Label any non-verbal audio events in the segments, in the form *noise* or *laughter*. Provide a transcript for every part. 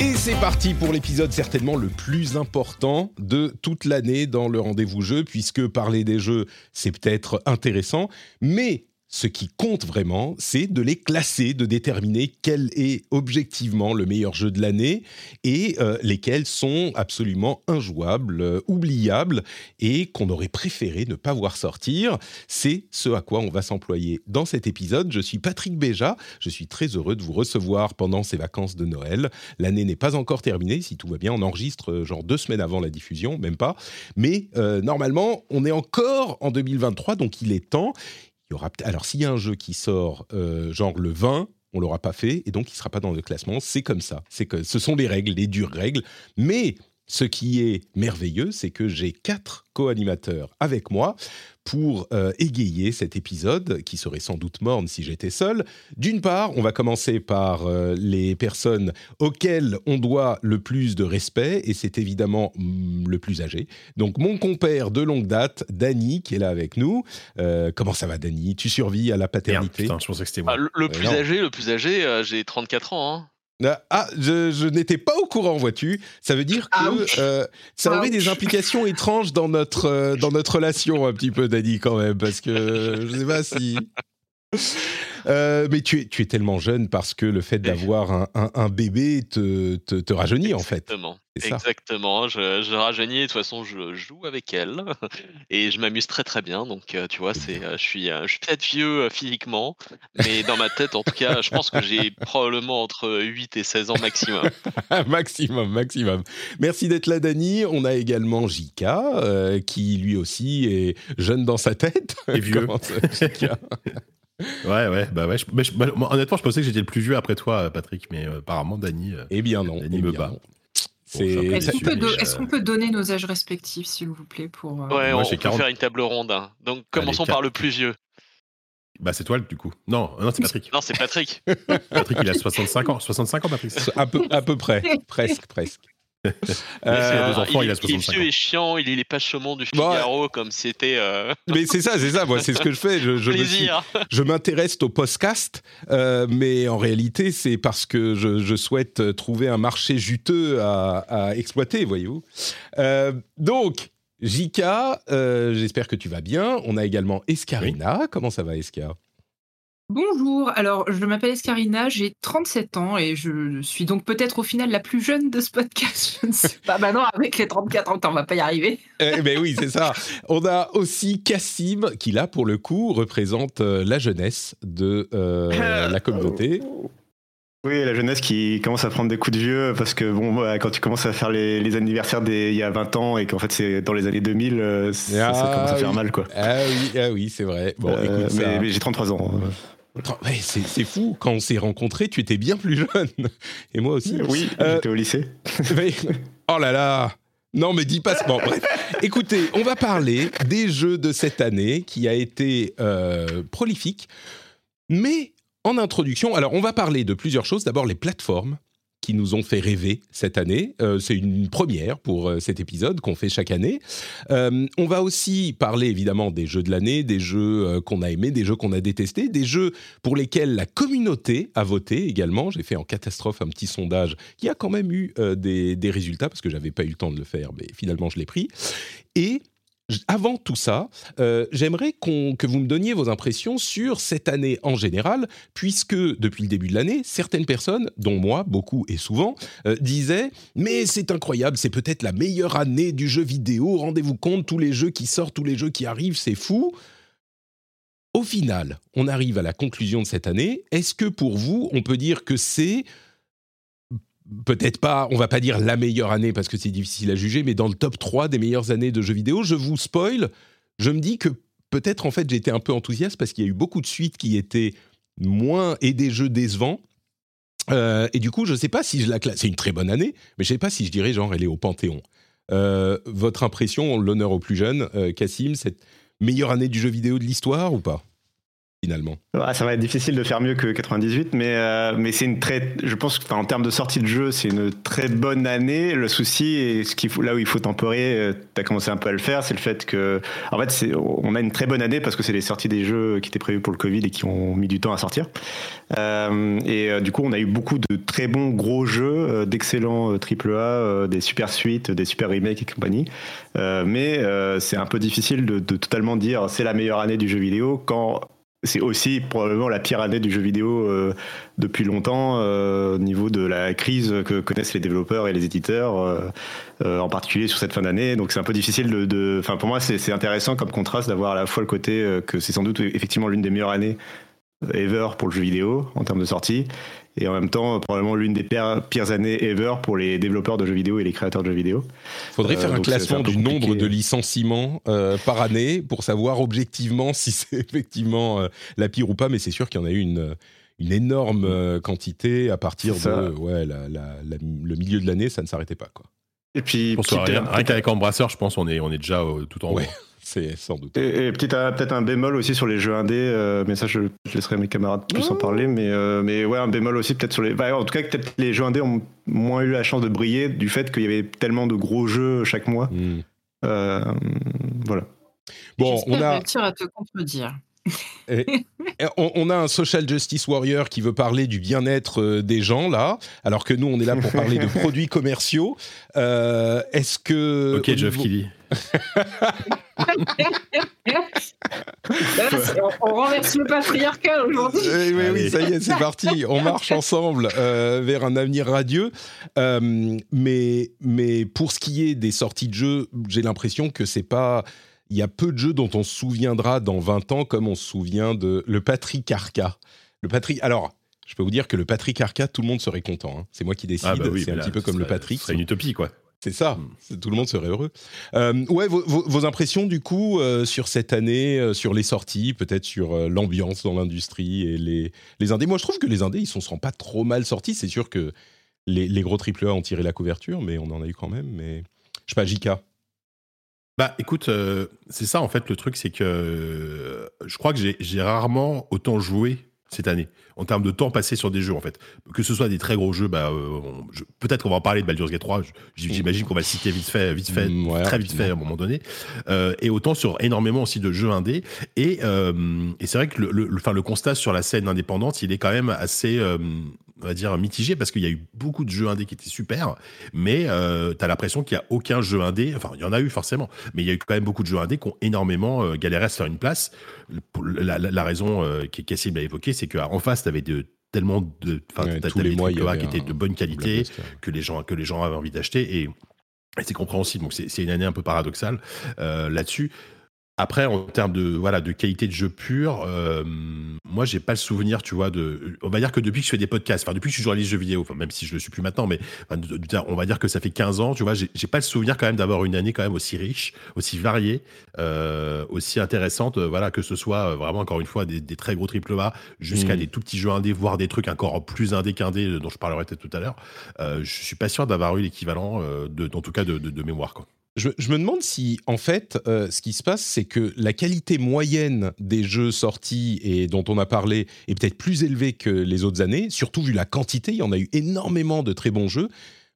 Et c'est parti pour l'épisode certainement le plus important de toute l'année dans le rendez-vous jeu, puisque parler des jeux, c'est peut-être intéressant, mais ce qui compte vraiment, c'est de les classer, de déterminer quel est objectivement le meilleur jeu de l'année et euh, lesquels sont absolument injouables, euh, oubliables et qu'on aurait préféré ne pas voir sortir. C'est ce à quoi on va s'employer dans cet épisode. Je suis Patrick Béja, je suis très heureux de vous recevoir pendant ces vacances de Noël. L'année n'est pas encore terminée, si tout va bien, on enregistre euh, genre deux semaines avant la diffusion, même pas. Mais normalement, on est encore en 2023, donc il est temps. Y aura alors s'il y a un jeu qui sort euh, genre le 20, on l'aura pas fait et donc il sera pas dans le classement. C'est comme ça. C'est que ce sont les règles, les dures règles. Mais ce qui est merveilleux, c'est que j'ai quatre co-animateurs avec moi pour euh, égayer cet épisode qui serait sans doute morne si j'étais seul. D'une part, on va commencer par euh, les personnes auxquelles on doit le plus de respect et c'est évidemment mm, le plus âgé. Donc mon compère de longue date, Dany, qui est là avec nous. Euh, comment ça va, Dany? Tu survis à la Merde, paternité? putain, je pensais que c'était moi. Ah, le, plus non. âgé, le plus âgé, euh, j'ai 34 ans. Hein. Ah, Ah, je, je n'étais pas au courant, vois-tu. Ça veut dire que Ouch. euh, ça aurait Ouch. des implications étranges dans notre, euh, dans notre relation, un petit peu, Dany, quand même, parce que je sais pas si. Euh, mais tu es, tu es tellement jeune parce que le fait d'avoir un, un- un bébé te, te, te rajeunit, en fait. Exactement. C'est ça? Exactement. Je, je rajeunis. De toute façon, je joue avec elle *laughs* et je m'amuse très très bien. Donc, euh, tu vois, c'est, euh, je suis, je suis peut-être vieux physiquement, mais dans ma tête, en tout cas, je pense que j'ai *laughs* probablement entre 8 et 16 ans maximum. *laughs* maximum, maximum. Merci d'être là, Dany. On a également Jika, euh, qui lui aussi est jeune dans sa tête. Et vieux. Ouais, ouais, bah ouais. je- mais je- bah, honnêtement, je pensais que j'étais le plus vieux après toi, Patrick, mais euh, apparemment, Dany. euh, Eh bien non. Dany eh me bat. Est-ce qu'on peut, do- euh, peut donner nos âges respectifs, s'il vous plaît, pour euh, Ouais, Moi, on, peut 40. faire une table ronde. hein. Donc, commençons par le plus vieux. Bah, c'est toi, du coup. Non, non c'est Patrick. Non, c'est Patrick. Patrick, il a 65 ans. 65 ans, Patrick. *laughs* à peu, à peu près, *laughs* presque, presque. *laughs* il Euh, deux enfants, il a est- 65 vieux ans. et chiant. Il est les pages chaumont du Bon, Figaro comme c'était euh, *laughs* mais c'est ça, c'est ça. Moi, c'est ce que je fais. Je, *laughs* je m'intéresse au podcast, euh, mais en réalité, c'est parce que je, je souhaite trouver un marché juteux à, à exploiter, voyez-vous. Euh, donc, Jika, euh, j'espère que tu vas bien. On a également Escarina. Comment ça va, Esca? Bonjour, alors je m'appelle Escarina, j'ai 37 ans et je suis donc peut-être au final la plus jeune de ce podcast. *laughs* Je ne sais pas. Bah non, avec les 34 ans, on va pas y arriver. Eh ben oui, c'est ça. On a aussi Cassim, qui là, pour le coup, représente euh, la jeunesse de euh, la communauté. Oui, la jeunesse qui commence à prendre des coups de vieux parce que bon, voilà, quand tu commences à faire les, les anniversaires des, il y a 20 ans et qu'en fait c'est dans les années 2000, euh, ça, ça Ah, commence à faire oui. mal quoi. Ah oui, ah oui, c'est vrai. Bon, Euh, écoute, mais, ça... mais j'ai 33 ans. C'est c'est fou. Quand on s'est rencontrés, tu étais bien plus jeune. *laughs* Et moi aussi. Oui, Euh, j'étais au lycée. *laughs* Mais- oh là là non, mais dis pas ce bon, bref. Écoutez, on va parler des jeux de cette année qui a été euh, prolifique. Mais en introduction, alors on va parler de plusieurs choses. D'abord, les plateformes qui nous ont fait rêver cette année. Euh, c'est une première pour euh, cet épisode qu'on fait chaque année. Euh, on va aussi parler évidemment des jeux de l'année, des jeux qu'on a aimés, des jeux qu'on a détestés, des jeux pour lesquels la communauté a voté également. J'ai fait en catastrophe un petit sondage qui a quand même eu des, résultats parce que j'avais pas eu le temps de le faire, mais finalement je l'ai pris. Et avant tout ça, euh, j'aimerais que vous me donniez vos impressions sur cette année en général, puisque depuis le début de l'année, certaines personnes, dont moi, beaucoup et souvent, euh, disaient Mais c'est incroyable, c'est peut-être la meilleure année du jeu vidéo, rendez-vous compte, tous les jeux qui sortent, tous les jeux qui arrivent, c'est fou. Au final, on arrive à la conclusion de cette année. Est-ce que pour vous, on peut dire que c'est peut-être pas, on va pas dire la meilleure année parce que c'est difficile à juger, mais dans le top 3 des meilleures années de jeux vidéo, je vous spoil, je me dis que peut-être en fait j'étais un peu enthousiaste parce qu'il y a eu beaucoup de suites qui étaient moins et des jeux décevants. Euh, et du coup, je sais pas si je la classe. C'est une très bonne année, mais je sais pas si je dirais genre elle est au Panthéon. Euh, votre impression, l'honneur aux plus jeunes, euh, Cassim, cette meilleure année du jeu vidéo de l'histoire ou pas? Finalement Ça va être difficile de faire mieux que 98, mais, euh, mais c'est une très. Je pense qu'en termes de sortie de jeu, c'est une très bonne année. Le souci, là où il faut temporer, euh, tu as commencé un peu à le faire, c'est le fait que. En fait, on a une très bonne année parce que c'est les sorties des jeux qui étaient prévus pour le Covid et qui ont mis du temps à sortir. Euh, et du coup, on a eu beaucoup de très bons gros jeux, d'excellents AAA, des super suites, des super remakes et compagnie. mais c'est un peu difficile de totalement dire c'est la meilleure année du jeu vidéo quand c'est aussi probablement la pire année du jeu vidéo euh, depuis longtemps euh, au niveau de la crise que connaissent les développeurs et les éditeurs, euh, en particulier sur cette fin d'année. Donc c'est un peu difficile de. Enfin, pour moi, c'est intéressant comme contraste d'avoir à la fois le côté que c'est sans doute effectivement l'une des meilleures années ever pour le jeu vidéo en termes de sortie, et en même temps probablement l'une des pires, années ever pour les développeurs de jeux vidéo et les créateurs de jeux vidéo. Il faudrait faire un classement du nombre de licenciements euh, par année pour savoir objectivement si c'est *laughs* effectivement euh, la pire ou pas, mais c'est sûr qu'il y en a eu une, une énorme euh, quantité à partir de ouais, le milieu de l'année, ça ne s'arrêtait pas. Quoi. Et puis, rien, qu'avec Embrasseur, je pense on est, on est déjà tout en haut. C'est sans doute. Et, peut-être un bémol aussi sur les jeux indés, euh, mais ça je, laisserai mes camarades plus en parler. Mais, euh, mais ouais, un bémol aussi peut-être sur les. Bah, en tout cas, peut-être les jeux indés ont moins eu la chance de briller du fait qu'il y avait tellement de gros jeux chaque mois. Hmm. Euh, voilà. Bon, on a. réussir à te contredire. On, a un social justice warrior qui veut parler du bien-être des gens là, alors que nous on est là pour parler de *laughs* produits commerciaux. Est-ce que ok, Jeff qui dit on, renverse le patriarcat aujourd'hui. Oui, oui, ça y est, c'est *laughs* parti. On marche ensemble euh, vers un avenir radieux. Euh, mais, mais pour ce qui est des sorties de jeux, j'ai l'impression que c'est pas. Il y a peu de jeux dont on se souviendra dans 20 ans comme on se souvient de le Patrick Arca. Le Patrick. Alors, je peux vous dire que le Patrick Arca, tout le monde serait content. Hein. C'est moi qui décide. Ah bah c'est un petit peu comme le Patrick. C'est une utopie, quoi. C'est ça, hmm. tout le monde serait heureux. Euh, ouais, vos, impressions du coup euh, sur cette année, euh, sur les sorties, peut-être sur l'ambiance dans l'industrie et les, les indés? Moi, je trouve que les indés, ils ne sont pas trop mal sortis. C'est sûr que les, les gros AAA ont tiré la couverture, mais on en a eu quand même. Mais je sais pas, Jika. Bah écoute, c'est ça en fait le truc, c'est que je crois que j'ai rarement autant joué cette année en termes de temps passé sur des jeux en fait. Que ce soit des très gros jeux bah euh, peut-être qu'on va en parler de Baldur's Gate 3 j'imagine qu'on va le citer vite fait vite fait mm, très vite fait à un moment donné. Euh, et autant sur énormément aussi de jeux indés. Et, euh, et c'est vrai que le, le, le constat sur la scène indépendante il est quand même assez on va dire mitigé parce qu'il y a eu beaucoup de jeux indés qui étaient super, mais euh, tu as l'impression qu'il n'y a aucun jeu indé, enfin il y en a eu forcément, mais il y a eu quand même beaucoup de jeux indés qui ont énormément euh, galéré à se faire une place. La, raison euh, qu'Essim a évoquée, c'est qu'en face, tu avais de, tellement de, enfin, tous les mois, qui étaient de bonne qualité, que les gens que les gens avaient envie d'acheter et, c'est compréhensible. Donc c'est une année un peu paradoxale euh, là-dessus. Après, en termes de voilà de qualité de jeu pur, euh, moi j'ai pas le souvenir, tu vois, de. On va dire que depuis que je fais des podcasts, enfin depuis que je suis journaliste jeux vidéo, enfin même si je le suis plus maintenant, mais on va dire que ça fait 15 ans, tu vois, j'ai pas le souvenir quand même d'avoir une année quand même aussi riche, aussi variée, euh, aussi intéressante, voilà, que ce soit euh, vraiment encore une fois des, très gros triple A jusqu'à mmh. des tout petits jeux indés, voire des trucs encore plus indés qu'indés dont je parlerai peut-être tout à l'heure. Euh, je suis pas sûr d'avoir eu l'équivalent, de, en tout cas de, de, de mémoire quoi. Je, me demande si, en fait, euh, ce qui se passe, c'est que la qualité moyenne des jeux sortis et dont on a parlé est peut-être plus élevée que les autres années, surtout vu la quantité. Il y en a eu énormément de très bons jeux,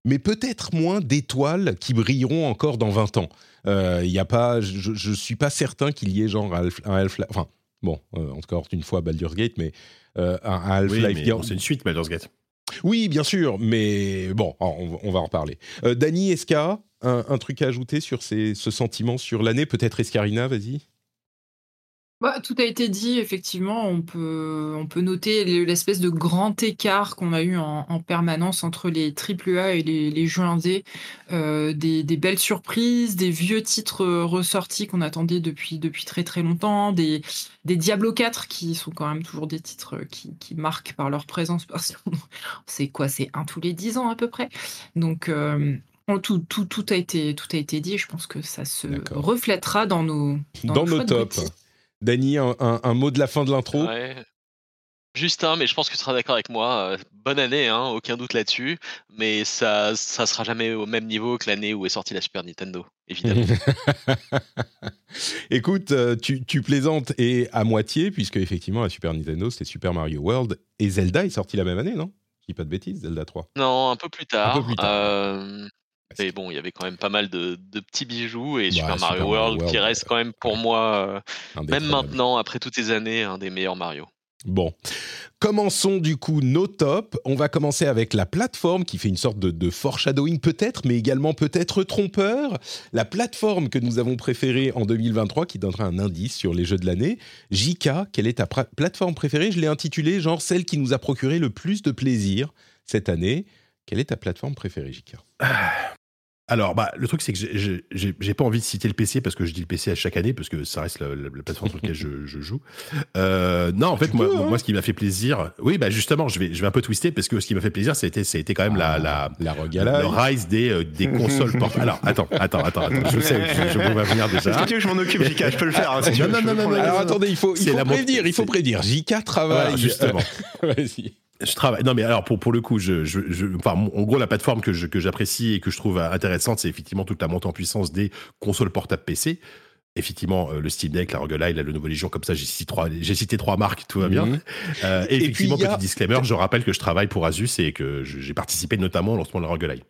mais peut-être moins d'étoiles qui brilleront encore dans 20 ans. Euh, y a pas, je ne suis pas certain qu'il y ait genre un Half-Life. Enfin, bon, euh, encore une fois Baldur's Gate, mais un Half-Life. Oui, c'est une suite Baldur's Gate. Oui, bien sûr, mais bon, on, va en reparler. Euh, Dany, est-ce qu'il un, truc à ajouter sur ce sentiment sur l'année? Peut-être Escarina, vas-y. Bah, tout a été dit, effectivement. On peut, on peut noter l'espèce de grand écart qu'on a eu en, permanence entre les AAA et les, les jeux indés. Euh, des, belles surprises, des vieux titres ressortis qu'on attendait depuis, depuis très très longtemps, des, des Diablo 4 qui sont quand même toujours des titres qui, qui marquent par leur présence. *laughs* C'est quoi? C'est un tous les dix ans à peu près. Donc. Euh, Tout, tout, tout, a été, tout a été dit. Je pense que ça se reflètera dans nos, Dans, nos tops. Dany, un, un- un mot de la fin de l'intro? Ouais. Juste un, mais je pense que tu seras d'accord avec moi. euh, bonne année, hein, aucun doute là-dessus. Mais ça, ça sera jamais au même niveau que l'année où est sortie la Super Nintendo, évidemment. *laughs* Écoute, euh, tu, tu plaisantes et à moitié, puisque effectivement, la Super Nintendo, c'était Super Mario World. Et Zelda est sorti la même année, non? Je dis pas de bêtises, Zelda 3. non, un peu plus tard. Un peu plus tard. euh, mais bon, il y avait quand même pas mal de, de petits bijoux et Bah, Super Super Mario Mario World, qui World, reste euh, quand même pour ouais. moi, euh, même maintenant, après toutes ces années, un des meilleurs Mario. Bon, commençons du coup nos tops. On va commencer avec la plateforme qui fait une sorte de, de foreshadowing peut-être, mais également peut-être trompeur. La plateforme que nous avons préférée en 2023 qui donnera un indice sur les jeux de l'année. JK, quelle est ta plateforme préférée? Je l'ai intitulée genre celle qui nous a procuré le plus de plaisir cette année. Quelle est ta plateforme préférée, JK Alors, bah, le truc, c'est que j'ai- pas envie de citer le PC parce que je dis le PC à chaque année parce que ça reste la, la- la plateforme sur laquelle je, je joue. Euh, non, en fait, moi, peux, hein. moi, ce qui m'a fait plaisir, oui, bah justement, je vais, je vais un peu twister parce que ce qui m'a fait plaisir, c'était, c'était quand même la, la, La le rise des, euh, des consoles portables. Alors, attends, attends, attends, attends, je sais, je, je vois venir Est-ce déjà. que tu veux que je m'en occupe, Jika Je peux le faire. hein, si Non, veux, non, non, non, la- Alors non, attendez, il faut, il faut prévenir, il faut prévenir. JK travaille. Voilà, justement. *laughs* Vas-y. Je travaille. Non, mais alors pour pour le coup, je, je, je- enfin, mon- en gros, la plateforme que je- que j'apprécie et que je trouve intéressante, c'est effectivement toute la montée en puissance des consoles portables PC. Effectivement, euh, le Steam Deck, la Rogue Ally, la Lenovo Legion, comme ça, j'ai cité trois, j'ai cité trois marques, tout va bien. Mhm. Euh, et, Et puis, effectivement, a- petit disclaimer, je rappelle que je travaille pour Asus et que j'ai participé notamment au lancement de la Rogue Ally.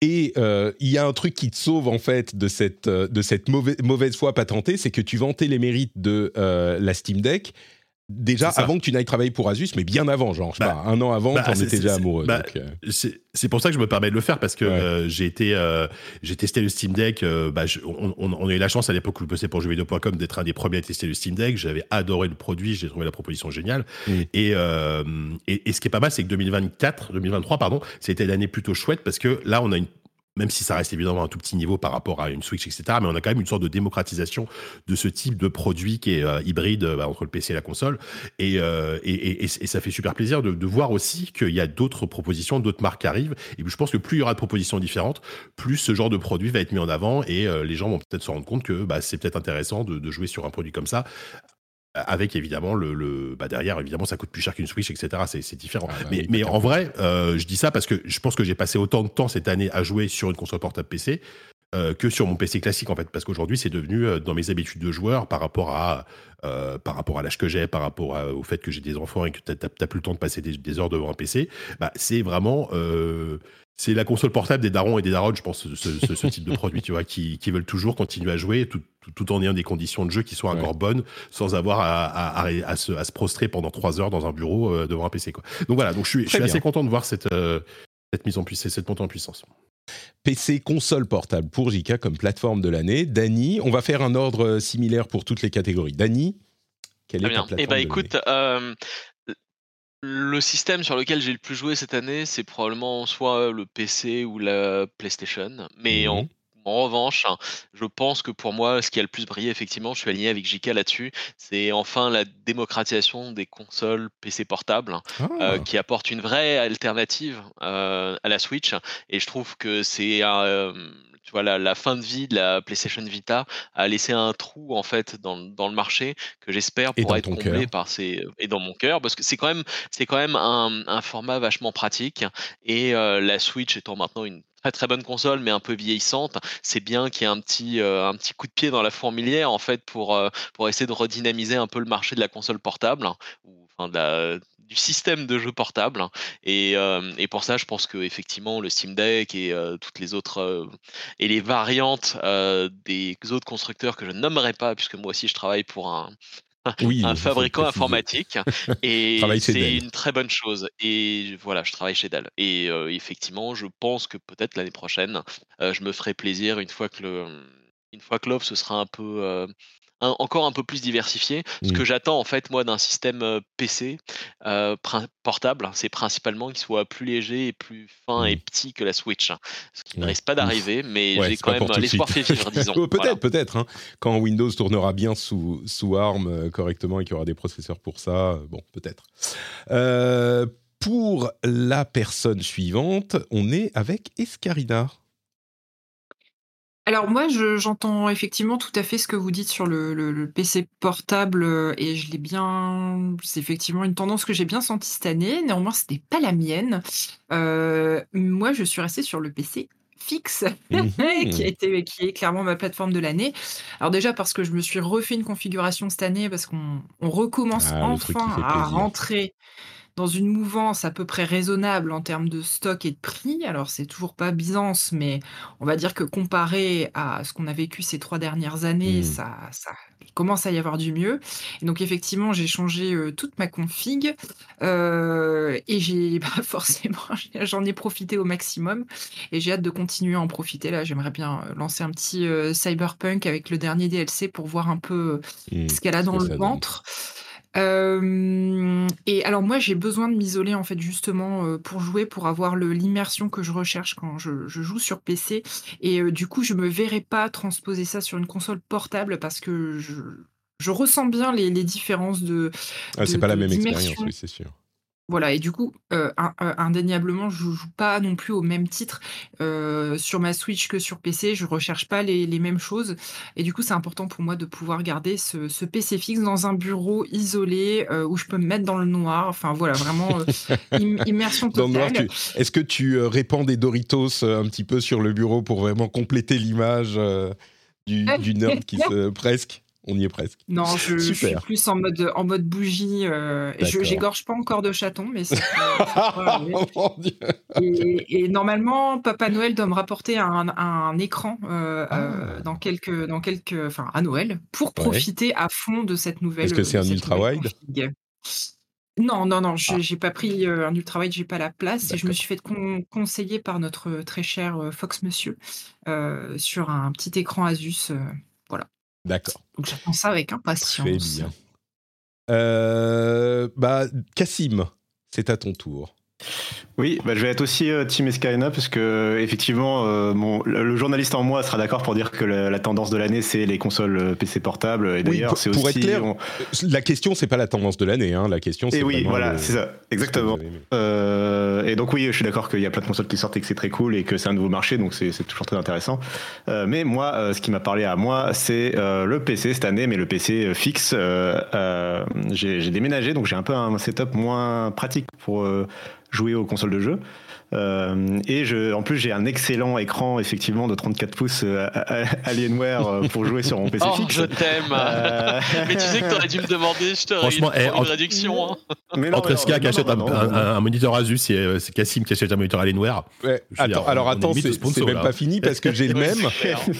Et euh, il y a un truc qui te sauve en fait de cette, euh, de cette mauvaise, mauvaise foi patentée, c'est que tu vantais les mérites de euh, la Steam Deck déjà avant que tu n'ailles travailler pour Asus, mais bien avant, genre, je sais Bah, pas, un an avant, bah, t'en étais déjà amoureux. bah, euh, C'est pour ça que je me permets de le faire parce que Ouais. euh, j'ai été, euh, j'ai testé le Steam Deck. euh, bah, je- on, on- on a eu la chance à l'époque où je bossais pour jeuxvideo.com d'être un des premiers à tester le Steam Deck. J'avais adoré le produit, j'ai trouvé la proposition géniale. Mm. Et, et, et ce qui est pas mal, c'est que 2024, 2023, pardon, c'était l'année plutôt chouette parce que là, on a une même si ça reste évidemment un tout petit niveau par rapport à une Switch, etc. Mais on a quand même une sorte de démocratisation de ce type de produit qui est euh, hybride euh, bah, entre le PC et la console. Et, euh, et, ça fait super plaisir de, voir aussi qu'il y a d'autres propositions, d'autres marques qui arrivent. Et je pense que plus il y aura de propositions différentes, plus ce genre de produit va être mis en avant et les gens vont peut-être se rendre compte que bah, c'est peut-être intéressant de jouer sur un produit comme ça. Avec évidemment le, le- bah derrière évidemment ça coûte plus cher qu'une Switch etc c'est c'est différent. Ah bah mais, oui, mais en vrai euh, je dis ça parce que je pense que j'ai passé autant de temps cette année à jouer sur une console portable PC euh, que sur mon PC classique en fait parce qu'aujourd'hui c'est devenu euh, dans mes habitudes de joueur par rapport à euh, par rapport à l'âge que j'ai par rapport à- au fait que j'ai des enfants et que t'as t'as- t'as plus le temps de passer des, des heures devant un PC bah c'est vraiment c'est la console portable des darons et des daronnes je pense ce, ce- ce- ce type de produit tu vois qui, qui veulent toujours continuer à jouer tout, tout, tout en ayant des conditions de jeu qui soient Ouais. encore bonnes sans avoir à, à, à- se, à se prostrer pendant trois heures dans un bureau devant un PC quoi. Donc voilà donc je suis, je suis assez content de voir cette cette mise en puissance cette montée en puissance PC console portable pour JK comme plateforme de l'année. Dany, on va faire un ordre euh, similaire pour toutes les catégories. Dany, quelle est ta bien. plateforme Eh ben, écoute, euh, le système sur lequel j'ai le plus joué cette année, c'est probablement soit le PC ou la PlayStation. Mais en, Mhm. En revanche, hein, je pense que pour moi, ce qui a le plus brillé, effectivement, je suis aligné avec JK là-dessus, c'est enfin la démocratisation des consoles PC portables Ah, euh, qui apporte une vraie alternative euh, à la Switch. Et je trouve que c'est euh, tu vois, la, la fin de vie de la PlayStation Vita a laissé un trou en fait dans, le- dans le marché que j'espère pourra être comblé par ces et dans mon cœur parce que c'est quand même c'est quand même un, un format vachement pratique. Et euh, la Switch étant maintenant une très très bonne console mais un peu vieillissante. C'est bien qu'il y ait un petit euh, un petit coup de pied dans la fourmilière en fait pour euh, pour essayer de redynamiser un peu le marché de la console portable ou enfin de la- du système de jeu portable et, euh, et pour ça je pense que effectivement le Steam Deck et toutes les autres et les variantes des autres constructeurs que je nommerai pas puisque moi aussi je travaille pour un, oui, *laughs* un le fabricant informatique. *laughs* Et c'est une très bonne chose. Et voilà je travaille chez Dell. Et euh, effectivement je pense que peut-être l'année prochaine euh, je me ferai plaisir une fois que le une fois que l'offre ce sera un peu euh, un- encore un peu plus diversifié ce que j'attends en fait moi d'un système euh, PC euh, portable c'est principalement qu'il soit plus léger et plus fin et petit que la Switch ce qui ne risque pas d'arriver mais Ouais, j'ai quand même l'espoir fait vivre *laughs* disons peut-être, Voilà. peut-être. hein. Quand Windows tournera bien sous, sous ARM euh, correctement et qu'il y aura des processeurs pour ça, bon, peut-être. Euh, pour la personne suivante, on est avec Escarina. Alors moi, je j'entends effectivement tout à fait ce que vous dites sur le le le PC portable, heu et je l'ai bien c'est effectivement une tendance que j'ai bien sentie cette année. Néanmoins, ce n'est pas la mienne. Heu, moi, je suis restée sur le PC fixe Mmh *laughs* qui été qui est clairement ma plateforme de l'année. Alors déjà parce que je me suis refait une configuration cette année parce qu'on on recommence Ah, enfin à plaisir. rentrer dans une mouvance à peu près raisonnable en termes de stock et de prix. Alors c'est toujours pas Byzance, mais on va dire que comparé à ce qu'on a vécu ces 3 dernières années, Mmh. ça commence à y avoir du mieux et donc effectivement, j'ai changé, heu, toute ma config, heu et j'ai *laughs* bah, forcément, *laughs* j'en ai profité au maximum et j'ai hâte de continuer à en profiter. Là, j'aimerais bien, heu, lancer un petit, Cyberpunk avec le dernier DLC pour voir un peu, heu, Mmh. ce qu'elle a dans le donne. Hem et alors moi, j'ai besoin de m'isoler en fait justement, heu, pour jouer, pour avoir l'immersion que je recherche quand je je joue sur PC et heu, du coup, je me verrais pas transposer ça sur une console portable parce que je je ressens bien les les différences de Ah, c'est de pas la même expérience, oui, c'est sûr. Voilà et du coup, heu, in heu, indéniablement, je joue pas non plus au même titre, heu, sur ma Switch que sur PC. Je recherche pas les les mêmes choses et du coup, c'est important pour moi de pouvoir garder ce ce PC fixe dans un bureau isolé, où je peux me mettre dans le noir. Enfin voilà, vraiment, im *laughs* immersion Dans le noir, totale. tu est-ce que tu, répands des Doritos, un petit peu sur le bureau pour vraiment compléter l'image, du du nerd qui se *laughs* presque? On y est presque. Non, je je suis plus en mode, en mode bougie, heu, je j'égorge pas encore de chatons, mais. *laughs* Mon Dieu! Et et normalement, Papa Noël doit me rapporter un un écran, heu, dans Ah! quelques dans quelques enfin, à Noël, pour Ouais. profiter à fond de cette Est-ce nouvelle, que heu, c'est un ultra wide? Non, non, non, j'ai Ah, j'ai pas pris, un ultra wide, j'ai pas la place et je me suis fait con conseiller par notre, très cher, Fox Monsieur, sur un petit écran Asus, voilà. D'accord. Donc j'attends ça avec Très impatience. bien. Heu, bah, Cassim, c'est à ton tour. Oui, bah, je vais être aussi euh, Team Escarina parce que effectivement, euh, le, journaliste en moi sera d'accord pour dire que la, la tendance de l'année c'est les consoles euh, PC portables. Et d'ailleurs, c'est pour être aussi. clair, on- la question, c'est pas la tendance de l'année, hein. La question, Et c'est oui, voilà, le c'est ça, exactement. Euh, et donc oui, je suis d'accord qu'il y a plein de consoles qui sortent et que c'est très cool et que c'est un nouveau marché, donc c'est toujours très intéressant. Euh, mais moi, euh, ce qui m'a parlé à moi, c'est euh, le PC cette année, mais le PC euh, fixe. Euh, euh, j'ai déménagé, donc j'ai un peu un setup moins pratique pour euh, jouer aux consoles de jeu. Euh, et je, en plus, j'ai un excellent écran, effectivement, de 34 pouces euh, Alienware euh, pour jouer sur mon PC Oh, fixe. je t'aime. Euh, Mais tu sais que t'aurais dû me demander, je t'aurais Franchement, eh, une, une en- réduction. hein. mais non, Entre non, qui achète un, moniteur Asus et euh, c'est Cassim qui achète un moniteur Alienware. Ouais, dire, attends, alors attends, c'est au sponsor, c'est même là. pas fini parce que j'ai le *laughs* même,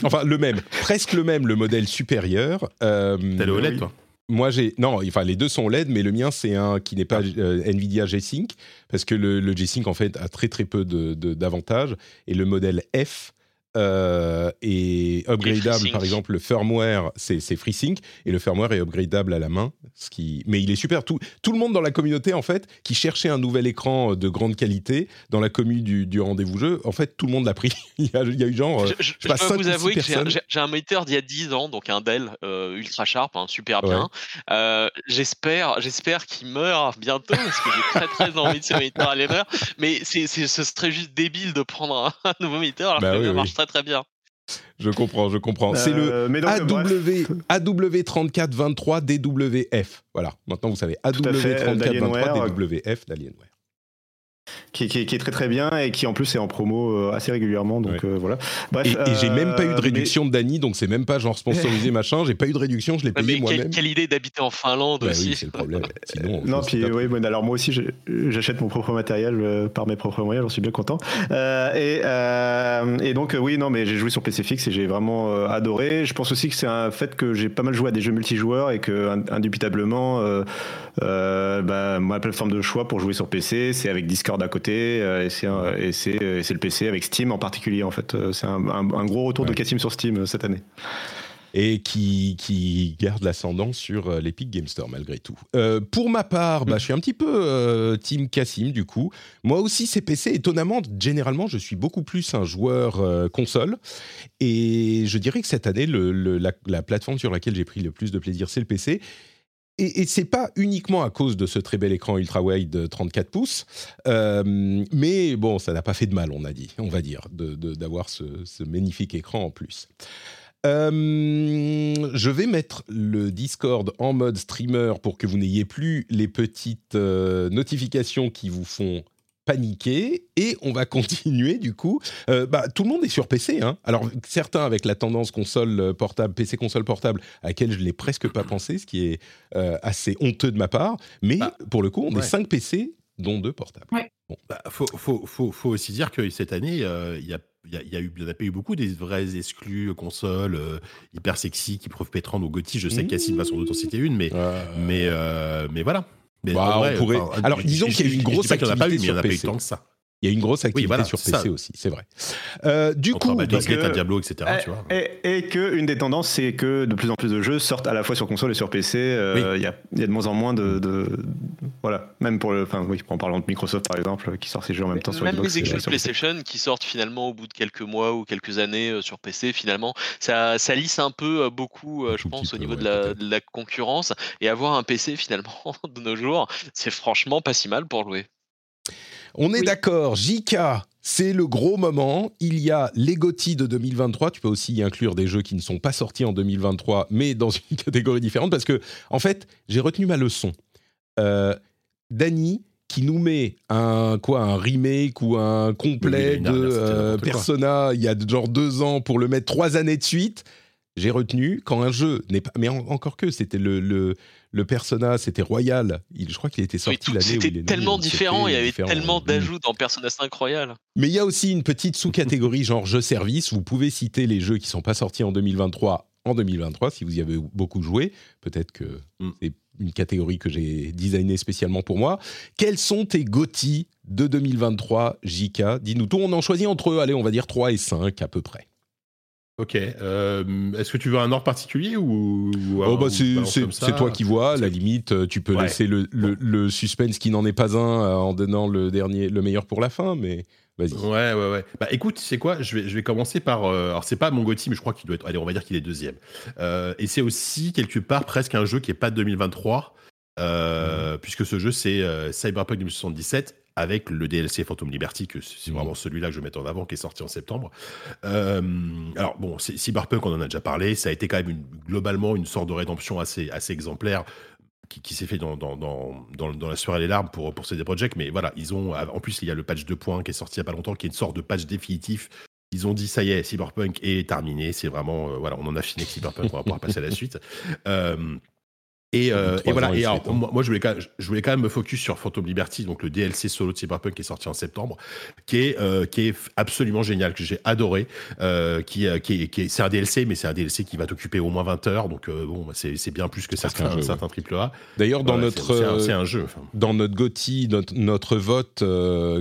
enfin le même, presque le même, le modèle supérieur. Euh, T'as le OLED, oui. toi moi j'ai, non, enfin les deux sont OLED, mais le mien c'est un qui n'est pas euh, Nvidia G-Sync parce que le, le G-Sync en fait a très très peu de- de- d'avantages et le modèle F euh, est upgradable. Par exemple, le firmware c'est c'est FreeSync et le firmware est upgradable à la main, ce qui, mais il est super. Tout, tout le monde dans la communauté en fait qui cherchait un nouvel écran de grande qualité dans la commu du, du rendez-vous jeu, en fait tout le monde l'a pris. *laughs* il, y a, il y a eu genre, euh, Je, je- sais je peux ou vous avouer que j'ai un, j'ai- moniteur d'il y a 10 ans, donc un Dell euh, ultra sharp, hein, super Ouais. bien. Euh, j'espère, j'espère qu'il meurt bientôt parce que j'ai très très envie de ce moniteur à l'erreur. Mais c'est, c'est- ce serait juste débile de prendre un, *laughs* nouveau moniteur alors Bah que oui, mien oui. marche très très bien. Je comprends, je comprends. c'est le donc. AW, AW3423 DWF. Voilà, maintenant vous savez à fait, AW3423 d'Alienware. DWF d'Alienware. Qui, qui- qui est très très bien et qui en plus est en promo euh, assez régulièrement. Donc Ouais. euh, voilà. Bref, Et, et j'ai même pas eu de euh, mais- réduction de Dany, donc c'est même pas genre sponsorisé *laughs* machin. J'ai pas eu de réduction, je l'ai payé mais moi-même. quelle, quelle idée d'habiter en Finlande Bah aussi. oui, c'est le problème. *laughs* Sinon, Non, puis oui, bon, alors moi aussi j'achète mon propre matériel euh, par mes propres moyens, j'en suis bien content. Euh, et, euh, et donc euh, oui, non, mais j'ai joué sur PC fixe et j'ai vraiment euh, adoré. Je pense aussi que c'est un fait que j'ai pas mal joué à des jeux multijoueurs et que ind- indubitablement, euh, euh, bah, ma plateforme de choix pour jouer sur PC, c'est avec Discord à côté euh, et c'est un- et c'est euh, le PC avec Steam en particulier en fait. Euh, C'est un, un- un gros retour Ouais. de Cassim sur Steam euh, cette année. et qui, qui garde l'ascendant sur euh, l'Epic Game Store malgré tout. Euh, pour ma part, bah, je suis un petit peu euh, Team Cassim du coup. Moi aussi, c'est PC. Étonnamment, généralement, je suis beaucoup plus un joueur euh, console. Et je dirais que cette année, le- le- la, la plateforme sur laquelle j'ai pris le plus de plaisir, c'est le PC. Et, et c'est pas uniquement à cause de ce très bel écran ultra wide 34 pouces, euh, mais bon, ça n'a pas fait de mal, on a dit, on va dire, d'avoir ce, magnifique écran en plus. Euh, je vais mettre le Discord en mode streamer pour que vous n'ayez plus les petites euh, notifications qui vous font paniquer et on va *laughs* continuer du coup. Euh, bah, tout le monde est sur PC. Hein. Alors certains avec la tendance console portable, PC console portable, à laquelle je l'ai presque pas pensé, ce qui est euh, assez honteux de ma part. Mais bah, pour le coup, on est 5 PC, dont 2 portables. Ouais. Bon. Bah, faut, faut, faut, faut, aussi dire que cette année, euh, il y a il y, a, y, a eu, y a pas eu beaucoup des vrais exclus consoles euh, hyper sexy qui prouvent pétrant au Gotti. Je sais mmh. qu'Yacine va sans doute en citer une, mais, euh... mais, euh, mais voilà. Mais bah, vrai, on pourrait... Alors, disons qu'il y a eu une grosse activité il n'y en a pas eu tant que ça. Il y a une grosse activité Oui, voilà, sur PC ça. aussi, c'est vrai. Euh, du Entre coup, Baldur's Gate que- à Diablo, etc. tu vois. Et, et que une des tendances, c'est que de plus en plus de jeux sortent à la fois sur console et sur PC. Euh, Il y, a, il y a de moins en moins de, de- voilà, même pour le, enfin oui, en parlant de Microsoft par exemple, qui sort ses jeux en même temps sur Même Xbox. les et exclus sur PC. PlayStation qui sortent finalement au bout de quelques mois ou quelques années euh, sur PC, finalement, ça, ça lisse un peu euh, beaucoup, euh, Un je tout pense, au peu, niveau ouais, de, la, de la concurrence. Et avoir un PC finalement *laughs* de nos jours, c'est franchement pas si mal pour jouer. On est Oui. d'accord, JK, c'est le gros moment. Il y a les GOTY de 2023. Tu peux aussi y inclure des jeux qui ne sont pas sortis en 2023, mais dans une *laughs* catégorie différente, parce que, en fait, j'ai retenu ma leçon. Euh, Dany, qui nous met un, quoi, un remake ou un complet Oui, de euh. Persona il y a genre deux ans pour le mettre trois années de suite. J'ai retenu quand un jeu n'est pas. Mais en- encore que, c'était le, le, le Persona, c'était Royal. Il, je crois qu'il était sorti l'année où C'était il est né, tellement différent, il y c'était avait tellement Mm. d'ajouts dans Persona 5 Royal. Mais il y a aussi une petite sous-catégorie genre jeux service. Vous pouvez citer les jeux qui sont pas sortis en 2023 en 2023 si vous y avez beaucoup joué. Peut-être que Mm. c'est une catégorie que j'ai designée spécialement pour moi. Quels sont tes GOTY de 2023, JK Dis-nous tout. On en choisit entre eux, allez, on va dire 3 et 5 à peu près. Ok. euh, Est-ce que tu veux un ordre particulier ou, ou Oh, bah, c'est toi qui vois. La limite, euh, tu peux Ouais. laisser le, le- le suspense qui n'en est pas un euh, en donnant le, dernier, le meilleur pour la fin, mais vas-y. Ouais, ouais, ouais. Bah écoute, c'est quoi je vais, je vais commencer par. euh, alors, c'est pas mon Gotti, mais je crois qu'il doit être. Allez, on va dire qu'il est deuxième. Euh, et c'est aussi, quelque part, presque un jeu qui est pas de 2023, euh, Mmh. puisque ce jeu, c'est Cyberpunk 2077 avec le DLC Phantom Liberty, que c'est Mhm. vraiment celui-là que je vais mettre en avant, qui est sorti en septembre. Euh, alors, bon, Cyberpunk, on en a déjà parlé. Ça a été quand même une- globalement une sorte de rédemption assez, assez exemplaire qui, qui s'est fait dans, dans, dans, dans, dans la sueur et les larmes pour, pour CD Projekt. Mais voilà, ils ont. En plus, il y a le patch 2 points qui est sorti il n'y a pas longtemps, qui est une sorte de patch définitif. Ils ont dit, ça y est, Cyberpunk est terminé. C'est vraiment. euh, voilà, on en a fini avec Cyberpunk, on va pouvoir passer à la suite. *laughs* Euh, et, euh, et voilà. Et alors, moi, moi, je, voulais quand même, je voulais quand même me focus sur Phantom Liberty, donc le DLC solo de Cyberpunk qui est sorti en septembre, qui est, euh, qui est absolument génial, que j'ai adoré. euh, qui, qui, est, qui est- c'est un DLC, mais c'est un DLC qui va t'occuper au moins 20 heures. Donc, bon, c'est c'est bien plus que certains, jeu, certains triple A. D'ailleurs, dans notre. c'est- c'est un- C'est un, jeu. enfin. dans notre GOTY, notre, notre vote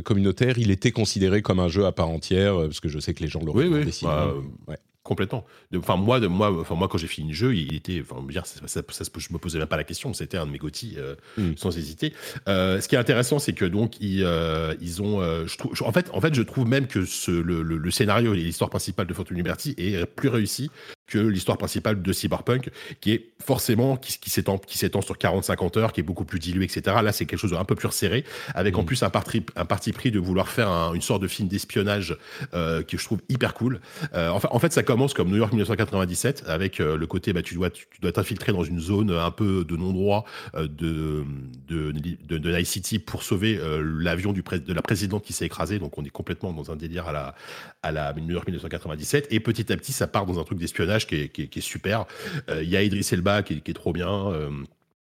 communautaire, il était considéré comme un jeu à part entière, parce que je sais que les gens l'auraient Oui, oui. Bah, Ouais. Complètement. Enfin moi, de, moi, enfin moi quand j'ai fini le jeu, il était, enfin dire, ça, ça, je me posais même pas la question. C'était un de mes Gotti euh, Mm. sans hésiter. Euh, ce qui est intéressant, c'est que donc ils, euh, ils ont, je trouve, je- en fait, en fait, je trouve même que ce, le, le- le scénario et l'histoire principale de Phantom Liberty est plus réussi que l'histoire principale de Cyberpunk, qui est forcément qui, qui s'étend, qui s'étend sur 40-50 heures, qui est beaucoup plus dilué, etc. Là, c'est quelque chose d'un peu plus resserré, avec en Mm. plus un parti, un parti pris de vouloir faire un- une sorte de film d'espionnage euh, que je trouve hyper cool. Euh, enfin, en fait, ça commence comme New York 1997, avec euh, le côté, bah, tu dois, tu, dois t'infiltrer dans une zone un peu de non-droit de, de, de, de Night City pour sauver l'avion du de la présidente qui s'est écrasée. Donc, on est complètement dans un délire à la, à la New York 1997. Et petit à petit, ça part dans un truc d'espionnage qui est, qui, est, qui est super. Euh, Il y a Idris Elba qui est, qui est trop bien. euh,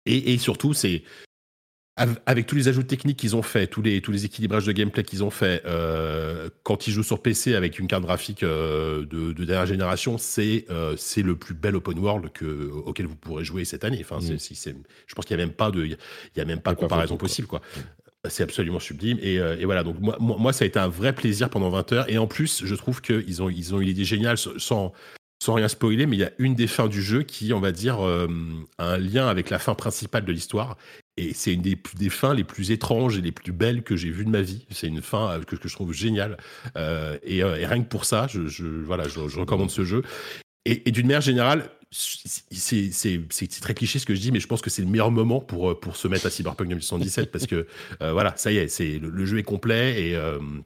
et, et surtout, c'est av- avec tous les ajouts techniques qu'ils ont fait, tous les, tous les équilibrages de gameplay qu'ils ont fait, euh, quand ils jouent sur PC avec une carte graphique euh, de, de dernière génération, c'est euh, c'est le plus bel open world que, auquel vous pourrez jouer cette année. Enfin, Mm. je pense qu'il n'y a même pas de, il y a même pas pas comparaison quoi. possible, quoi. C'est absolument sublime. Et, et voilà, donc moi, moi, moi, ça a été un vrai plaisir pendant 20 heures. Et en plus, je trouve qu'ils ont, ils ont une idée géniale sans, sans rien spoiler, mais il y a une des fins du jeu qui, on va dire, euh, a un lien avec la fin principale de l'histoire. Et c'est une des, fins les plus étranges et les plus belles que j'ai vues de ma vie. C'est une fin euh, que, que je trouve géniale. Euh, et, et rien que pour ça, je, je- voilà, je, je recommande ce jeu. Et, et d'une manière générale, c'est très cliché ce que je dis, mais je pense que c'est le meilleur moment pour, pour se mettre à Cyberpunk 2077 parce que euh, voilà, ça y est, c'est le, le jeu est complet et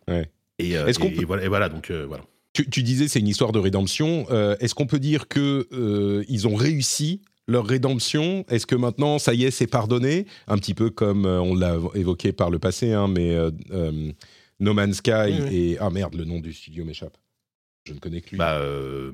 Ouais. et, Est-ce qu'on et- peut- et voilà, et voilà, donc voilà. Tu, tu disais c'est une histoire de rédemption. Euh, Est-ce qu'on peut dire que euh, ils ont réussi leur rédemption? Est-ce que maintenant ça y est c'est pardonné? Un petit peu comme euh, on l'a évoqué par le passé, hein, mais euh, euh, No Man's Sky Oui, oui. et ah merde le nom du studio m'échappe. Je ne connais que lui. Bah euh,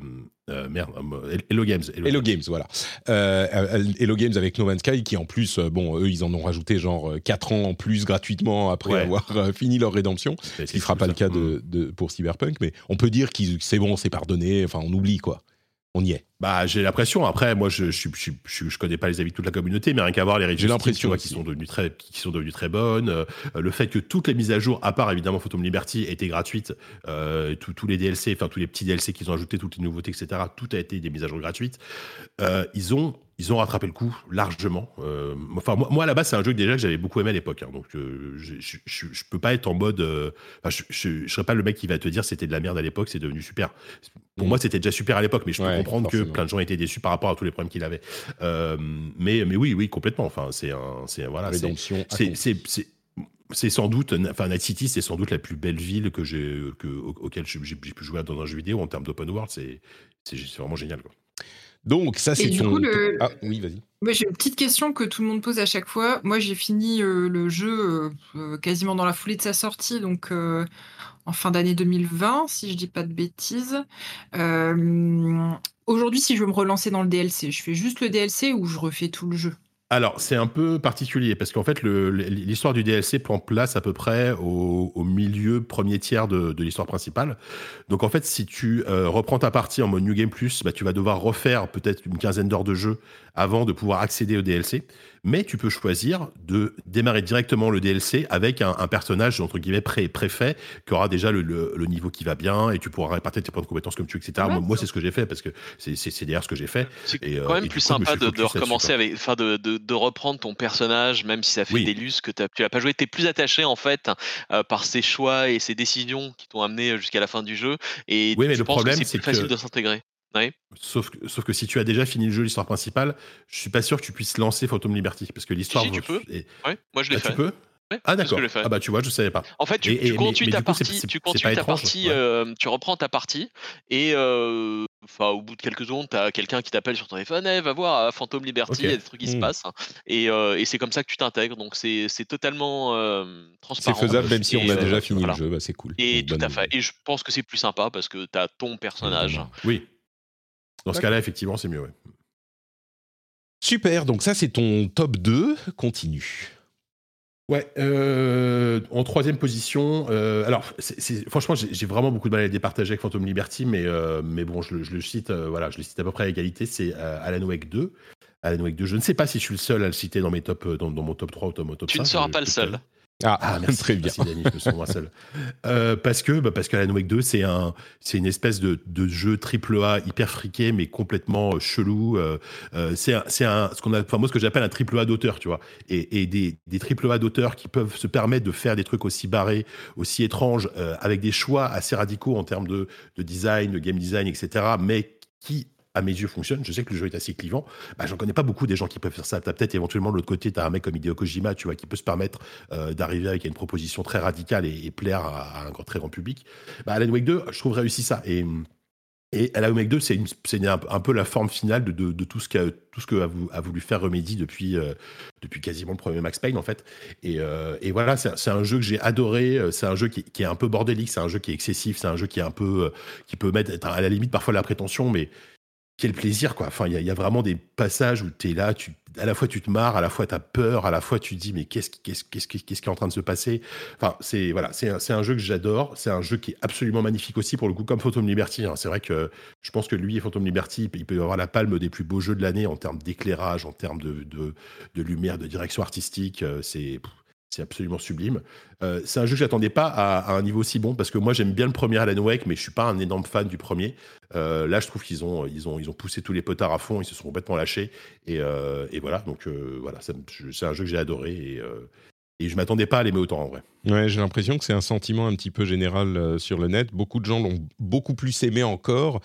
euh, merde, euh, Hello Games. Hello Games, voilà. Euh, Hello Games avec No Man's Sky, qui en plus, bon, eux, ils en ont rajouté genre 4 ans en plus gratuitement après Ouais. avoir fini leur rédemption. Ce qui ne sera c'est pas le cas de, de- pour Cyberpunk, mais on peut dire que c'est bon, c'est pardonné, enfin on oublie quoi. On y est. Bah, j'ai l'impression. Après, moi, je, je, je, je, je connais pas les avis de toute la communauté, mais rien qu'à voir les aussi. qui sont devenues très, qui sont devenues très bonnes. euh, le fait que toutes les mises à jour, à part évidemment Phantom Liberty, étaient gratuites. Euh, tous tous les DLC, enfin tous les petits DLC qu'ils ont ajoutés, toutes les nouveautés, etc. Tout a été des mises à jour gratuites. Euh, ils ont, ils ont rattrapé le coup largement. Euh, enfin, moi, moi, à la base, c'est un jeu que déjà que j'avais beaucoup aimé à l'époque. hein, donc, euh, je, je, je, je peux pas être en mode. euh, je, serais pas le mec qui va te dire c'était de la merde à l'époque, c'est devenu super. Pour Mm. moi, c'était déjà super à l'époque, mais je peux Ouais, comprendre forcément. que plein de gens étaient déçus par rapport à tous les problèmes qu'il avait. Mais, mais oui, oui, complètement. Enfin, c'est un, c'est voilà, c'est, sans doute, enfin, Night City, c'est sans doute la plus belle ville que j'ai, que, au- auquel j'ai, pu jouer dans un jeu vidéo en termes d'open world. C'est, c'est, c'est vraiment génial. Quoi. Donc ça c'est du ton. coup, le- Ah oui, vas-y. J'ai une petite question que tout le monde pose à chaque fois. Moi, j'ai fini euh, le jeu euh, euh, quasiment dans la foulée de sa sortie, donc euh, en fin d'année 2020, si je dis pas de bêtises. Aujourd'hui, si je veux me relancer dans le DLC, je fais juste le DLC ou je refais tout le jeu? Alors, c'est un peu particulier parce qu'en fait, l'histoire du DLC prend place à peu près au, milieu, premier tiers de, de l'histoire principale. Donc, en fait, si tu euh, reprends ta partie en mode New Game Plus, bah, tu vas devoir refaire peut-être une quinzaine d'heures de jeu avant de pouvoir accéder au DLC. Mais tu peux choisir de démarrer directement le DLC avec un, un personnage, entre guillemets, pré préfet, qui aura déjà le, le- le niveau qui va bien et tu pourras répartir tes points de compétences comme tu veux, etc. Ouais, moi, c'est ce que j'ai fait parce que c'est d'ailleurs ce que j'ai fait. C'est euh, quand même et plus coup, sympa de, recommencer avec, enfin de, de, de reprendre ton personnage, même si ça fait Oui. des lus que tu n'as pas joué. Tu es plus attaché en fait euh, par ses choix et ses décisions qui t'ont amené jusqu'à la fin du jeu. Et Oui, mais je le pense problème, que c'est c'est plus facile que- de s'intégrer. Sauf que, sauf que si tu as déjà fini le jeu, l'histoire principale, je suis pas sûr que tu puisses lancer Phantom Liberty parce que l'histoire. Si, tu peux. Ouais, moi je l'ai Ah, fait. tu peux Ouais, Ah d'accord. Ah bah tu vois, je savais pas. En fait, tu, Et- tu et- mais- continues mais ta partie, tu continues ta étrange, partie, ouais. euh, tu reprends ta partie et euh, enfin au bout de quelques secondes, t'as quelqu'un qui t'appelle sur ton téléphone, Eh, va voir à Phantom Liberty, il y a des trucs qui se Hmm. passent et, euh, et c'est comme ça que tu t'intègres. Donc c'est totalement euh, C'est transparent. faisable même si on Et, a euh, déjà fini voilà. le jeu, bah, c'est cool. Et tout à fait. Et je pense que c'est plus sympa parce que t'as ton personnage. Oui. Dans ce cas-là, effectivement, c'est mieux. ouais. Super, donc ça c'est ton top 2, continue. Ouais, euh, en troisième position, euh, alors c'est- c'est- franchement j'ai j'ai vraiment beaucoup de mal à les départager avec Phantom Liberty, mais, euh, mais bon je, le- je le cite, euh, voilà, je le cite à peu près à égalité, c'est euh, Alan Wake 2. Alan Wake 2, je ne sais pas si je suis le seul à le citer dans mes top, dans, dans mon top 3 ou dans mon top Tu 5. ne seras pas le seul. Ah, Ah, *laughs* merci, très bien. Merci Dani, je me sens moins seul. Euh, parce que, bah, parce que Alan Wake 2, c'est un, c'est une espèce de, de jeu triple A hyper friqué, mais complètement euh, chelou. Euh, euh, c'est un, c'est un, ce qu'on a, enfin, moi, ce que j'appelle un triple A d'auteur, tu vois. Et, et des, des triple A d'auteurs qui peuvent se permettre de faire des trucs aussi barrés, aussi étranges, euh, avec des choix assez radicaux en termes de, de design, de game design, etc., mais qui, à mes yeux, fonctionnent. Je sais que le jeu est assez clivant. Bah, j'en connais pas beaucoup des gens qui peuvent faire ça. T'as peut-être éventuellement de l'autre côté, t'as un mec comme Hideo Kojima, tu vois, qui peut se permettre euh, d'arriver avec une proposition très radicale et, plaire à, un très grand public. Bah, Alan Wake 2, je trouve réussi ça. Et, et Alan Wake 2, c'est un, un peu la forme finale de, de- tout ce qu'a tout ce que a, vou- a voulu faire Remedy depuis, euh, depuis quasiment le premier Max Payne, en fait. Et, euh, et voilà, c'est un jeu que j'ai adoré. C'est un jeu qui, est un peu bordélique, c'est un jeu qui est excessif, c'est un jeu qui est un peu. qui peut mettre à la limite parfois la prétention, mais quel plaisir quoi. Enfin, il y, a- vraiment des passages où tu es là, tu, à la fois tu te marres, à la fois tu as peur, à la fois tu te dis mais qu'est-ce qui, qu'est-ce, qu'est-ce qu'est-ce qui est en train de se passer? Enfin, c'est voilà, c'est un, c'est un jeu que j'adore. C'est un jeu qui est absolument magnifique aussi pour le coup, comme Phantom Liberty. hein. C'est vrai que je pense que lui et Phantom Liberty, il peut avoir la palme des plus beaux jeux de l'année en termes d'éclairage, en termes de, de, de lumière, de direction artistique. Euh, C'est c'est absolument sublime. Euh, c'est un jeu que j'attendais pas à, un niveau si bon parce que moi j'aime bien le premier Alan Wake, mais je suis pas un énorme fan du premier. Euh, là, je trouve qu'ils ont, ils ont, ils ont poussé tous les potards à fond, ils se sont complètement lâchés. Et, euh, et voilà, donc voilà, c'est un jeu que j'ai adoré et, et je m'attendais pas à l'aimer autant en vrai. Ouais, j'ai l'impression que c'est un sentiment un petit peu général sur le net. Beaucoup de gens l'ont beaucoup plus aimé encore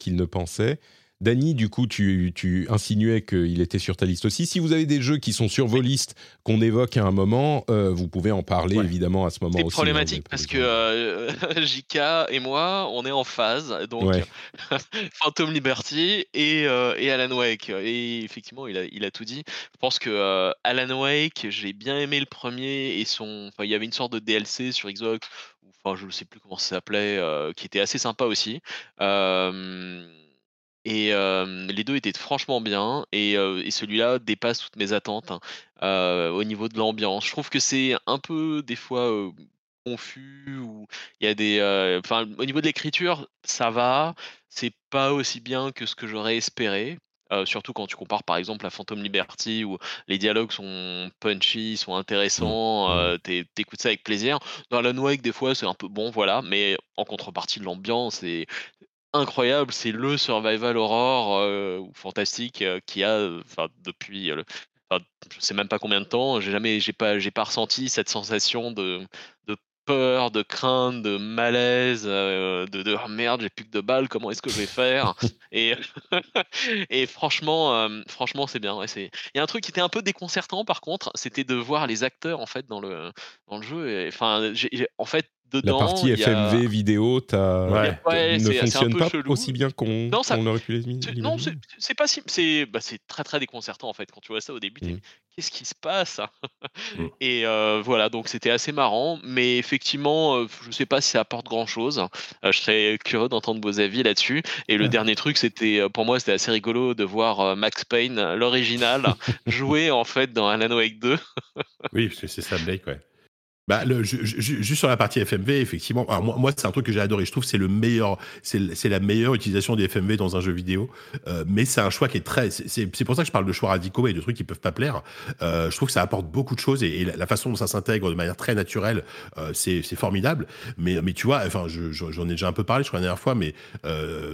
qu'ils ne pensaient. Dany, du coup, tu, tu insinuais qu'il était sur ta liste aussi. Si vous avez des jeux qui sont sur vos listes, qu'on évoque à un moment, euh, vous pouvez en parler Ouais. évidemment à ce moment C'est aussi. problématique hein, parce que euh, *laughs* JK et moi, on est en phase. Donc, Ouais. *laughs* Phantom Liberty et, euh, et Alan Wake. Et effectivement, il a, il a tout dit. Je pense que euh, Alan Wake, j'ai bien aimé le premier et son. Enfin, il y avait une sorte de DLC sur Xbox, ou enfin, je ne sais plus comment ça s'appelait, euh, qui était assez sympa aussi. Euh, et euh, les deux étaient franchement bien. Et, euh, et celui-là dépasse toutes mes attentes hein, euh, au niveau de l'ambiance. Je trouve que c'est un peu des fois. euh, confus ou il y a des euh, enfin au niveau de l'écriture ça va c'est pas aussi bien que ce que j'aurais espéré euh, surtout quand tu compares par exemple à Phantom Liberty où les dialogues sont punchy sont intéressants Mmh. euh, t'é- t'écoutes ça avec plaisir dans Alan Wake des fois c'est un peu bon voilà mais en contrepartie de l'ambiance c'est incroyable c'est le survival horror euh, fantastique euh, qu'il y a euh, depuis le je sais même pas combien de temps j'ai jamais j'ai pas j'ai pas ressenti cette sensation de de peur, de crainte, de malaise, euh, de, de Ah, merde, j'ai plus que deux balles, comment est-ce que je vais faire? *laughs* Et, *laughs* et franchement, euh, franchement, c'est bien. ouais, Il y a un truc qui était un peu déconcertant par contre, c'était de voir les acteurs en fait dans le dans le jeu. et, Enfin, en fait, La partie il y a- FMV vidéo t'as- Ouais. Ouais, ne fonctionne peu pas chelou. aussi bien qu'on Non, ça- aurait pu les c'est- Non, c'est c'est pas si. C'est bah, c'est très très déconcertant en fait. Quand tu vois ça au début, Mm. qu'est-ce qui se passe Mm. *laughs* Et euh, voilà, donc c'était assez marrant. Mais effectivement, euh, je sais pas si ça apporte grand chose. je serais curieux d'entendre vos avis là-dessus. Et le Ouais. dernier truc, c'était euh, pour moi, c'était assez rigolo de voir euh, Max Payne, euh, l'original, *laughs* jouer en fait dans Alan Wake 2. Oui, parce que c'est ça Blake, ouais. Bah, le, ju- ju- juste sur la partie FMV, effectivement, alors moi, moi c'est un truc que j'ai adoré. Je trouve que c'est le meilleur, c'est la meilleure utilisation des FMV dans un jeu vidéo. Euh, mais c'est un choix qui est très, c'est- pour ça que je parle de choix radicaux et de trucs qui peuvent pas plaire. Euh, je trouve que ça apporte beaucoup de choses et, et la, la façon dont ça s'intègre de manière très naturelle, euh, c'est formidable. Mais, mais tu vois, enfin, je- je- j'en ai déjà un peu parlé, je crois la dernière fois, mais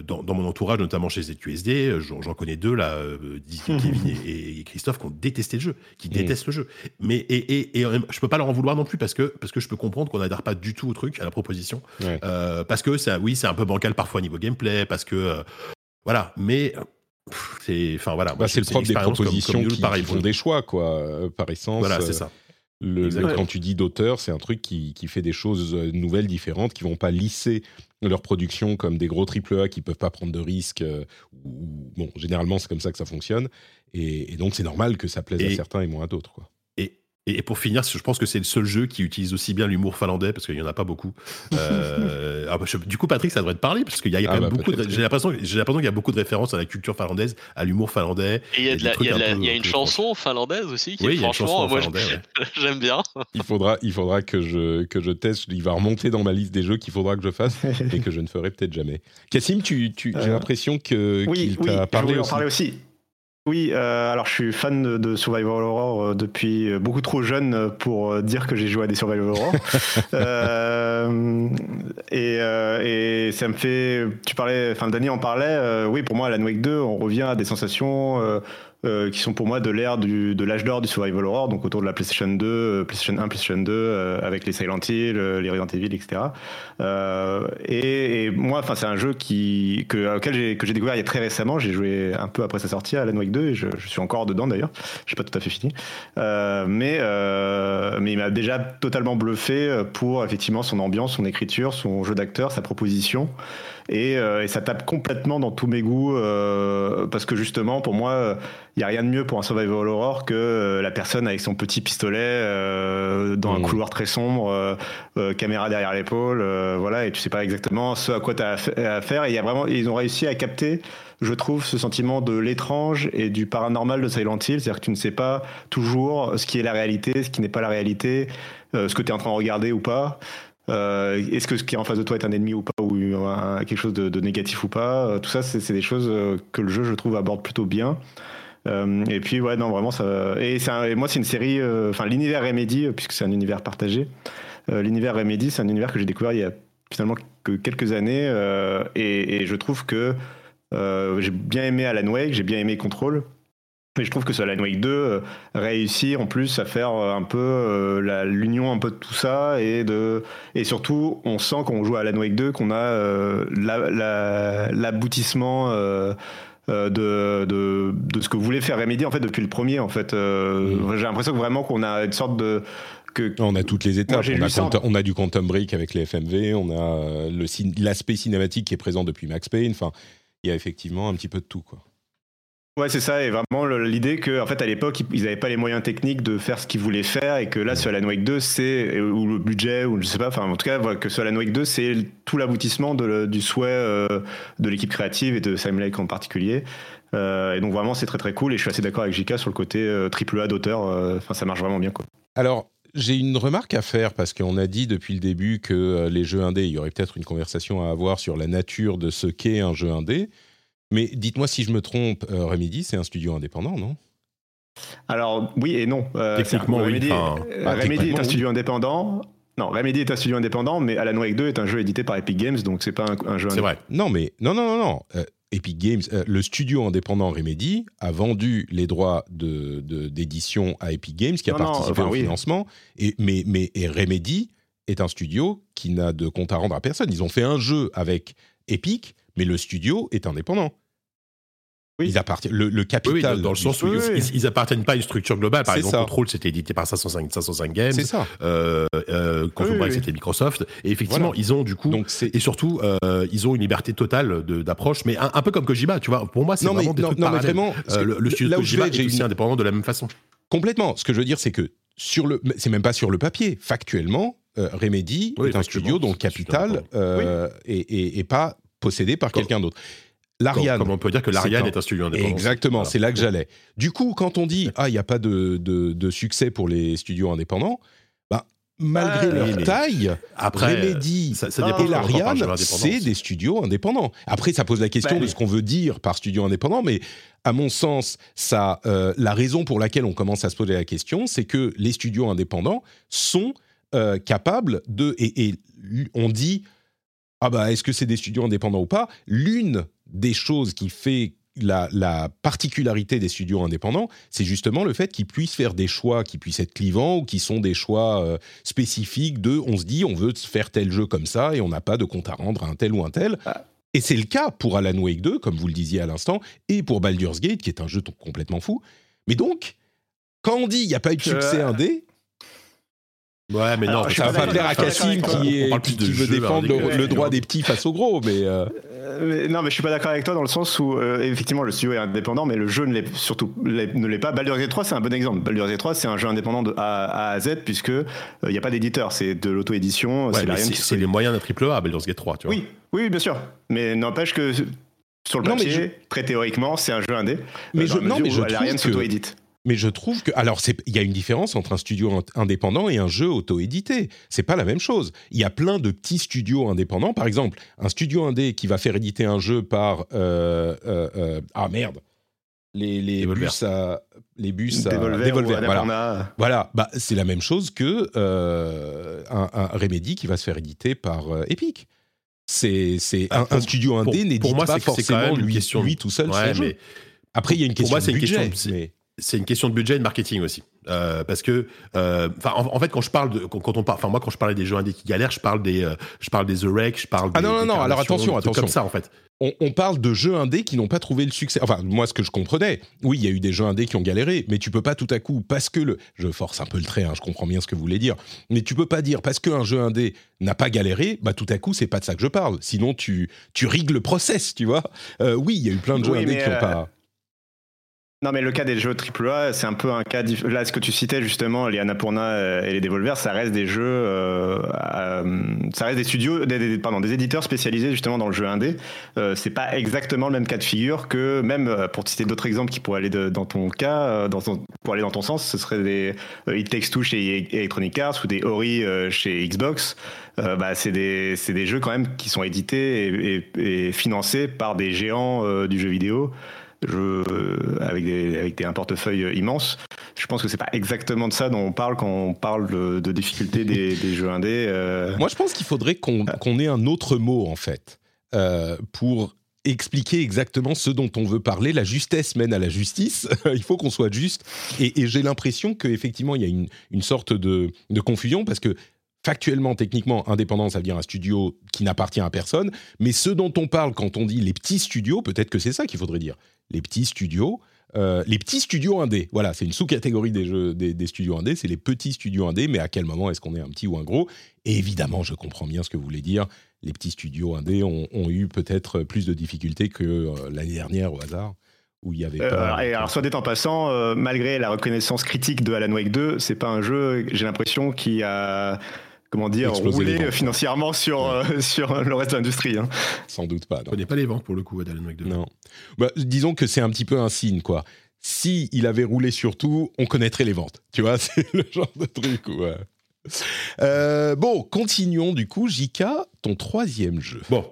dans, dans mon entourage, notamment chez ZQSD, j'en connais deux là, *laughs* Kevin et, et Christophe, qui ont détesté le jeu, qui détestent le jeu. Mais et, et, et je peux pas leur en vouloir non plus parce que parce que je peux comprendre qu'on n'adhère pas du tout au truc, à la proposition, Ouais. Euh, parce que ça, oui, c'est un peu bancal parfois niveau gameplay, parce que euh, voilà. Mais c'est, enfin voilà, Bah, c'est le propre des comme- propositions comme qui, pareil qui font des choix, quoi, euh, par essence. Voilà, c'est ça. Le, le- Exactement. quand tu dis d'auteur, c'est un truc qui, qui fait des choses nouvelles, différentes, qui vont pas lisser leur production comme des gros triple A qui peuvent pas prendre de risques. euh, bon, généralement, c'est comme ça que ça fonctionne. Et, et donc, c'est normal que ça plaise à certains et moins à d'autres. Et, et pour finir, je pense que c'est le seul jeu qui utilise aussi bien l'humour finlandais, parce qu'il n'y en a pas beaucoup. Euh, *laughs* ah bah, je- du coup, Patrick, ça devrait te parler, parce qu'il y a, il y a Ah quand même bah, beaucoup. de-. J'ai l'impression, j'ai l'impression qu'il y a beaucoup de références à la culture finlandaise, à l'humour finlandais. Et il y a, Et de des la- il y a trucs de un la- peu- il y a une chanson finlandaise aussi qui Oui, est franchement, en moi *laughs* j'aime bien. Il faudra, il faudra que, je, que je teste. Il va remonter dans ma liste des jeux qu'il faudra que je fasse *laughs* et que je ne ferai peut-être jamais. Cassim, tu, tu, j'ai Euh, l'impression que, Oui, qu'il oui, t'a parlé voulais en aussi. parler aussi. Oui, euh, alors je suis fan de, de Survival Horror euh, depuis euh, beaucoup trop jeune euh, pour dire que j'ai joué à des Survival Horror. *laughs* Euh, et, euh, et ça me fait. Tu parlais, enfin, Dany en parlait. euh, oui, pour moi, Alan Wake 2, on revient à des sensations. Euh, qui sont pour moi de l'ère de l'âge d'or du survival horror, donc autour de la PlayStation 2, euh, PlayStation 1, PlayStation 2, euh, avec les Silent Hill, euh, les Resident Evil, etc. Euh, et, et moi, enfin, c'est un jeu qui que, auquel j'ai que j'ai découvert il y a très récemment. J'ai joué un peu après sa sortie à Alan Wake 2 et je, je suis encore dedans d'ailleurs. Suis pas tout à fait fini, mais mais il m'a déjà totalement bluffé pour effectivement son ambiance, son écriture, son jeu d'acteur, sa proposition. Et, euh, et ça tape complètement dans tous mes goûts euh, parce que justement pour moi il y a rien de mieux pour un survival horror que euh, la personne avec son petit pistolet dans un Mmh. couloir très sombre caméra derrière l'épaule voilà et tu sais pas exactement ce à quoi tu as affaire et il y a vraiment ils ont réussi à capter je trouve ce sentiment de l'étrange et du paranormal de Silent Hill. C'est-à-dire que tu ne sais pas toujours ce qui est la réalité ce qui n'est pas la réalité euh, ce que tu es en train de regarder ou pas. Euh, Est-ce que ce qui est en face de toi est un ennemi ou pas, ou quelque chose de, négatif ou pas Euh, Tout ça, c'est des choses euh, que le jeu, je trouve, aborde plutôt bien. Euh, et puis, ouais, non, vraiment, ça. Et, et moi, c'est une série. Enfin, l'univers Remedy, puisque c'est un univers partagé. l'univers Remedy, c'est un univers que j'ai découvert il y a finalement que quelques années. et, et je trouve que j'ai bien aimé Alan Wake, j'ai bien aimé Control. Mais je trouve que ce Alan Wake 2 euh, réussit en plus à faire euh, un peu euh, l'union un peu de tout ça et de et surtout on sent quand on joue à Alan Wake 2 qu'on a la- la- l'aboutissement de, de, de, ce que voulait faire Remedy en fait depuis le premier. En fait, euh, mm. j'ai l'impression que vraiment qu'on a une sorte de que, on a toutes les étapes. on, a on, a du Quantum Break avec les FMV, on a l'aspect cinématique qui est présent depuis Max Payne. Enfin, il y a effectivement un petit peu de tout, quoi. Ouais, c'est ça, et vraiment l'idée qu'en en fait à l'époque ils n'avaient pas les moyens techniques de faire ce qu'ils voulaient faire et que là sur Alan Wake 2 c'est ou le budget ou je sais pas, enfin en tout cas que sur Alan Wake 2 c'est tout l'aboutissement du souhait euh, de l'équipe créative et de Sam Lake en particulier. Euh, et donc vraiment c'est très très cool et je suis assez d'accord avec Jika sur le côté euh, triple A d'auteur. Enfin ça marche vraiment bien. Alors j'ai une remarque à faire parce qu'on a dit depuis le début que les jeux indés, il y aurait peut-être une conversation à avoir sur la nature de ce qu'est un jeu indé. Mais dites-moi si je me trompe, euh, Remedy, c'est un studio indépendant, non? Alors, oui et non. Euh, techniquement, Remedy, euh, ah, Remedy est un studio indépendant. Non, Remedy est un studio indépendant, mais Alan Wake 2 est un jeu édité par Epic Games, donc c'est pas un, jeu. C'est vrai. Non, mais non, non, non, non. Epic Games, le studio indépendant Remedy a vendu les droits d'édition de, à Epic Games, qui a participé au financement. Et, mais, mais et Remedy est un studio qui n'a de compte à rendre à personne. Ils ont fait un jeu avec Epic, mais le studio est indépendant. Oui. Ils appartiennent, le, capital. Oui, dans, le sens où ils, appartiennent pas à une structure globale. Par exemple, Control, c'était édité par 505, 505 Games. C'est ça. Euh, euh, c'était Microsoft. Et effectivement, ils ont du coup, Donc et surtout, euh, ils ont une liberté totale d'approche, mais un, peu comme Kojima, tu vois. Pour moi, c'est vraiment des trucs non, Mais vraiment, euh, le, studio de Kojima est aussi indépendant de la même façon. Complètement. Ce que je veux dire, c'est que sur le, c'est même pas sur le papier. Factuellement, Remedy est un studio dont le capital est, pas possédé par quelqu'un d'autre. L'Ariane. Comme on peut dire que l'Ariane est, un studio indépendant. Exactement, c'est là que j'allais. Du coup, quand on dit ah il n'y a pas de, de, succès pour les studios indépendants, bah, malgré leur taille, après, Remedy ça, et l'Ariane, c'est des studios indépendants. Après, ça pose la question bah de ce qu'on veut dire par studio indépendant, mais à mon sens, ça, euh, la raison pour laquelle on commence à se poser la question, c'est que les studios indépendants sont euh, capables de et, et on dit ah bah est-ce que c'est des studios indépendants ou pas? L'une des choses qui fait la, particularité des studios indépendants, c'est justement le fait qu'ils puissent faire des choix qui puissent être clivants ou qui sont des choix euh, spécifiques de on se dit on veut faire tel jeu comme ça et on n'a pas de compte à rendre à un tel ou un tel. Ah. Et c'est le cas pour Alan Wake 2, comme vous le disiez à l'instant, et pour Baldur's Gate, qui est un jeu complètement fou. Mais donc, quand on dit il n'y a pas eu de succès indé, Ouais, mais non, ça va pas plaire à Cassim qui, est, qui, veut défendre le, droit des petits face au gros, mais, euh. Euh, Non, mais je suis pas d'accord avec toi dans le sens où, euh, effectivement, le studio est indépendant, mais le jeu ne l'est surtout ne l'est pas. Baldur's Gate 3, c'est un bon exemple. Baldur's Gate 3, c'est un jeu indépendant de A, à Z, puisque il n'y a pas d'éditeur, c'est de l'auto-édition. c'est les moyens d'un triple A, Baldur's Gate 3, tu vois. Oui, oui, bien sûr. Mais n'empêche que sur le papier, très théoriquement, c'est un jeu indé. Mais je, non, mais je trouve s'auto-édite. Mais je trouve que alors il y a une différence entre un studio indépendant et un jeu auto-édité. C'est pas la même chose. Il y a plein de petits studios indépendants. Par exemple, un studio indé qui va faire éditer un jeu par euh, euh, euh, ah merde les, les bus à les bus à Devolver, voilà. voilà. Bah, c'est la même chose que un, un, Remedy qui va se faire éditer par Epic. C'est ah, un, studio indé n'édite pas forcément lui, lui, tout seul son jeu. Après, il y a une question de budget. Mais c'est une question de budget et de marketing aussi. Euh, parce que, euh, en, fait, quand je parle de, quand, on parle, enfin moi, quand je parlais des jeux indés qui galèrent, je parle des, euh, je parle des The Wreck, je parle. Ah non non non. Alors attention, attention. Comme ça, en fait. On, parle de jeux indés qui n'ont pas trouvé le succès. Enfin, moi, ce que je comprenais, oui, il y a eu des jeux indés qui ont galéré, mais tu peux pas tout à coup, parce que le, je force un peu le trait, hein, je comprends bien ce que vous voulez dire, mais tu peux pas dire parce qu'un jeu indé n'a pas galéré, bah tout à coup, c'est pas de ça que je parle. Sinon, tu, tu rigues le process, tu vois. oui, il y a eu plein de jeux indés qui n'ont pas. Non, mais le cas des jeux AAA, c'est un peu un cas. Là, ce que tu citais justement, les Annapurna euh, et les Devolver, ça reste des jeux. Euh, ça reste des studios, des, pardon, des éditeurs spécialisés justement dans le jeu indé. Euh, c'est pas exactement le même cas de figure que, même euh, pour citer d'autres exemples qui pourraient aller dans ton cas, dans pour aller dans ton sens, ce serait des It Takes Two chez Electronic Arts ou des Ori chez Xbox. bah, c'est des, des, jeux quand même qui sont édités et, et financés par des géants du jeu vidéo je, avec, des, avec des, un portefeuille immense. Je pense que c'est pas exactement de ça dont on parle quand on parle de, de difficulté des, *laughs* des, jeux indés. Euh. Moi, je pense qu'il faudrait qu'on ait un autre mot, en fait, euh, pour expliquer exactement ce dont on veut parler. La justesse mène à la justice. *laughs* il faut qu'on soit juste. Et, et j'ai l'impression qu'effectivement, il y a une, une sorte de, de, confusion parce que factuellement, techniquement, indépendant, ça veut dire un studio qui n'appartient à personne. Mais ce dont on parle quand on dit les petits studios, peut-être que c'est ça qu'il faudrait dire. Les petits studios, euh, les petits studios indés. Voilà, c'est une sous-catégorie des jeux des, studios indés. C'est les petits studios indés. Mais à quel moment est-ce qu'on est un petit ou un gros? Et évidemment, je comprends bien ce que vous voulez dire. Les petits studios indés ont, eu peut-être plus de difficultés que euh, l'année dernière au hasard où il y avait pas. et alors, soit dit en passant, malgré la reconnaissance critique de Alan Wake 2, c'est pas un jeu, j'ai l'impression, qui a comment dire, rouler financièrement sur, euh, sur le reste de l'industrie. Hein. Sans doute pas. On n'est pas les ventes pour le coup, Alan Wake Non. Bah, disons que c'est un petit peu un signe, quoi. Si il avait roulé sur tout, on connaîtrait les ventes. Tu vois, *laughs* c'est le genre de truc. Euh, bon, continuons du coup. Jika, ton troisième jeu. Bon,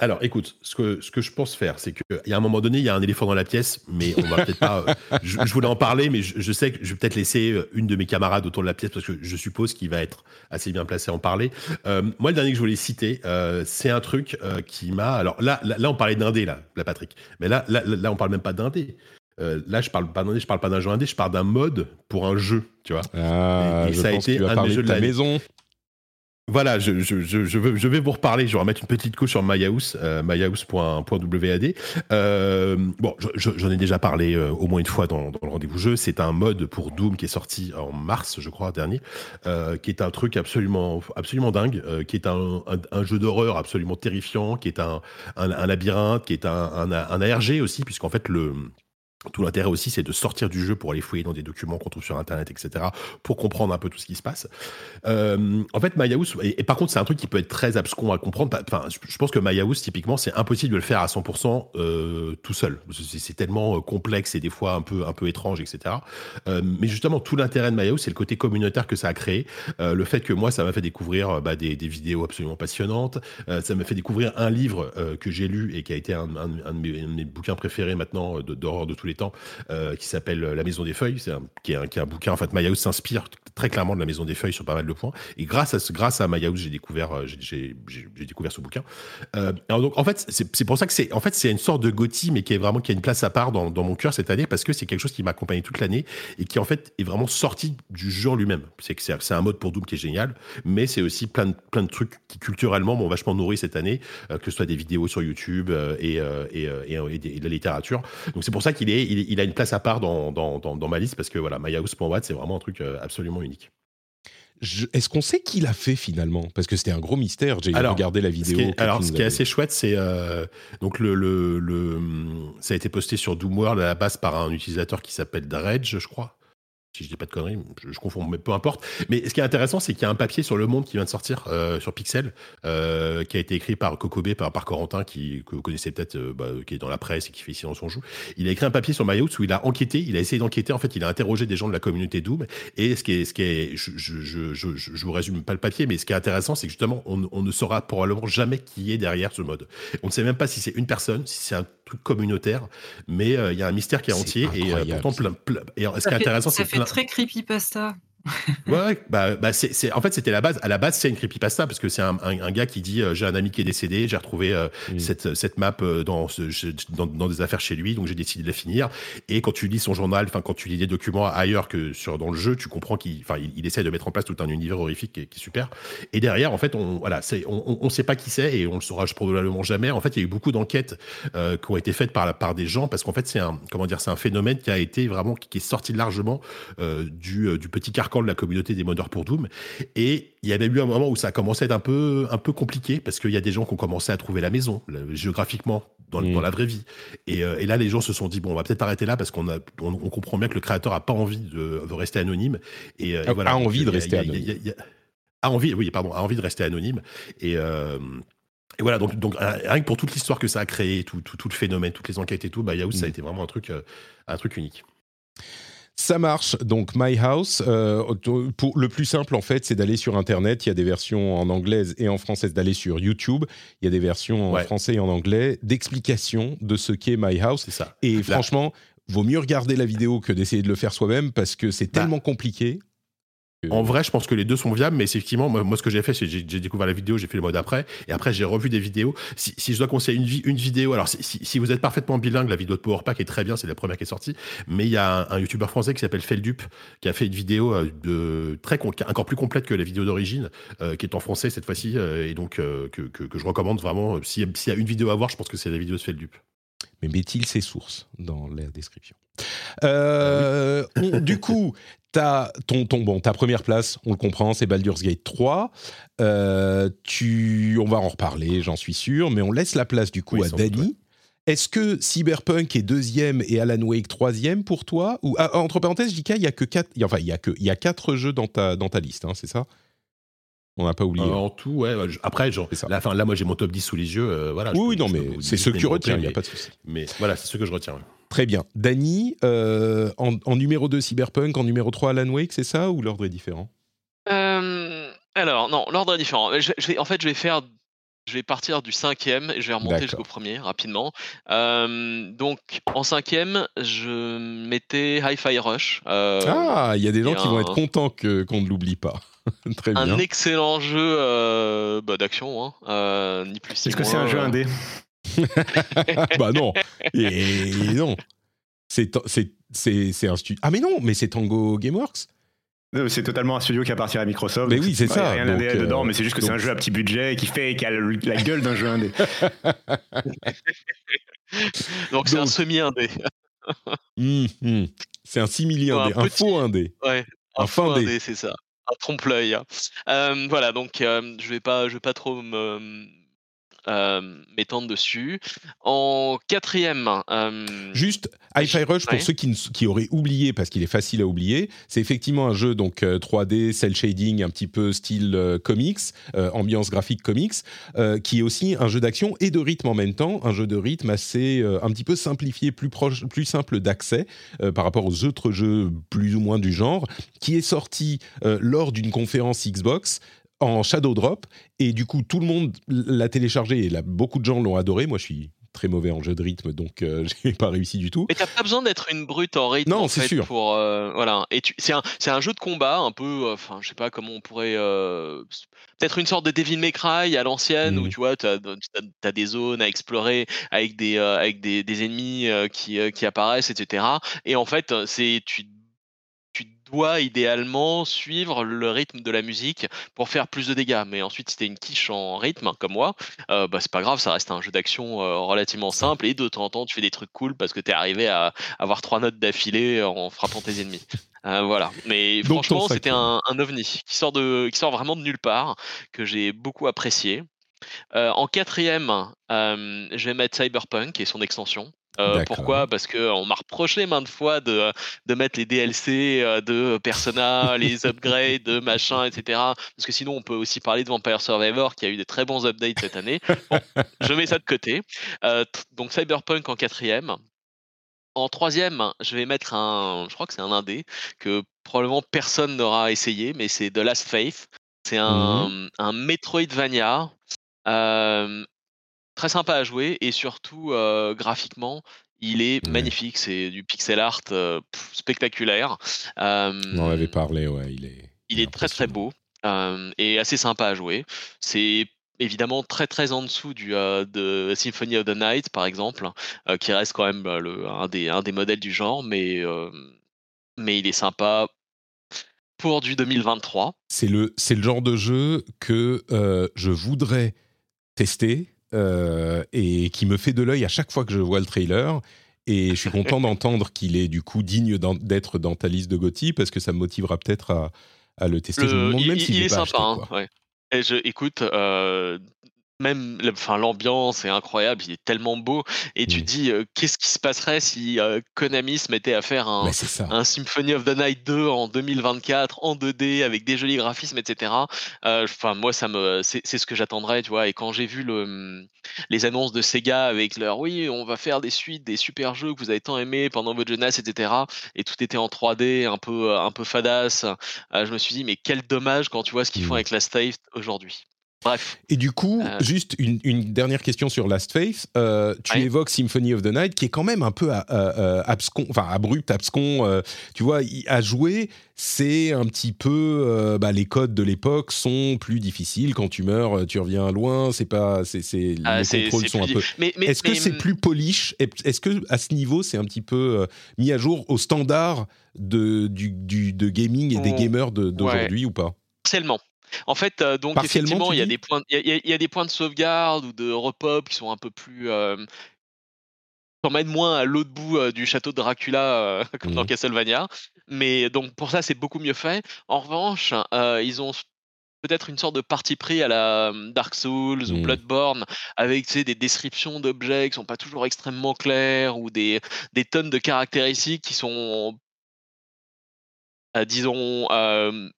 alors, écoute, ce que, ce que je pense faire, c'est qu'il y a un moment donné, il y a un éléphant dans la pièce, mais on va peut-être pas. Euh, je, voulais en parler, mais je, sais que je vais peut-être laisser euh, une de mes camarades autour de la pièce parce que je suppose qu'il va être assez bien placé à en parler. Euh, moi, le dernier que je voulais citer, c'est un truc qui m'a. Alors là, là, on parlait d'indé, là, la Patrick. Mais là, là, là, on parle même pas d'indé. là, je parle pas d'indé, je parle pas d'un jeu indé, je parle d'un mode pour un jeu, tu vois. Ah, et, ça a été un des jeux de la maison. Voilà, je, vais vous reparler. Je vais remettre une petite couche sur MyHouse, euh, myhouse.wad. Euh, bon, j'en ai déjà parlé euh, au moins une fois dans, le rendez-vous jeu. C'est un mode pour Doom qui est sorti en mars, je crois, dernier, euh, qui est un truc absolument, absolument dingue, qui est un, jeu d'horreur absolument terrifiant, qui est un, un, labyrinthe, qui est un ARG aussi, puisqu'en fait le tout l'intérêt aussi, c'est de sortir du jeu pour aller fouiller dans des documents qu'on trouve sur Internet, etc., pour comprendre un peu tout ce qui se passe. Euh, en fait, MyHouse, et, et, par contre, c'est un truc qui peut être très abscon à comprendre. Enfin, je pense que MyHouse, typiquement, c'est impossible de le faire à 100% euh, tout seul. C'est tellement euh, complexe et des fois un peu, un peu étrange, etc. Euh, mais justement, tout l'intérêt de MyHouse, c'est le côté communautaire que ça a créé. Le fait que moi, ça m'a fait découvrir bah, des, vidéos absolument passionnantes. Ça m'a fait découvrir un livre que j'ai lu et qui a été un, un, un, de, mes, un de, mes, bouquins préférés maintenant d'horreur de, de tous les temps, euh, qui s'appelle La Maison des Feuilles, est un, qui, est un, bouquin. En fait, Mayahouse s'inspire très clairement de La Maison des Feuilles sur pas mal de points. Et grâce à, grâce à Mayahouse, j'ai découvert, euh, découvert ce bouquin. Euh, alors donc, en fait, c'est pour ça que c'est, en fait, une sorte de Gothi, mais qui est vraiment qui a une place à part dans, mon cœur cette année parce que c'est quelque chose qui m'a accompagné toute l'année et qui en fait est vraiment sorti du jeu lui-même. C'est un mode pour Doom qui est génial, mais c'est aussi plein de, plein de trucs qui culturellement m'ont vachement nourri cette année, euh, que ce soit des vidéos sur YouTube euh, et, et, et, de la littérature. Donc c'est pour ça qu'il est, il, il, a une place à part dans, dans, dans, dans ma liste parce que voilà, MyHouse.wat, c'est vraiment un truc absolument unique. Est-ce qu'on sait qui l'a fait finalement? Parce que c'était un gros mystère. J'ai regardé la vidéo. Ce est, alors, ce qui est assez chouette, c'est euh, donc le, le, le, ça a été posté sur Doomworld à la base par un utilisateur qui s'appelle Dredge, je crois si je dis pas de conneries, je, confonds, mais peu importe. Mais ce qui est intéressant, c'est qu'il y a un papier sur Le Monde qui vient de sortir euh, sur Pixel, euh, qui a été écrit par Kokobé, par, par Corentin, qui, que vous connaissez peut-être, euh, bah, qui est dans la presse et qui fait ici dans son joue. Il a écrit un papier sur MyHouse où il a enquêté, il a essayé d'enquêter. En fait, il a interrogé des gens de la communauté Doom. Et ce qui est, ce qui est, je, je, je, je, je vous résume pas le papier, mais ce qui est intéressant, c'est que justement, on, on, ne saura probablement jamais qui est derrière ce mode. On ne sait même pas si c'est une personne, si c'est un truc communautaire, mais euh, il y a un mystère qui est, est entier et pourtant plein, plein, Et ce qui est intéressant, c'est plein... très creepypasta ouais, bah, bah c'est, en fait, c'était la base. À la base, c'est une creepypasta parce que c'est un, un, un, gars qui dit euh, j'ai un ami qui est décédé, j'ai retrouvé euh, cette, cette map euh, dans, ce, dans, dans, des affaires chez lui, donc j'ai décidé de la finir. Et quand tu lis son journal, enfin quand tu lis des documents ailleurs que sur dans le jeu, tu comprends qu'il, il, il, essaie de mettre en place tout un univers horrifique qui est, qui est super. Et derrière, en fait, on, voilà, c'est, on, on, sait pas qui c'est et on le saura probablement jamais. En fait, il y a eu beaucoup d'enquêtes euh, qui ont été faites par, par des gens parce qu'en fait, c'est un, comment dire, c'est un phénomène qui a été vraiment qui, qui est sorti largement du, du petit carcan de la communauté des modeurs pour Doom. Et il y avait eu un moment où ça a commencé à être un peu, un peu compliqué parce qu'il y a des gens qui ont commencé à trouver la maison géographiquement dans, mmh. dans, la vraie vie. Et, euh, et, là, les gens se sont dit bon, on va peut-être arrêter là parce qu'on a, on, on, comprend bien que le créateur a pas envie de, de rester anonyme. Et, euh, et voilà, a envie de rester anonyme. A envie, oui, pardon, a envie de rester anonyme. Et euh, et voilà, donc, donc rien que pour toute l'histoire que ça a créé, tout, tout, tout, le phénomène, toutes les enquêtes et tout, bah, Yahoo, mmh. ça a été vraiment un truc, un truc unique. Ça marche. Donc, My House, euh, pour, le plus simple, en fait, c'est d'aller sur Internet. Il y a des versions en anglaise et en française, d'aller sur YouTube. Il y a des versions en français et en anglais d'explications de ce qu'est My House. C'est ça. Et Là. franchement, vaut mieux regarder la vidéo que d'essayer de le faire soi-même parce que c'est bah. tellement compliqué En vrai, je pense que les deux sont viables, mais effectivement, moi, moi ce que j'ai fait, c'est j'ai j'ai découvert la vidéo, j'ai fait le mode après, et après j'ai revu des vidéos. Si, si je dois conseiller une, vi- une vidéo, alors si, si- si vous êtes parfaitement bilingue, la vidéo de Powerpack est très bien, c'est la première qui est sortie, mais il y a un, un youtubeur français qui s'appelle Feldup, qui a fait une vidéo euh, de très encore plus complète que la vidéo d'origine, euh, qui est en français cette fois-ci, euh, et donc euh, que, que, que je recommande vraiment. euh, S'il y, a- s'il y a une vidéo à voir, je pense que c'est la vidéo de Feldup. Mais met-il ses sources dans la description? Euh, Du coup, t'as ton, ton, bon, ta première place, on le comprend, c'est Baldur's Gate 3. Euh, tu, on va en reparler, j'en suis sûr, mais on laisse la place du coup Oui, à Dany. Est-ce que Cyberpunk est deuxième et Alan Wake troisième pour toi? Ou ah, entre parenthèses, JK, il y a que quatre, il y a- enfin il y a que il y a quatre jeux dans ta dans ta liste, hein, c'est ça? On n'a pas oublié. Euh, en tout, ouais. après, genre, la fin, là, moi, j'ai mon top 10 sous les yeux. euh, voilà, oui, non, mais c'est des que tu retiens, il n'y a pas de souci. Mais voilà, c'est ce que je retiens. Très bien. Dany, euh, en, en numéro 2 Cyberpunk, en numéro 3 Alan Wake, c'est ça ou l'ordre est différent? Euh, alors, non, l'ordre est différent. Je, je vais, en fait, je vais faire. Je vais partir du cinquième et je vais remonter jusqu'au premier rapidement. Euh, donc, en cinquième, je mettais Hi-Fi Rush. euh, Ah, il y a des gens qui vont être contents que, qu'on ne l'oublie pas. *laughs* Très un excellent jeu euh, bah, d'action, hein, euh, ni plus Est-ce que c'est un jeu euh, indé *laughs* bah non. Et non. C'est, c'est, c'est, c'est un studio. Ah mais non, mais c'est Tango Gameworks. Euh, C'est totalement un studio qui appartient à Microsoft. Mais oui, c'est ça, y a rien d'indé euh, dedans, mais c'est juste que c'est donc- un jeu à petit budget qui fait qui a la gueule d'un jeu indé. *laughs* Donc, c'est un semi-indé. Hum, hum. C'est un simili Ouais, un indé, un petit- faux indé. Ouais, Un un faux indé, c'est ça. Trompe-l'œil. hein. Euh, voilà, donc euh, je vais pas, je vais pas trop me m'étendre dessus. En quatrième, euh, Juste, Hi-Fi Rush, pour Ouais. ceux qui, ne- qui auraient oublié, parce qu'il est facile à oublier, c'est effectivement un jeu donc euh, 3D, cel shading, un petit peu style euh, comics, euh, ambiance graphique comics, euh, qui est aussi un jeu d'action et de rythme en même temps, un jeu de rythme assez, euh, un petit peu simplifié, plus proche, plus simple d'accès euh, par rapport aux autres jeux plus ou moins du genre, qui est sorti euh, lors d'une conférence Xbox en Shadow Drop et du coup tout le monde l'a téléchargé et là, beaucoup de gens l'ont adoré. Moi, je suis très mauvais en jeu de rythme, donc euh, *laughs* j'ai pas réussi du tout. Mais t'as pas besoin d'être une brute en rythme. Non, c'est sûr. Pour euh, voilà. Et tu, c'est un, c'est un jeu de combat un peu. euh, Enfin, je sais pas comment on pourrait. euh, Peut-être une sorte de Devil May Cry à l'ancienne où Mhm. tu vois, t'as, des zones à explorer avec des euh, avec des, des ennemis euh, qui euh, qui apparaissent, etc. Et en fait, euh, c'est tu tu dois idéalement suivre le rythme de la musique pour faire plus de dégâts. Mais ensuite, si t'es une quiche en rythme, comme moi, euh, bah, c'est pas grave, ça reste un jeu d'action euh, relativement simple et de temps en temps, tu fais des trucs cool parce que t'es arrivé à avoir trois notes d'affilée en frappant tes ennemis. Euh, voilà. Mais Donc, franchement, c'était un, un ovni qui sort, de, qui sort vraiment de nulle part, que j'ai beaucoup apprécié. En quatrième, je vais mettre Cyberpunk et son extension. Euh, pourquoi? Parce qu'on m'a reproché maintes fois de, de mettre les DLC euh, de Persona, les *laughs* upgrades, de machin, etc. Parce que sinon, on peut aussi parler de Vampire Survivor qui a eu des très bons updates cette année. Bon, *laughs* je mets ça de côté. Euh, donc Cyberpunk en quatrième. En troisième, je vais mettre un, je crois que c'est un indé que probablement personne n'aura essayé, mais c'est The Last Faith. C'est un, un Metroidvania euh, très sympa à jouer et surtout euh, graphiquement, il est Ouais. magnifique. C'est du pixel art euh, pff, spectaculaire. Euh, On en avait parlé, ouais, il est. il est très très beau et assez sympa à jouer. C'est évidemment très très en dessous du euh, de Symphony of the Night par exemple, euh, qui reste quand même euh, le, un, des, un des modèles du genre, mais, euh, mais il est sympa pour du 2023. C'est le, c'est le genre de jeu que je voudrais tester euh, et qui me fait de l'œil à chaque fois que je vois le trailer. Et je suis content *laughs* d'entendre qu'il est du coup digne d'être dans ta liste de Gotti parce que ça me motivera peut-être à, à le tester. je me demande même il- est, sympa. acheté, hein, ouais. Et je, écoute, euh, même, enfin, l'ambiance est incroyable, il est tellement beau. Et tu Mm. te dis, euh, qu'est-ce qui se passerait si euh, Konami se mettait à faire un, un Symphony of the Night 2 en 2024 en 2D avec des jolis graphismes, etc. Euh, Enfin, moi, ça me, c'est ce que j'attendrais, tu vois. Et quand j'ai vu le, les annonces de Sega avec leur, oui, on va faire des suites, des super jeux que vous avez tant aimés pendant votre jeunesse, etc. Et tout était en 3D, un peu, un peu fadasse. je me suis dit, mais quel dommage quand tu vois ce qu'ils font Mm. avec la State aujourd'hui. Bref. Et du coup, Euh. juste une, une dernière question sur Last Faith. Euh, tu évoques Symphony of the Night, qui est quand même un peu euh, abscon, enfin abrupt, abscon. euh, tu vois, à jouer, c'est un petit peu. bah, les codes de l'époque sont plus difficiles. Quand tu meurs, tu reviens loin. C'est pas. C'est, c'est- Ah, les c'est- contrôles sont un peu. dit- Mais, mais- Est-ce que c'est plus polish? Est-ce que à ce niveau, c'est un petit peu mis à jour au standard de, du, du- de gaming et des gamers de- d'aujourd'hui ou pas? Partiellement. En fait, euh, donc effectivement, il y a des points, il y a- y, des points de sauvegarde ou de repop qui sont un peu plus euh, t'emmènent moins à l'autre bout euh, du château de Dracula euh, comme *laughs* dans Mhm. Castlevania. Mais donc pour ça, c'est beaucoup mieux fait. En revanche, euh, ils ont peut-être une sorte de parti pris à la euh, Dark Souls ou Mhm. Bloodborne avec tu sais, des descriptions d'objets qui sont pas toujours extrêmement claires ou des, des tonnes de caractéristiques qui sont euh, disons euh,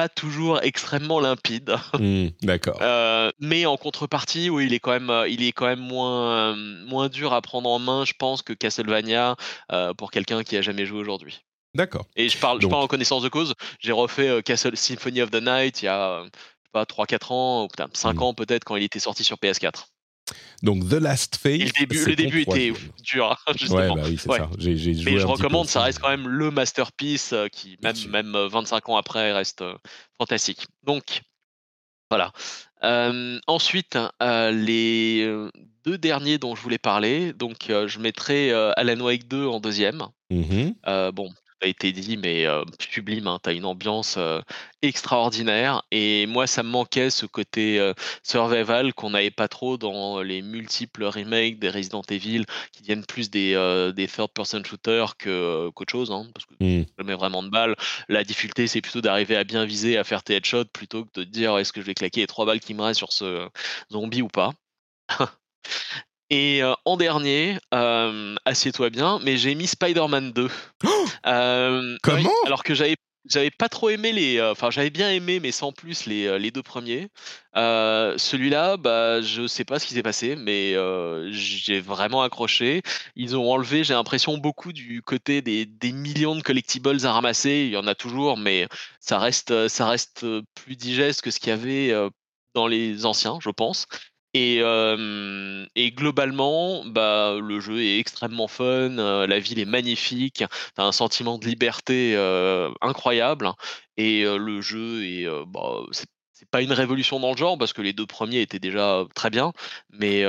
pas toujours extrêmement limpides. *laughs* Hmm, D'accord. Euh, mais en contrepartie, oui, il est quand même, euh, il est quand même moins, euh, moins dur à prendre en main, je pense, que Castlevania euh, pour quelqu'un qui a jamais joué aujourd'hui. D'accord. Et je parle, je Donc- parle en connaissance de cause. J'ai refait Castle Symphony of the Night il y a pas 3-4 ans, ou peut-être 5 Mm. ans peut-être quand il était sorti sur PS4. Donc The Last. Et le début, le était dur, hein, *laughs* Ouais, justement. bah oui, c'est Ouais. ça. Joué Mais je recommande, ça reste quand même le masterpiece euh, qui, même, même euh, 25 ans après, reste euh, fantastique. Donc, voilà. Euh, ensuite, euh, les euh, deux derniers dont je voulais parler, donc euh, je mettrai euh, Alan Wake 2 en deuxième. Euh, bon, a été dit, mais euh, sublime, hein, t'as une ambiance euh, extraordinaire. Et moi, ça me manquait ce côté euh, survival qu'on n'avait pas trop dans les multiples remakes des Resident Evil, qui viennent plus des, des third-person shooters que, qu'autre chose, hein, parce que Mm. jamais vraiment de balles. La difficulté, c'est plutôt d'arriver à bien viser, à faire tes headshots, plutôt que de dire est-ce que je vais claquer les trois balles qui me restent sur ce zombie ou pas. *laughs* Et euh, en dernier, euh, assieds-toi bien, mais j'ai mis Spider-Man 2. *gasps* Euh, Comment? oui, Alors que j'avais j'avais pas trop aimé les, enfin j'avais bien aimé, mais sans plus les, les deux premiers. Celui-là, bah je sais pas ce qui s'est passé, mais j'ai vraiment accroché. Ils ont enlevé, j'ai l'impression beaucoup du côté des, des millions de collectibles à ramasser. Il y en a toujours, mais ça reste ça reste plus digeste que ce qu'il y avait dans les anciens, je pense. Et, euh, et globalement, bah, le jeu est extrêmement fun, euh, la ville est magnifique, t'as un sentiment de liberté euh, incroyable, et le jeu est, bah, c'est c'est pas une révolution dans le genre parce que les deux premiers étaient déjà très bien, mais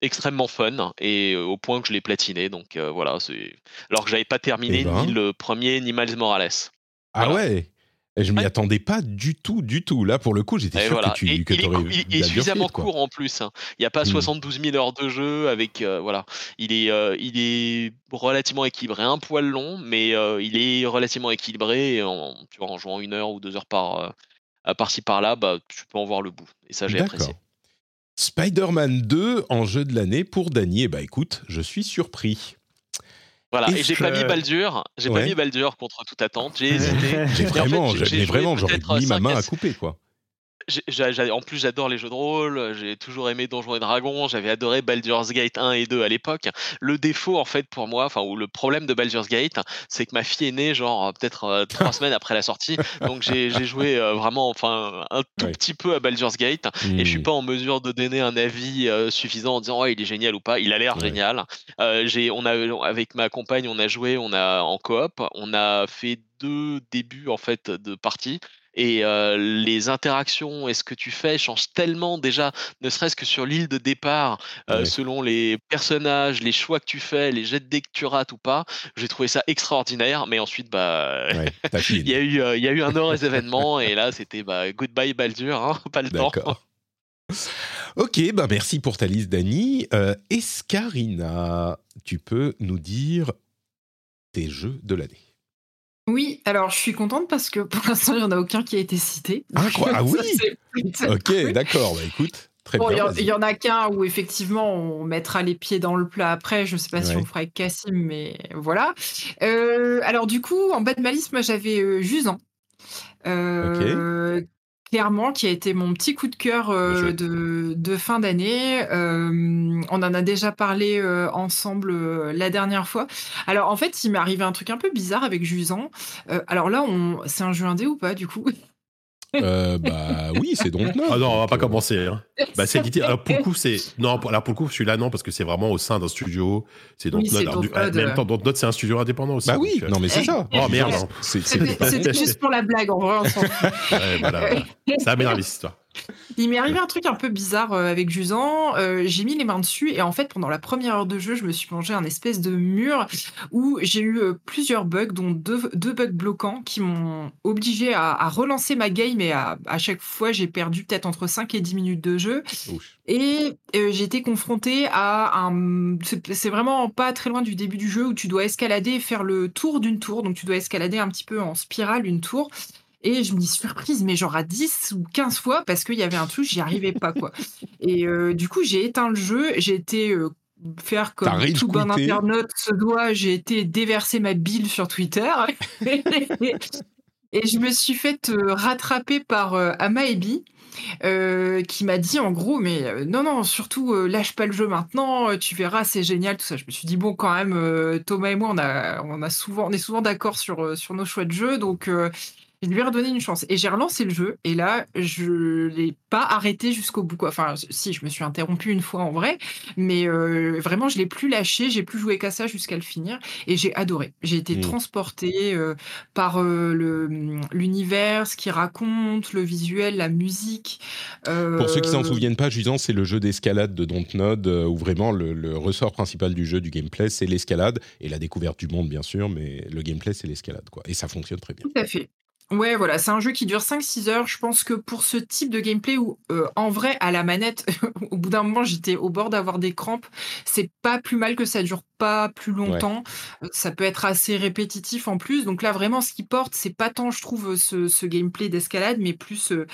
extrêmement fun et au point que je l'ai platiné. Donc voilà, c'est alors que j'avais pas terminé Eh ben. ni le premier ni Miles Morales. Ah Voilà. ouais Et Je m'y Ouais. attendais pas du tout, du tout. Là, pour le coup, j'étais Et sûr voilà. que tu Et que il, est, il- suffisamment court en plus. hein. Il n'y a pas Mm. 72 000 heures de jeu avec euh, voilà. Il est euh, il est relativement équilibré, un poil long, mais euh, il est relativement équilibré. Et en, tu vois, en jouant une heure ou deux heures par par-ci par-là, bah tu peux en voir le bout. Et ça j'ai apprécié. Spider-Man 2 en jeu de l'année pour Dany. Eh bah écoute, je suis surpris. Voilà. Et j'ai pas mis Baldur. J'ai Ouais. pas mis Baldur contre toute attente. J'ai *laughs* hésité. J'ai Mais en fait, vraiment, j'ai- vraiment, j'aurais mis ma main à couper, quoi. En plus, j'adore les jeux de rôle. J'ai toujours aimé Donjons et Dragons. J'avais adoré Baldur's Gate 1 et 2 à l'époque. Le défaut, en fait, pour moi, enfin, ou le problème de Baldur's Gate, c'est que ma fille est née, genre, euh, peut-être euh, trois *laughs* semaines après la sortie. Donc, j'ai joué euh, vraiment, enfin, un tout petit peu à Baldur's Gate. Et je suis Hmm. pas en mesure de donner un avis euh, suffisant en disant, ouais, il est génial ou pas. Il a l'air Ouais. génial. J'ai, on a, avec ma compagne, on a joué, on a en coop. On a fait deux débuts, en fait, de partie. Et euh, les interactions et ce que tu fais changent tellement déjà, ne serait-ce que sur l'île de départ, euh, Ouais. selon les personnages, les choix que tu fais, les jets de dés que tu rates ou pas. J'ai trouvé ça extraordinaire, mais ensuite, bah, Ouais, t'as *laughs* fini. il y a eu, euh, il y a eu un heureux événement et là, c'était bah, goodbye Baldur, hein, *laughs* pas le temps. D'accord. Ok, bah merci pour ta liste. Euh, Escarina, tu peux nous dire tes jeux de l'année. Oui, alors je suis contente parce que pour l'instant, il n'y en a aucun qui a été cité. Ah, quoi Ah oui Ok, d'accord. Bah écoute, très Bon, il y bien. en- il vas-y. y, en a qu'un où effectivement on mettra les pieds dans le plat après. Je sais pas si on fera avec Cassim, mais voilà. Euh, alors du coup, en bas de ma liste, moi j'avais euh, Jusant. Euh, Clairement, qui a été mon petit coup de cœur euh, de, de fin d'année. Euh, on en a déjà parlé euh, ensemble euh, la dernière fois. Alors en fait, il m'est arrivé un truc un peu bizarre avec Jusant. Euh, alors là, on... c'est un jeu indé ou pas du coup? Euh, bah oui, c'est donc Ah non, on va pas Euh, commencer. Hein. Bah, c'est édité. Alors pour le coup, c'est non. pour- Alors pour le coup, celui-là non parce que c'est vraiment au sein d'un studio. C'est donc Oui, du- Dontnod, En même euh. temps, Dontnod, c'est un studio indépendant aussi. Bah oui, donc, euh, non mais c'est ça. Oh merde. C'était juste pour la blague, en vrai. on ouais, voilà, voilà. *laughs* Ça m'énerve cette histoire. Il m'est arrivé un truc un peu bizarre euh, avec Jusan. Euh, j'ai mis les mains dessus et en fait, pendant la première heure de jeu, je me suis mangé un espèce de mur où j'ai eu euh, plusieurs bugs, dont deux, deux bugs bloquants qui m'ont obligé à, à relancer ma game et à, à chaque fois, j'ai perdu peut-être entre 5 et 10 minutes de jeu. Et euh, j'ai été confrontée à un. c'est- C'est vraiment pas très loin du début du jeu où tu dois escalader et faire le tour d'une tour. Donc tu dois escalader un petit peu en spirale une tour. Et je me dis surprise, mais genre à 10 ou 15 fois parce qu'il y avait un truc, j'y arrivais pas quoi. *laughs* Et euh, du coup, j'ai éteint le jeu, j'ai été euh, faire comme tout bon internaute se doit, j'ai été déverser ma bile sur Twitter. *laughs* Et je me suis fait euh, rattraper par Amaebi, euh, qui m'a dit en gros, mais euh, non, non, surtout euh, lâche pas le jeu maintenant, tu verras, c'est génial, tout ça. Je me suis dit, bon, quand même, Thomas et moi, on, a, on, a souvent, on est souvent d'accord sur, sur nos choix de jeu, donc je lui ai redonné une chance. Et j'ai relancé le jeu, et là, je l'ai pas arrêté jusqu'au bout. Quoi. Enfin, si, je me suis interrompu une fois en vrai, mais euh, vraiment, je l'ai plus lâché, j'ai plus joué qu'à ça jusqu'à le finir, et j'ai adoré. J'ai été Mm. transportée euh, par euh, le- l'univers, ce qu'il raconte, le visuel, la musique. Pour ceux qui s'en souviennent pas, Jusant, c'est le jeu d'escalade de Dontnod où vraiment le, le ressort principal du jeu, du gameplay, c'est l'escalade et la découverte du monde, bien sûr, mais le gameplay, c'est l'escalade, quoi. Et ça fonctionne très bien. Tout à fait. Ouais, voilà, c'est un jeu qui dure 5-6 heures. Je pense que pour ce type de gameplay où, euh, en vrai, à la manette, *laughs* au bout d'un moment, j'étais au bord d'avoir des crampes, c'est pas plus mal que ça dure pas plus longtemps. Euh, Ça peut être assez répétitif en plus. Donc là, vraiment, ce qui porte, c'est pas tant, je trouve, ce, ce gameplay d'escalade, mais plus euh,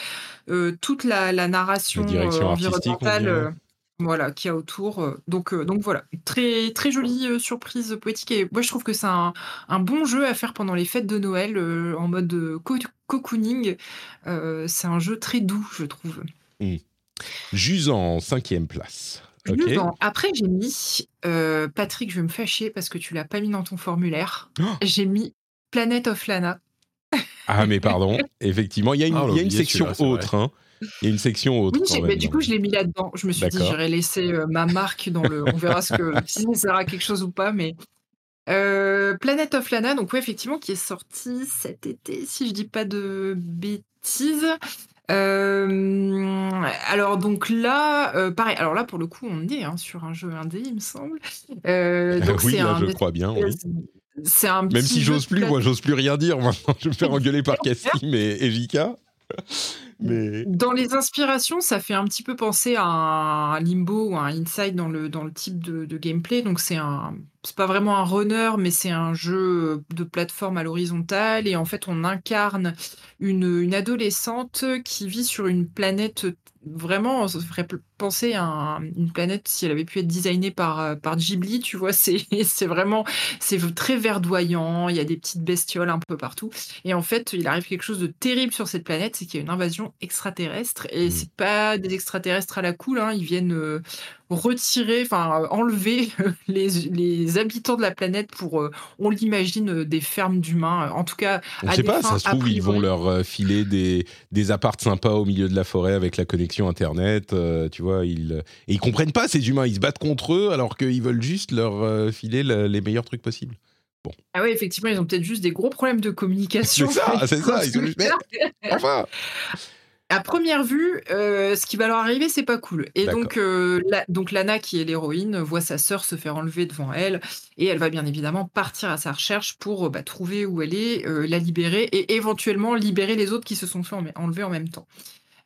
euh, toute la, la narration La euh, environnementale. Voilà, qu'il y a autour. euh, Donc, euh, donc voilà, très, très jolie euh, surprise poétique. Et moi, je trouve que c'est un, un bon jeu à faire pendant les fêtes de Noël euh, en mode co- cocooning. Euh, c'est un jeu très doux, je trouve. Jusant, en cinquième place. Après, j'ai mis euh, Patrick, je vais me fâcher parce que tu l'as pas mis dans ton formulaire. Oh *gasps* j'ai mis Planet of Lana. Ah, mais pardon, *laughs* effectivement, il y a une, Ah, y a une section autre. hein. Il y a une section autre. Oui, quand j'ai- même mais du dans coup, je l'ai mis là-dedans. Je me suis dit, j'irai laisser euh, ma marque dans le. On verra ce que *laughs* si ça sert à quelque chose ou pas, mais. Euh, Planet of Lana, donc oui, effectivement, qui est sorti cet été, si je dis pas de bêtises. Euh, alors donc là, euh, pareil. Alors là, pour le coup, on est hein, sur un jeu indé, il me semble. Euh, donc *laughs* oui, c'est là, un je crois bien. oui. C'est un Même si j'ose plus, moi, j'ose plus rien dire *laughs* maintenant. Je me faire engueuler par Cassim et Evika. Dans les inspirations, ça fait un petit peu penser à un Limbo ou un Inside dans le, dans le type de, gameplay. Donc, c'est un. C'est pas vraiment un runner, mais c'est un jeu de plateforme à l'horizontale. Et en fait, on incarne une, adolescente qui vit sur une planète. Vraiment, ça ferait penser à un- une planète si elle avait pu être designée par, euh, par Ghibli, tu vois. *laughs* C'est c'est vraiment. C'est très verdoyant. Il y a des petites bestioles un peu partout. Et en fait, il arrive quelque chose de terrible sur cette planète, c'est qu'il y a une invasion extraterrestre. Et Mm. c'est pas des extraterrestres à la cool, hein, ils viennent euh, retirer, enfin euh, enlever les, les habitants de la planète pour, euh, on l'imagine, euh, des fermes d'humains. En tout cas, on à sait des pas, ça se trouve, ils vont leur euh, filer des, des apparts sympas au milieu de la forêt avec la connexion Internet. euh, tu vois, ils, et ils comprennent pas, ces humains. Ils se battent contre eux alors qu'ils veulent juste leur euh, filer le- les meilleurs trucs possibles. Ah oui, effectivement, ils ont peut-être juste des gros problèmes de communication. C'est ça, c'est ça, ils sont juste- *laughs* Enfin À première vue, euh, ce qui va leur arriver, c'est pas cool. Et donc, euh, la- donc Lana, qui est l'héroïne, voit sa sœur se faire enlever devant elle, et elle va bien évidemment partir à sa recherche pour euh, bah, trouver où elle est, euh, la libérer, et éventuellement libérer les autres qui se sont fait en- enlever en même temps.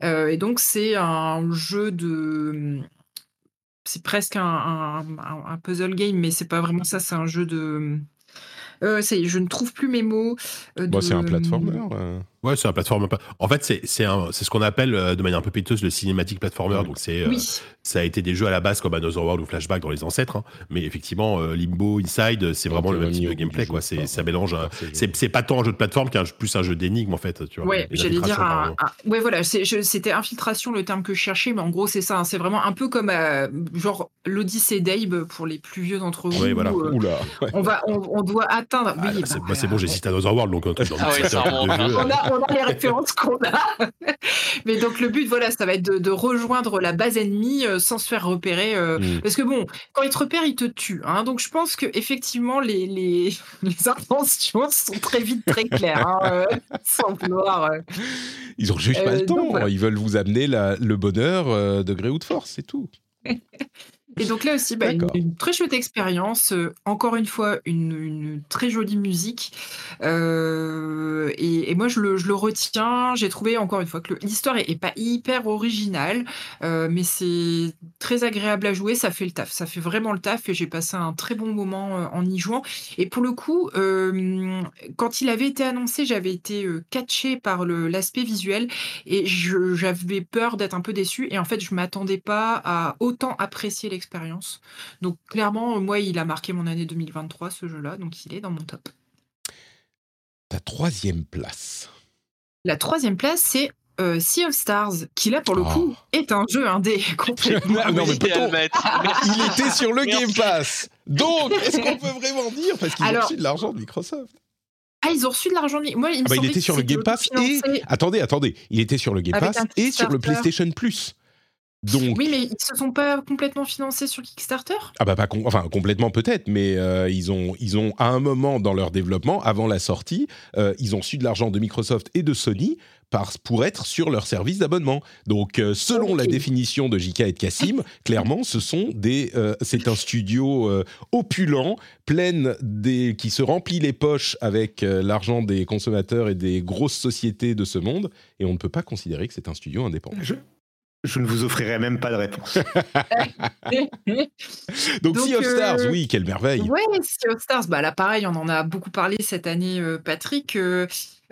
Et donc, c'est un jeu de... C'est presque un, un- un- un puzzle game, mais c'est pas vraiment ça, c'est un jeu de... Ça y est, je ne trouve plus mes mots. Bon, c'est un platformer. Ouais, c'est un plateforme. En fait, c'est c'est un- c'est ce qu'on appelle euh, de manière un peu péteuse le cinématique platformer. Donc, c'est euh, Oui. ça a été des jeux à la base comme Another World ou Flashback dans les ancêtres. hein. Mais effectivement, euh, Limbo, Inside, c'est vraiment le même type de gameplay. Quoi. C'est- Ça mélange. c'est- pas tant un jeu de plateforme qu'un plus un jeu d'énigme en fait. Tu vois, Ouais, j'allais dire un, un- ouais voilà, c'était infiltration le terme que je cherchais, mais en gros c'est ça, hein, c'est vraiment un peu comme euh, genre l'Odyssée d'Abe pour les plus vieux d'entre vous. Ouais, voilà. où, euh, Oula. ouais. on va, on, on doit atteindre. Ah, oui, c'est bah, bah, bon, j'ai cité Another World donc un truc dans De. On a, les références qu'on a. *laughs* Mais donc le but, voilà, ça va être de, rejoindre la base ennemie euh, sans se faire repérer. Euh, mm. Parce que bon, quand ils te repèrent, ils te tuent. Hein. donc je pense que effectivement les, les, *laughs* les, intentions sont très vite très claires, hein, *laughs* sans vouloir. Ils ont juste pas le temps. Ils veulent vous amener la, le bonheur de Greywood Force, c'est tout. Et donc là aussi, bah, une, très chouette expérience. Euh, encore une fois, une, très jolie musique. Euh, et, moi, je le, retiens. J'ai trouvé encore une fois que l'histoire est, pas hyper originale, euh, mais c'est très agréable à jouer. Ça fait le taf. Ça fait vraiment le taf. Et j'ai passé un très bon moment en y jouant. Et pour le coup, quand il avait été annoncé, j'avais été catché par l'aspect visuel et j'avais peur d'être un peu déçu. Et en fait, je m'attendais pas à autant apprécier l'expérience expérience. Donc clairement, moi, il a marqué mon année 2023, ce jeu-là, donc il est dans mon top. Ta troisième place. La troisième place, c'est euh, Sea of Stars, qui là pour le coup oh. est un jeu indé *laughs* complètement. *laughs* non, mais *laughs* il était sur le Game Pass. Donc, est-ce qu'on peut vraiment dire parce qu'ils ont reçu de l'argent de Microsoft? Ah, ils ont reçu de l'argent. Moi, il, me ah bah, il était sur le Game Pass et attendez, attendez, il était sur le Game Pass et sur le PlayStation Plus. Oui, mais ils se sont pas complètement financés sur Kickstarter? Ah bah pas enfin complètement peut-être, mais euh, ils ont ils ont à un moment dans leur développement, avant la sortie, euh, ils ont su de l'argent de Microsoft et de Sony pour être sur leur service d'abonnement. Donc euh, selon la définition de JK et de Cassim, *laughs* clairement ce sont des c'est un studio opulent, plein des qui se remplit les poches avec l'argent des consommateurs et des grosses sociétés de ce monde, et on ne peut pas considérer que c'est un studio indépendant. Je ne vous offrirai même pas de réponse. *laughs* Donc, Sea of Stars, euh, oui, quelle merveille. Oui, Sea of Stars, bah là pareil, on en a beaucoup parlé cette année, euh, Patrick.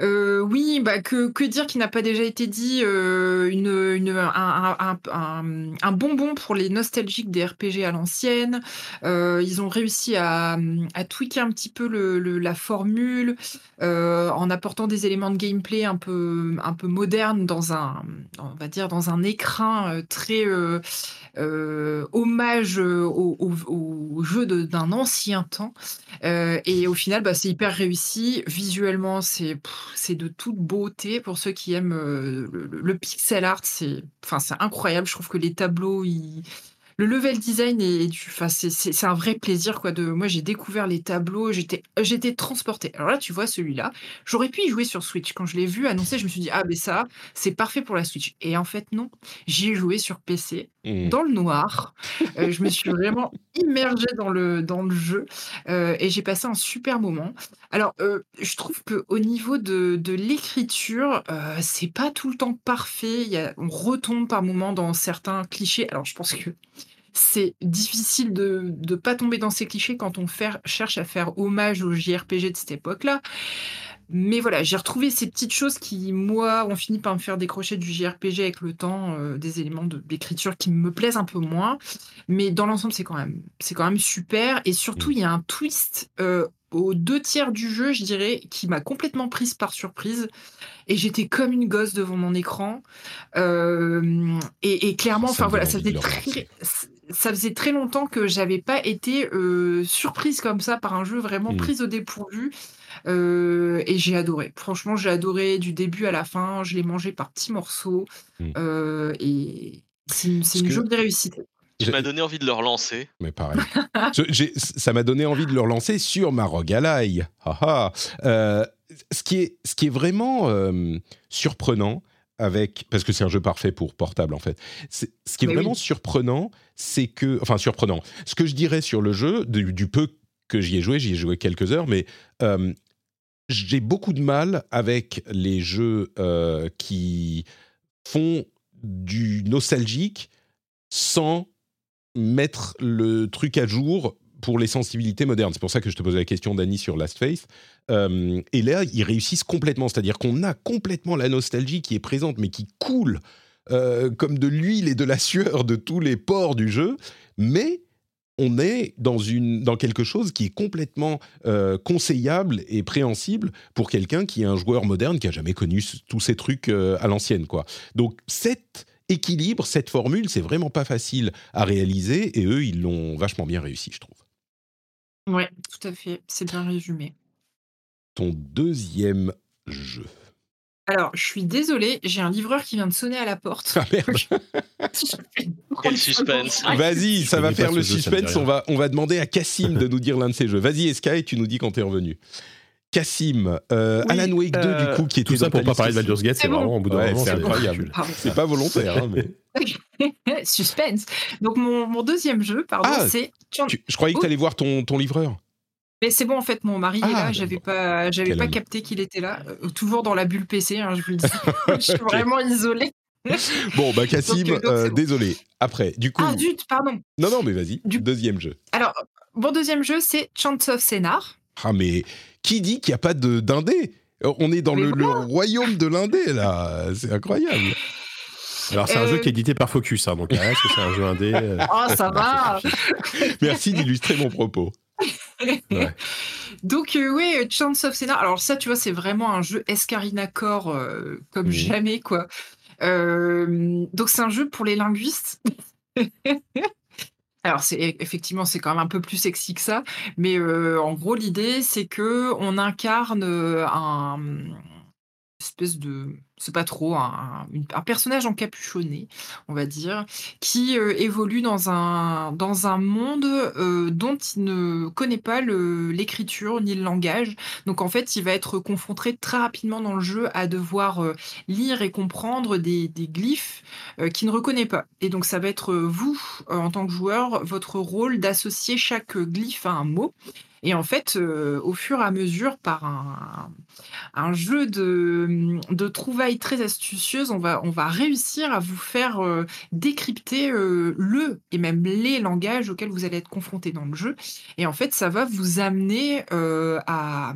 Euh, euh, oui, bah que, que dire qui n'a pas déjà été dit euh, une, une, un, un, un, bonbon pour les nostalgiques des RPG à l'ancienne. Euh, ils ont réussi à, à tweaker un petit peu le, le, la formule euh, en apportant des éléments de gameplay un peu, un peu modernes dans un, on va dire, dans un écrin euh, très euh, hommage au, au, jeu d'un ancien temps. et au final, bah, c'est hyper réussi. Visuellement, c'est de toute beauté. Pour ceux qui aiment euh, le, pixel art, c'est incroyable. Je trouve que les tableaux, le level design c'est un vrai plaisir quoi. De moi, j'ai découvert les tableaux, j'étais j'étais transporté. Alors là, tu vois celui-là, j'aurais pu y jouer sur Switch. Quand je l'ai vu annoncer, je me suis dit ah mais ça, c'est parfait pour la Switch. Et en fait non, j'y ai joué sur PC dans le noir. Euh, je me suis vraiment immergée dans le dans le jeu euh, et j'ai passé un super moment. Alors euh, je trouve que au niveau de, de l'écriture, c'est pas tout le temps parfait. Y a, on retombe par moments dans certains clichés. Alors je pense que c'est difficile de ne pas tomber dans ces clichés quand on cherche à faire hommage au JRPG de cette époque-là. Mais voilà, j'ai retrouvé ces petites choses qui, moi, ont fini par me faire décrocher du JRPG avec le temps, euh, des éléments d'écriture qui me plaisent un peu moins. Mais dans l'ensemble, c'est quand, même, quand même super. Et surtout, mmh. il y a un twist euh, aux deux tiers du jeu, je dirais, qui m'a complètement prise par surprise. Et j'étais comme une gosse devant mon écran. Euh, et, clairement, enfin voilà, ça faisait très, ça faisait très longtemps que j'avais pas été euh, surprise comme ça par un jeu vraiment mmh. prise au dépourvu. Euh, et j'ai adoré. Franchement, j'ai adoré du début à la fin. Je l'ai mangé par petits morceaux. Mmh. Euh, et c'est une, une jolie réussite. Tu m'as donné envie de le relancer. Mais pareil. *laughs* ça m'a donné envie de le relancer sur ma Rogalai. ce, qui est, ce qui est vraiment surprenant, avec parce que c'est un jeu parfait pour portable en fait. Ce qui est vraiment surprenant, c'est que enfin surprenant. Ce que je dirais sur le jeu du, peu que j'y ai joué, j'y ai joué quelques heures, mais euh, j'ai beaucoup de mal avec les jeux euh, qui font du nostalgique sans mettre le truc à jour pour les sensibilités modernes. C'est pour ça que je te posais la question, Dany, sur Last Faith. Euh, et là, ils réussissent complètement. C'est-à-dire qu'on a complètement la nostalgie qui est présente, mais qui coule euh, comme de l'huile et de la sueur de tous les ports du jeu. Mais on est dans, une, dans quelque chose qui est complètement euh, conseillable et préhensible pour quelqu'un qui est un joueur moderne qui a jamais connu tous ces trucs à l'ancienne. quoi. Donc, cet équilibre, cette formule, c'est vraiment pas facile à réaliser et eux, ils l'ont vachement bien réussi, je trouve. Ouais, tout à fait, c'est bien résumé. Ton deuxième jeu. Alors, je suis désolée, j'ai un livreur qui vient de sonner à la porte. Ah merde. Quel suspense. Vas-y, ça va faire le jeu, suspense. On va, on va demander à Cassim de nous dire l'un de ces jeux. Vas-y, Eska, et tu nous dis quand t'es revenu. Cassim, euh, Oui, Alan Wake 2, euh, du coup, qui était Tout ça pour pas parler de. Baldur's Gate, c'est bon. vraiment au bout d'un Ouais, moment. c'est incroyable. Pardon. C'est pas volontaire, hein, mais. *laughs* Suspense. Donc, mon, mon deuxième jeu, pardon, Ah, c'est. Tu- je croyais que t'allais voir ton, ton livreur. Mais c'est bon, en fait, mon mari est Ah, là. J'avais pas, j'avais Quel pas ami. capté qu'il était là. Euh, toujours dans la bulle PC, hein, je vous le dis. *laughs* je suis vraiment isolée. Bon, bah, Cassim, euh, euh, bon. désolé. Après, du coup. Ah, zut, pardon. non, non, mais vas-y. Du- Deuxième jeu. Alors, mon deuxième jeu, c'est Chance of Scénar. Ah, mais qui dit qu'il n'y a pas de- d'indé? On est dans le, royaume de l'indé, là. C'est incroyable. Alors, c'est un jeu qui est édité par Focus, hein, donc est-ce que c'est un jeu indé Oh, ça *laughs* va Merci d'illustrer mon propos. Ouais. Donc, euh, ouais, Chance of Scénar. Alors, ça, tu vois, c'est vraiment un jeu Escarina Core euh, comme jamais, quoi. Euh, donc, c'est un jeu pour les linguistes. *laughs* Alors, c'est effectivement, c'est quand même un peu plus sexy que ça, mais euh, en gros, l'idée, c'est que on incarne un espèce de, c'est pas trop un, un personnage encapuchonné, on va dire, qui euh, évolue dans un monde euh, dont il ne connaît pas l'écriture ni le langage. Donc en fait, il va être confronté très rapidement dans le jeu à devoir euh, lire et comprendre des, des glyphes qu'il ne reconnaît pas. Et donc ça va être vous, en tant que joueur, votre rôle d'associer chaque glyphe à un mot. Et en fait, euh, au fur et à mesure, par un, jeu de, trouvailles très astucieuses, on va, réussir à vous faire euh, décrypter euh, le et même les langages auxquels vous allez être confronté dans le jeu. Et en fait, ça va vous amener à,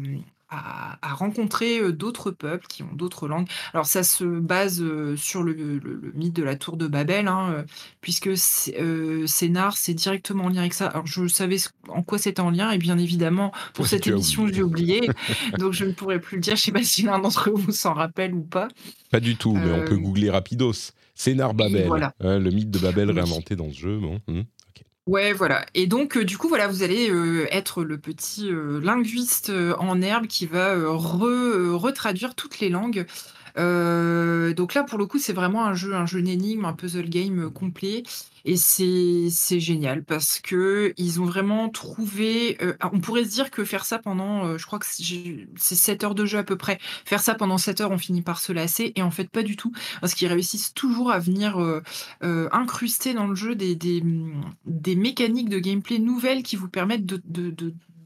à, à rencontrer euh, d'autres peuples qui ont d'autres langues. Alors ça se base euh, sur le, le- le mythe de la tour de Babel, hein, euh, puisque Scénar, c'est directement en lien avec ça. Alors je savais en quoi c'était en lien, et bien évidemment, pour cette émission, j'ai oublié, *laughs* donc je ne pourrais plus le dire. Je sais pas si l'un d'entre vous s'en rappelle ou pas. Pas du tout, mais on peut googler rapidos. Scénar Babel, voilà. hein, le mythe de Babel Oui. réinventé dans ce jeu. Bon, hmm. Ouais, voilà. Et donc, euh, du coup, voilà, vous allez euh, être le petit euh, linguiste en herbe qui va re- retraduire toutes les langues. Euh, donc là, pour le coup, c'est vraiment un jeu, un jeu d'énigmes, un puzzle game euh, complet. Et c'est génial parce que ils ont vraiment trouvé. euh, on pourrait se dire que faire ça pendant, je crois que c'est j'ai- c'est 7 heures de jeu à peu près. Faire ça pendant 7 heures, on finit par se lasser. Et en fait, pas du tout. Parce qu'ils réussissent toujours à venir incruster dans le jeu des, mécaniques de gameplay nouvelles qui vous permettent de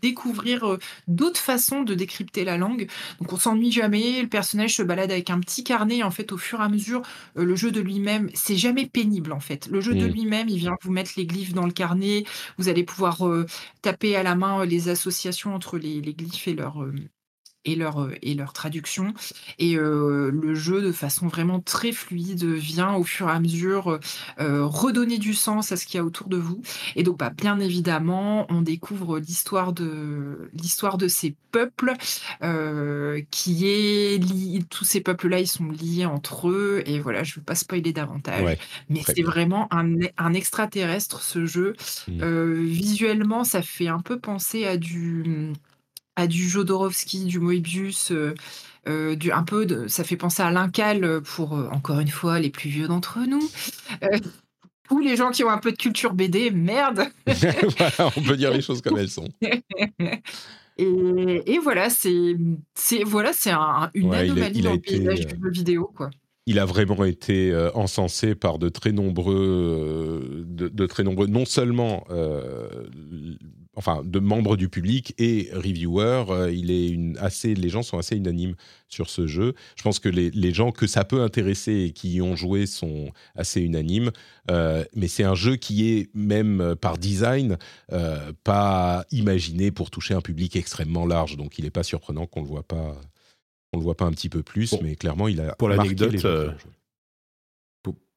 découvrir euh, d'autres façons de décrypter la langue. Donc on s'ennuie jamais, le personnage se balade avec un petit carnet, en fait au fur et à mesure, euh, le jeu de lui-même, c'est jamais pénible en fait. Le jeu de Mm. lui-même, il vient vous mettre les glyphes dans le carnet, vous allez pouvoir euh, taper à la main les associations entre les, les glyphes et leur... euh, et leur, euh, et leur traduction. Et euh, le jeu, de façon vraiment très fluide, vient au fur et à mesure euh, redonner du sens à ce qu'il y a autour de vous. Et donc, bah, bien évidemment, on découvre l'histoire de l'histoire de ces peuples, euh, qui est lié. Tous ces peuples-là, ils sont liés entre eux. Et voilà, je ne veux pas spoiler davantage. Ouais, mais c'est vraiment un, un extraterrestre ce jeu. Mm. Euh, visuellement, ça fait un peu penser à du à du Jodorowsky, du Moebius. euh, euh, du, un peu de, ça fait penser à l'Incal pour, euh, encore une fois, les plus vieux d'entre nous. Euh, *laughs* ou les gens qui ont un peu de culture BD, merde. *laughs* voilà, on peut dire les choses comme elles sont. *laughs* Et, et voilà, c'est voilà, un- une Ouais, il a- anomalie il a dans le paysage euh, du jeu vidéo, quoi. Il a vraiment été euh, encensé par de très nombreux, euh, de, de très nombreux, non seulement, euh, enfin, de membres du public et reviewers. euh, il est une assez, les gens sont assez unanimes sur ce jeu. Je pense que les, les gens que ça peut intéresser et qui y ont joué sont assez unanimes. Euh, mais c'est un jeu qui est même euh, par design euh, pas imaginé pour toucher un public extrêmement large. Donc, il n'est pas surprenant qu'on le voit pas. On le voit pas un petit peu plus, Bon, mais clairement, il a pour l'anecdote, les gens qui euh, ont joué.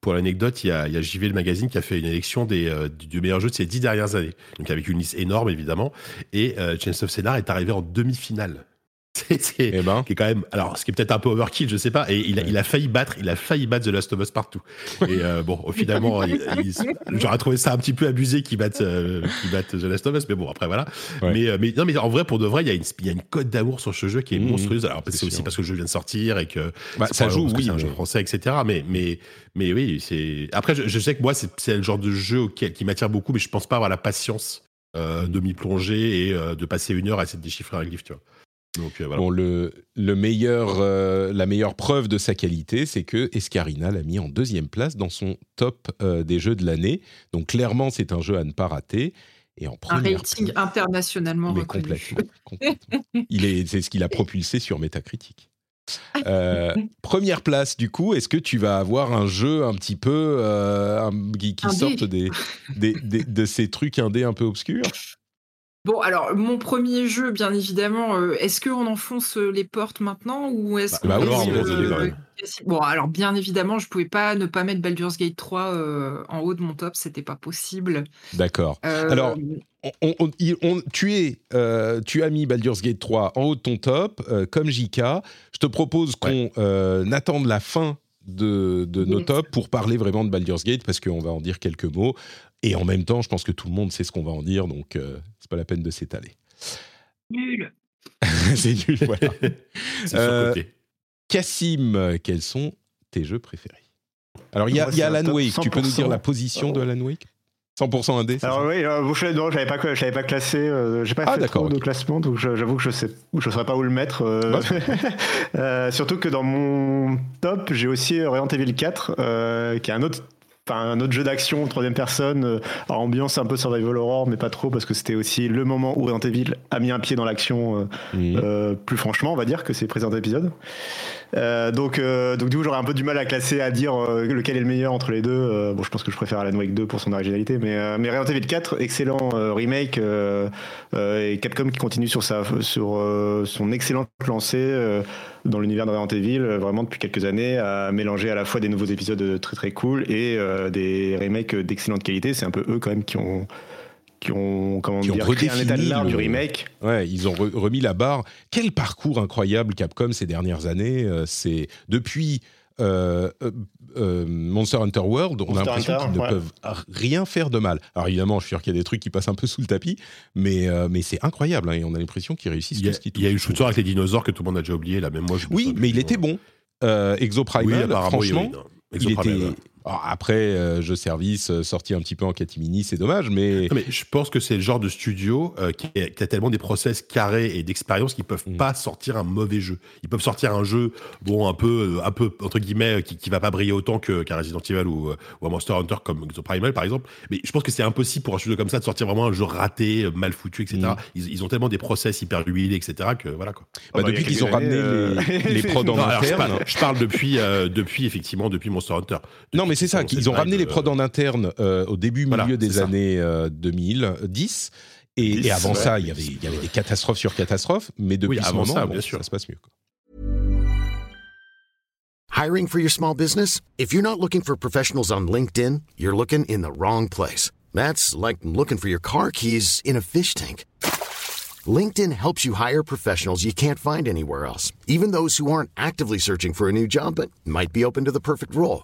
Pour, l'anecdote, il y a, JV le magazine qui a fait une élection des, euh, du, du meilleur jeu de ces dix dernières années. Donc avec une liste énorme évidemment. Et euh, Chains of Scénar est arrivé en demi-finale. *laughs* C'est, Eh ben. qui est quand même, alors ce qui est peut-être un peu overkill, je sais pas, et il a, Ouais. il a failli battre, il a failli battre The Last of Us partout. Et euh, bon, *laughs* finalement, j'aurais trouvé ça un petit peu abusé qu'il batte, euh, qu'il batte The Last of Us, mais bon, après voilà. Ouais. Mais, euh, mais non, mais en vrai, pour de vrai, il y a une, il y a une cote d'amour sur ce jeu qui est Mhm. monstrueuse. Alors C'est aussi parce que le jeu vient de sortir et que Bah, ça joue, oui. c'est un jeu français, etc. Mais, mais, mais oui, c'est. Après, je, je sais que moi, c'est c'est le genre de jeu auquel, qui m'attire beaucoup, mais je pense pas avoir la patience euh, de m'y plonger et euh, de passer une heure à essayer de déchiffrer un livre, tu vois. Donc euh, voilà. Bon, le, le meilleur, euh, la meilleure preuve de sa qualité, c'est que Escarina l'a mis en deuxième place dans son top euh, des jeux de l'année. Donc clairement, c'est un jeu à ne pas rater. Et en Un rating place- internationalement mais reconnu. complètement, complètement. Il est, c'est ce qu'il a *laughs* propulsé sur Metacritic. Euh, première place, du coup, est-ce que tu vas avoir un jeu un petit peu euh, un- qui, qui Indé. sorte des, des- des- de ces trucs indés un peu obscurs? Bon, alors, mon premier jeu, bien évidemment, euh, est-ce qu'on enfonce euh, les portes maintenant ou est-ce Bah, qu'on bah euh, Bon, alors, bien évidemment, je pouvais pas ne pas mettre Baldur's Gate 3 euh, en haut de mon top, c'était pas possible. D'accord. Alors, On- tu, es, tu as mis Baldur's Gate 3 en haut de ton top, comme JK. Je te propose qu'on attende la fin de, de nos tops pour parler vraiment de Baldur's Gate, parce qu'on va en dire quelques mots. Et en même temps, je pense que tout le monde sait ce qu'on va en dire, donc euh, c'est pas la peine de s'étaler. nul. *laughs* c'est nul, voilà. *laughs* c'est Euh. Cassim, quels sont tes jeux préférés? Alors, il y a, Moi, y Alan Wake. Tu peux nous dire 100%. la position de Alan Wake? 100% indé Alors ça? oui, euh, je non, j'avais pas, j'avais pas classé, euh, j'ai pas Ah, fait d'accord, trop de ok. classement, donc j'avoue que je sais, je saurais pas où le mettre. euh. Bah, *laughs* Euh, surtout que dans mon top, j'ai aussi Resident Evil 4, euh, qui est un autre, un autre jeu d'action troisième personne, euh, alors ambiance un peu survival horror, mais pas trop parce que c'était aussi le moment où Resident Evil a mis un pied dans l'action. euh, Mhm. euh, plus franchement, on va dire que c'est le présent épisode. Euh, donc, euh, donc du coup, j'aurais un peu du mal à classer, à dire euh, lequel est le meilleur entre les deux. Euh, bon, je pense que je préfère Alan Wake 2 pour son originalité, mais, euh, mais Resident Evil 4, excellent euh, remake euh, euh, et Capcom qui continue sur sa, sur euh, son excellente lancée euh, dans l'univers de Resident Evil, euh, vraiment depuis quelques années, à mélanger à la fois des nouveaux épisodes très très cool et euh, des remakes d'excellente qualité. C'est un peu eux quand même qui ont qui ont comment Qui ont dire créé un état de l'art du remake. Ouais, ils ont re- remis la barre. Quel parcours incroyable Capcom ces dernières années. euh, c'est depuis euh, euh, euh, Monster Hunter World, on a l'impression qu'ils ne ouais. peuvent rien faire de mal. Alors évidemment, je suis sûr qu'il y a des trucs qui passent un peu sous le tapis, mais euh, mais c'est incroyable hein, et on a l'impression qu'ils réussissent Il y a, tout ce qu'ils il y a eu. Shooter avec les dinosaures que tout le monde a déjà oublié, là, même moi. je Oui, mais il était bon. Euh, Exoprimal, Oui, apparemment, oui, franchement, oui, non. il était. ouais. Alors, après, euh, jeu service euh, sorti un petit peu en catimini, c'est dommage, mais Non, mais je pense que c'est le genre de studio euh, qui, est- qui a tellement des process carrés et d'expérience qu'ils peuvent Mm. pas sortir un mauvais jeu. Ils peuvent sortir un jeu, bon, un peu, un peu entre guillemets, qui, qui va pas briller autant que- qu'un Resident Evil ou, ou un Monster Hunter comme Exoprimal, par exemple. Mais je pense que c'est impossible pour un studio comme ça de sortir vraiment un jeu raté, mal foutu, etc. Mm. Ils, ils ont tellement des process hyper huilés, etc. que voilà quoi. bah, bah, y a depuis qu'ils ont ramené les, les *laughs* prods en Non, alors, je, parle, je parle depuis, euh, depuis effectivement depuis Monster Hunter. Non, Depuis mais c'est ça, qu'ils ont ramené le les prods en interne euh, au début, Voilà, milieu des années euh, 2010. Et, 10, et avant ouais. ça, il y, avait, il y avait des catastrophes sur catastrophes, mais depuis Oui, ce avant moment, ça, bon, bien sûr. ça se passe mieux. quoi. Hiring for your small business? If you're not looking for professionals on LinkedIn, you're looking in the wrong place. That's like looking for your car keys in a fish tank. LinkedIn helps you hire professionals you can't find anywhere else, even those who aren't actively searching for a new job but might be open to the perfect role.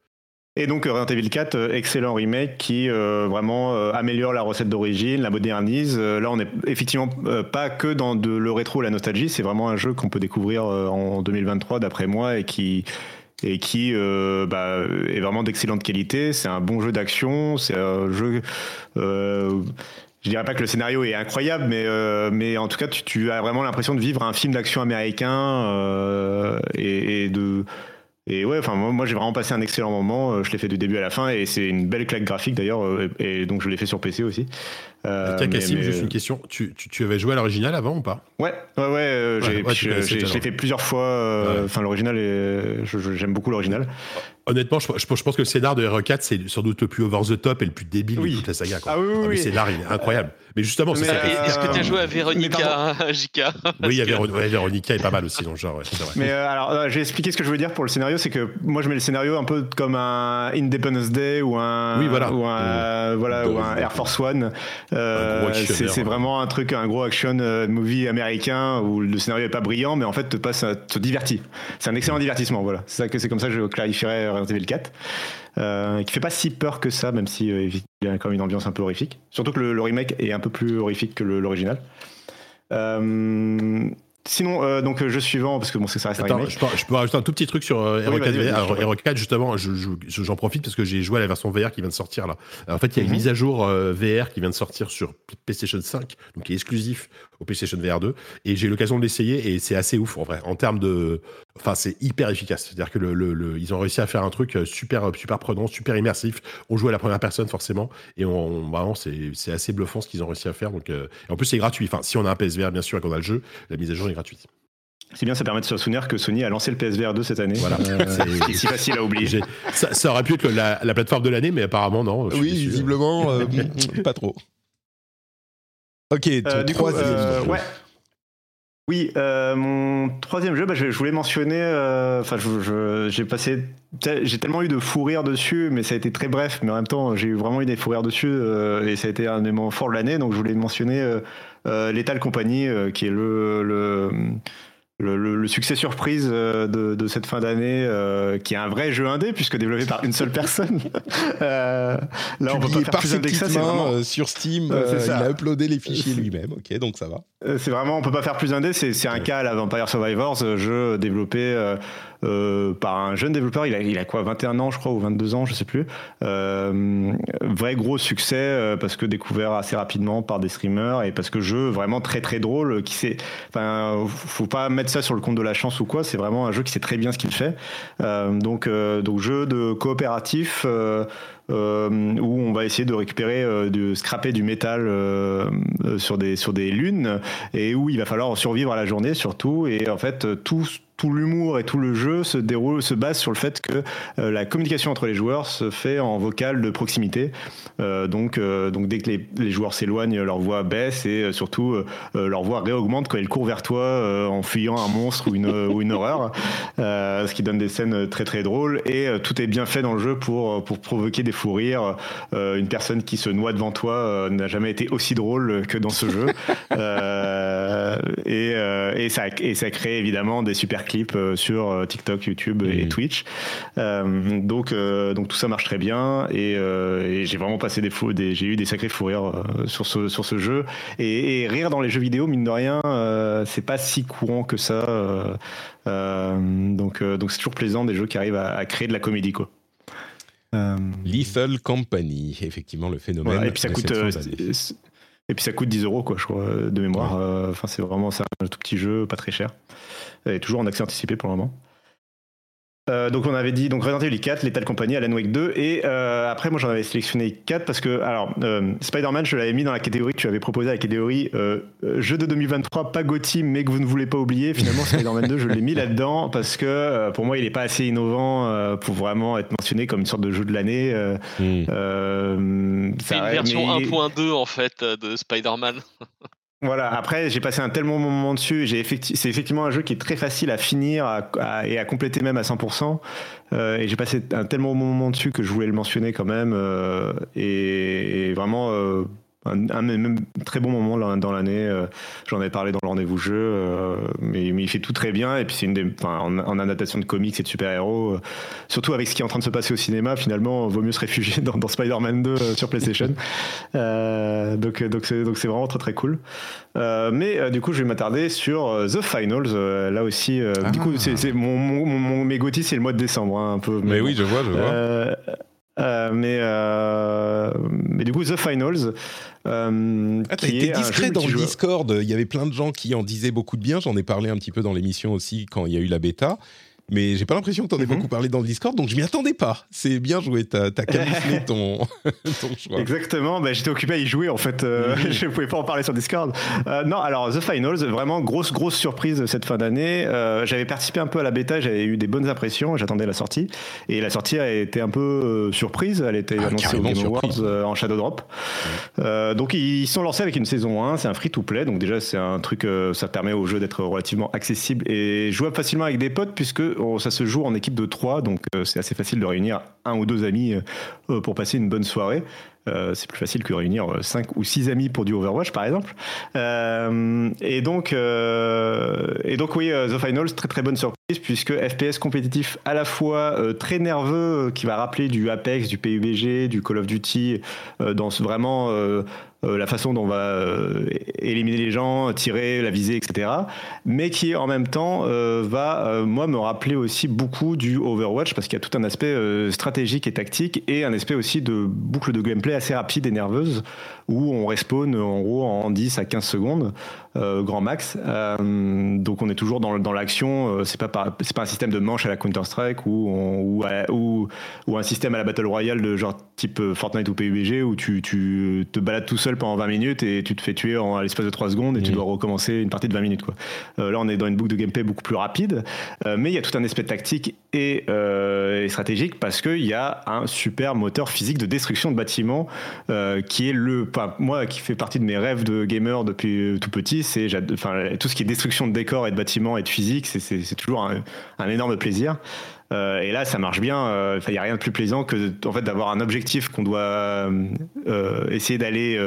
Et donc euh, Resident Evil 4, euh, excellent remake qui euh, vraiment euh, améliore la recette d'origine, la modernise. Euh, là, on n'est effectivement euh, pas que dans de le rétro, la nostalgie. C'est vraiment un jeu qu'on peut découvrir en 2023, d'après moi, et qui et qui bah, est vraiment d'excellente qualité. C'est un bon jeu d'action. C'est un jeu je dirais pas que le scénario est incroyable, mais, euh, mais en tout cas, tu, tu as vraiment l'impression de vivre un film d'action américain euh, et, et de. Et ouais, enfin moi, moi, j'ai vraiment passé un excellent moment. euh, Je l'ai fait du début à la fin et c'est une belle claque graphique d'ailleurs. euh, Et, et donc je l'ai fait sur PC aussi. Euh, Tiens, mais- Cassim, mais- juste une question. Tu, tu, tu avais joué à l'original avant ou pas? Ouais, ouais, ouais. euh, Ouais, j'ai- ouais, je- l'ai fait plusieurs fois. euh, Ouais. Enfin, l'original, est- je- je- j'aime beaucoup l'original. Honnêtement, je, je- je pense que le scénar de RE4, c'est sans doute le plus over the top et le plus débile Oui. de toute la saga. Quoi. Ah oui, oui, le oui. scénar, il est incroyable. Mais justement, c'est Mais, ça. euh, qui est- Et Est-ce que tu as joué à Véronica, JK Oui, il y ouais, Véronica est pas mal aussi dans le genre. ouais, c'est vrai. Mais euh, alors, j'ai expliqué ce que je veux dire pour le scénario, c'est que moi je mets le scénario un peu comme un Independence Day ou un Oui, voilà. ou un, voilà ou un Air Force One. Euh, c'est vraiment un truc, un gros action euh, movie américain où le scénario est pas brillant, mais en fait te passe, euh, te divertit. C'est un excellent divertissement, voilà. C'est ça que c'est comme ça que je clarifierais Resident Evil 4, euh, qui fait pas si peur que ça, même si euh, il y a quand même une ambiance un peu horrifique. Surtout que le, le remake est un peu plus horrifique que l'original. Euh, Sinon, euh, donc jeu suivant, parce que bon, c'est ça reste un Attends, remake. je peux, je peux rajouter un tout petit truc sur euh, Oui, Hero 4 vas-y, vas-y, VR. Alors, je t'en Hero 4, justement, je- je- je- j'en profite parce que j'ai joué à la version VR qui vient de sortir là. Alors, en fait, il y a une Mhm. mise à jour euh, VR qui vient de sortir sur PlayStation 5, donc qui est exclusif au PlayStation VR 2. Et j'ai eu l'occasion de l'essayer et c'est assez ouf en vrai. En termes de. Enfin, c'est hyper efficace. C'est-à-dire que le, le- le- ils ont réussi à faire un truc euh, super, super prenant, super immersif. On joue à la première personne forcément. Et on, vraiment, c'est assez bluffant ce qu'ils ont réussi à faire. Donc, euh, en plus, c'est gratuit. Enfin, si on a un PSVR, bien sûr, et qu'on a le jeu, la mise à jour est gratuite. C'est bien, ça permet de se souvenir que Sony a lancé le PSVR 2 cette année. Voilà. Euh, *laughs* C'est- si facile à oublier. Ça, ça aurait pu être la, la plateforme de l'année, mais apparemment non. Oui, déçu. visiblement, euh, *laughs* *laughs* pas trop. Ok, Euh, du coup, troisième euh, jeu. ouais. Oui, euh, mon troisième jeu, bah, je, je voulais mentionner. Enfin, j'ai passé, j'ai tellement eu de fou rire dessus, mais ça a été très bref. Mais en même temps, j'ai eu vraiment eu des fou rires dessus, euh, et ça a été un des moments forts de l'année. Donc, je voulais mentionner euh, Lethal Company, euh, qui est le, le le, le- le succès surprise euh, de, de cette fin d'année, euh, qui est un vrai jeu indé, puisque développé par une seule personne. *laughs* Là, on peut pas faire plus indé que ça. vraiment, sur Steam. Il a uploadé les fichiers lui-même. Ok, donc ça va. C'est vraiment, on peut pas faire plus indé. C'est c'est un cas à la Vampire Survivors, jeu développé euh, par un jeune développeur. Il a, il a quoi, 21 ans, je crois, ou 22 ans, je sais plus. Euh, vrai gros succès euh, parce que découvert assez rapidement par des streamers et parce que jeu vraiment très très drôle. Qui sait, faut pas mettre ça sur le compte de la chance ou quoi. C'est vraiment un jeu qui sait très bien ce qu'il fait. Euh, donc, donc jeu de coopératif. euh, où on va essayer de récupérer, euh, de scraper du métal euh, sur des sur des lunes et où il va falloir survivre à la journée surtout et en fait tout tout l'humour et tout le jeu se déroule se base sur le fait que euh, la communication entre les joueurs se fait en vocal de proximité. Euh, donc euh, donc dès que les, les joueurs s'éloignent leur voix baisse et surtout leur voix réaugmente quand ils courent vers toi en fuyant un monstre ou une ou une horreur. Ce qui donne des scènes très très drôles et tout est bien fait dans le jeu pour pour provoquer des fous rires. Une personne qui se noie devant toi n'a jamais été aussi drôle que dans ce jeu. *laughs* Et, et ça et ça crée évidemment des super clips euh, sur euh, TikTok YouTube et. Twitch. Euh, donc euh, donc tout ça marche très bien. Et, euh, et j'ai vraiment passé des fous des j'ai eu des sacrés fous rires euh, sur ce sur ce jeu. Et, et rire dans les jeux vidéo mine de rien euh, c'est pas si courant que ça. Euh, euh, donc euh, donc c'est toujours plaisant des jeux qui arrivent à, à créer de la comédie quoi. Euh, Lethal Company, effectivement, le phénomène. voilà, et puis ça coûte euh, et puis ça coûte 10 euros quoi je crois de mémoire. Euh, enfin c'est vraiment un tout petit jeu pas très cher. Et toujours en accès anticipé pour le moment Euh, donc on avait dit donc Resident Evil 4, Lethal Company, Alan Wake 2 et euh, après moi j'en avais sélectionné 4 parce que alors euh, Spider-Man je l'avais mis dans la catégorie que tu avais proposé la catégorie euh, jeu de 2023 pas Gotti mais que vous ne voulez pas oublier finalement Spider-Man 2 je l'ai mis là-dedans parce que euh, pour moi il est pas assez innovant euh, pour vraiment être mentionné comme une sorte de jeu de l'année euh, Hmm. euh, C'est une version mais il est- 1.2 en fait de Spider-Man. *laughs* voilà, après j'ai passé un tel bon moment dessus, j'ai c'est effectivement un jeu qui est très facile à finir et à compléter même à 100%. Euh, et j'ai passé un tellement bon moment dessus que je voulais le mentionner quand même. euh, et, et vraiment euh, un, un même très bon moment là- dans l'année. euh, J'en avais parlé dans le rendez-vous jeu, euh, mais, mais il fait tout très bien. Et puis c'est une des, enfin, en, en adaptation de comics et de super-héros, euh, surtout avec ce qui est en train de se passer au cinéma, finalement, vaut mieux se réfugier *laughs* dans, dans Spider-Man 2 euh, sur PlayStation. *laughs* Euh, donc donc c'est donc c'est vraiment très très cool. Euh, mais euh, du coup, je vais m'attarder sur The Finals. euh, là aussi, euh, du Ah. coup, c'est c'est mon, mon, mon, mon- mes c'est le mois de décembre, hein, un peu. Mais bon. oui, je vois, je vois. Euh, mais, mais du coup, The Finals. Euh, ah, t'as été discret dans le Discord. Il y avait plein de gens qui en disaient beaucoup de bien. J'en ai parlé un petit peu dans l'émission aussi quand il y a eu la bêta mais j'ai pas l'impression que tu en aies mhm. beaucoup parlé dans le Discord, donc je m'y attendais pas. C'est bien joué, t'as as camouflé *laughs* *laughs* ton, choix. Exactement, bah, j'étais occupé à y jouer en fait, euh, mhm. *laughs* je pouvais pas en parler sur Discord. Euh, non, alors The Finals, vraiment grosse grosse surprise cette fin d'année. Euh, j'avais participé un peu à la bêta, j'avais eu des bonnes impressions, j'attendais la sortie, et la sortie a été un peu surprise, elle était ah, annoncée au Game Awards en Shadow Drop. donc ils sont lancés avec une saison 1, c'est un free-to-play, donc déjà c'est un truc, ça permet au jeu d'être relativement accessible et jouable facilement avec des potes puisque ça se joue en équipe de trois, donc euh, c'est assez facile de réunir un ou deux amis euh, pour passer une bonne soirée. Euh, c'est plus facile que réunir 5 ou 6 amis pour du Overwatch par exemple. et donc, et donc oui, The Finals, très très bonne surprise puisque FPS compétitif à la fois très nerveux, qui va rappeler du Apex, du PUBG, du Call of Duty, dans ce, vraiment la façon dont on va euh, éliminer les gens, tirer, la visée, etc. Mais qui en même temps euh, va, moi, me rappeler aussi beaucoup du Overwatch parce qu'il y a tout un aspect stratégique et tactique et un aspect aussi de boucle de gameplay assez rapide et nerveuse où on respawn en gros en 10 à 15 secondes, grand max. donc on est toujours dans, dans l'action. c'est pas c'est pas un système de manche à la Counter Strike ou, ou, ou, ou, un système à la Battle Royale de genre type Fortnite ou PUBG où tu, tu te balades tout seul pendant 20 minutes et tu te fais tuer en, à l'espace de 3 secondes et tu dois recommencer une partie de 20 minutes. Quoi. Euh, là, on est dans une boucle de gameplay beaucoup plus rapide, euh, mais il y a tout un aspect tactique et, euh, et stratégique parce qu'il y a un super moteur physique de destruction de bâtiments qui est le. Moi, qui fait partie de mes rêves de gamer depuis tout petit, c'est tout ce qui est destruction de décors et de bâtiments et de physique, c'est toujours un, énorme plaisir. Euh, et là, ça marche bien. Euh, il n'y a rien de plus plaisant que d'avoir un objectif qu'on doit euh, essayer d'aller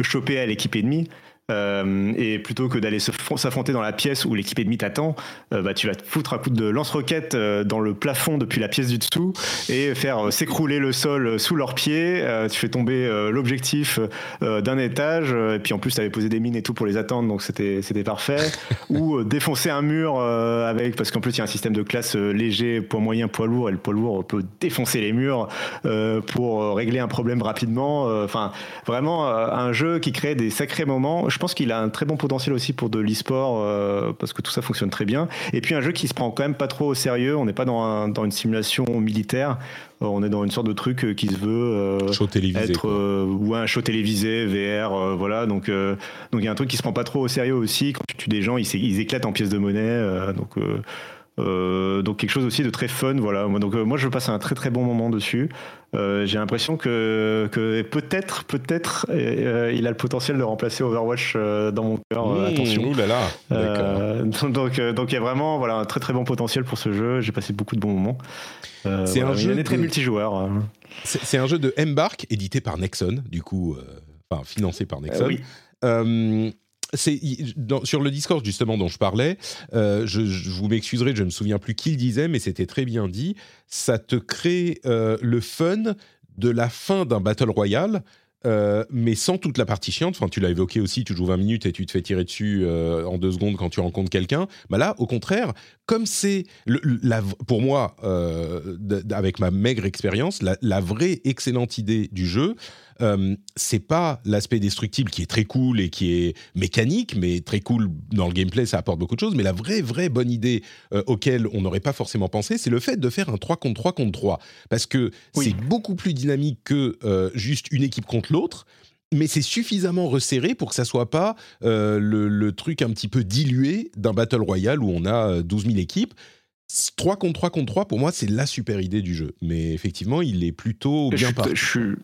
choper à l'équipe ennemie. Euh, et plutôt que d'aller s'affronter dans la pièce où l'équipe ennemie t'attend, euh, bah, tu vas te foutre un coup de lance-roquette euh, dans le plafond depuis la pièce du dessous et faire s'écrouler le sol sous leurs pieds. tu fais tomber l'objectif d'un étage et puis en plus tu avais posé des mines et tout pour les attendre donc c'était c'était parfait. *laughs* Ou défoncer un mur avec parce qu'en plus il y a un système de classe léger, poids moyen, poids lourd et le poids lourd peut défoncer les murs pour régler un problème rapidement. Enfin vraiment un jeu qui crée des sacrés moments. Je pense qu'il a un très bon potentiel aussi pour de l'e-sport euh, parce que tout ça fonctionne très bien. Et puis un jeu qui se prend quand même pas trop au sérieux. On n'est pas dans, dans, une simulation militaire. Euh, on est dans une sorte de truc euh, qui se veut show télévisé, être ou un show télévisé, VR, voilà. Donc donc il y a un truc qui se prend pas trop au sérieux aussi. Quand tu tues des gens, ils, ils éclatent en pièces de monnaie. donc euh, donc quelque chose aussi de très fun, voilà. Donc euh, moi je passe un très très bon moment dessus. Euh, j'ai l'impression que, que peut-être peut-être il a le potentiel de remplacer Overwatch dans mon cœur. Mmh, attention. là là. *laughs* donc donc il y a vraiment voilà un très très bon potentiel pour ce jeu. J'ai passé beaucoup de bons moments. c'est un jeu très multijoueur. C'est un jeu de Embark édité par Nexon, du coup, enfin financé par Nexon. oui sur le Discord justement dont je parlais. Euh, je, vous m'excuserai, je ne me souviens plus qui le disait, mais c'était très bien dit. Ça te crée euh, le fun de la fin d'un battle royale. Euh, mais sans toute la partie chiante. Enfin, tu l'as évoqué aussi, tu joues 20 minutes et tu te fais tirer dessus en deux secondes quand tu rencontres quelqu'un. Bah là, au contraire, comme c'est pour moi, avec ma maigre expérience, la, vraie excellente idée du jeu, euh, c'est pas l'aspect destructible qui est très cool et qui est mécanique, mais très cool dans le gameplay, ça apporte beaucoup de choses. Mais la vraie, vraie bonne idée euh, auquel on n'aurait pas forcément pensé, c'est le fait de faire un 3 contre 3 contre 3. Parce que c'est beaucoup plus dynamique que euh, juste une équipe contre l'autre mais c'est suffisamment resserré pour que ça soit pas le, truc un petit peu dilué d'un battle royale où on a 12 000 équipes. 3 contre 3 contre 3, pour moi, c'est la super idée du jeu. Mais effectivement, il est plutôt bien parti. Je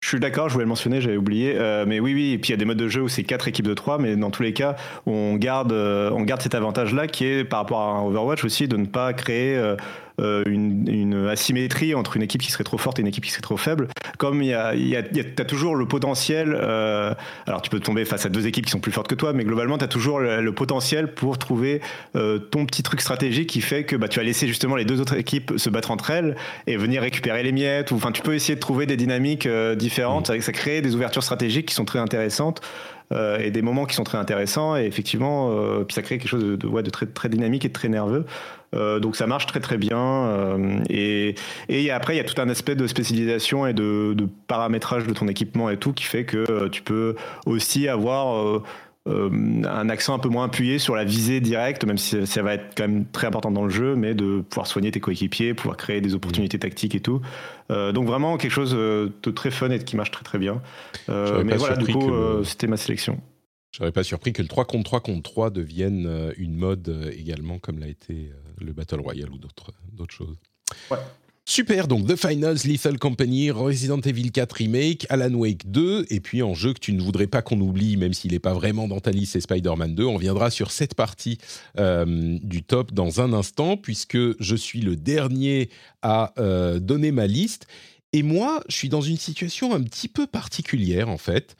suis d'accord, je voulais le mentionner, j'avais oublié. Euh, mais oui, oui, et puis il y a des modes de jeu où c'est quatre équipes de trois, mais dans tous les cas, on garde, euh, on garde cet avantage-là qui est par rapport à un Overwatch aussi de ne pas créer euh, une, une, asymétrie entre une équipe qui serait trop forte et une équipe qui serait trop faible. Comme il y a, il y a, as toujours le potentiel, euh, alors tu peux tomber face à deux équipes qui sont plus fortes que toi, mais globalement, tu as toujours le, potentiel pour trouver euh, ton petit truc stratégique qui fait que bah, tu vas laisser justement les deux autres équipes se battre entre elles et venir récupérer les miettes. Ou, enfin, tu peux essayer de trouver des dynamiques différentes. Mmh. Ça, ça crée des ouvertures stratégiques qui sont très intéressantes. Euh, et des moments qui sont très intéressants. Et effectivement, euh, ça crée quelque chose de, de, très, très dynamique et de très nerveux. Euh, donc ça marche très très bien. Euh, et, et après, il y a tout un aspect de spécialisation et de, paramétrage de ton équipement et tout qui fait que tu peux aussi avoir un accent un peu moins appuyé sur la visée directe, même si ça va être quand même très important dans le jeu, mais de pouvoir soigner tes coéquipiers, pouvoir créer des opportunités tactiques et tout. Euh, donc vraiment quelque chose de très fun et qui marche très très bien. Euh, mais voilà, du coup, le... c'était ma sélection. Je serais pas surpris que le 3 contre 3 contre 3 devienne une mode également, comme l'a été le Battle Royale ou d'autres choses. Ouais. Super, donc The Finals, Lethal Company, Resident Evil 4 Remake, Alan Wake 2, et puis en jeu que tu ne voudrais pas qu'on oublie, même s'il n'est pas vraiment dans ta liste, c'est Spider-Man 2. On viendra sur cette partie euh, du top dans un instant, puisque je suis le dernier à euh, donner ma liste. Et moi, je suis dans une situation un petit peu particulière, en fait,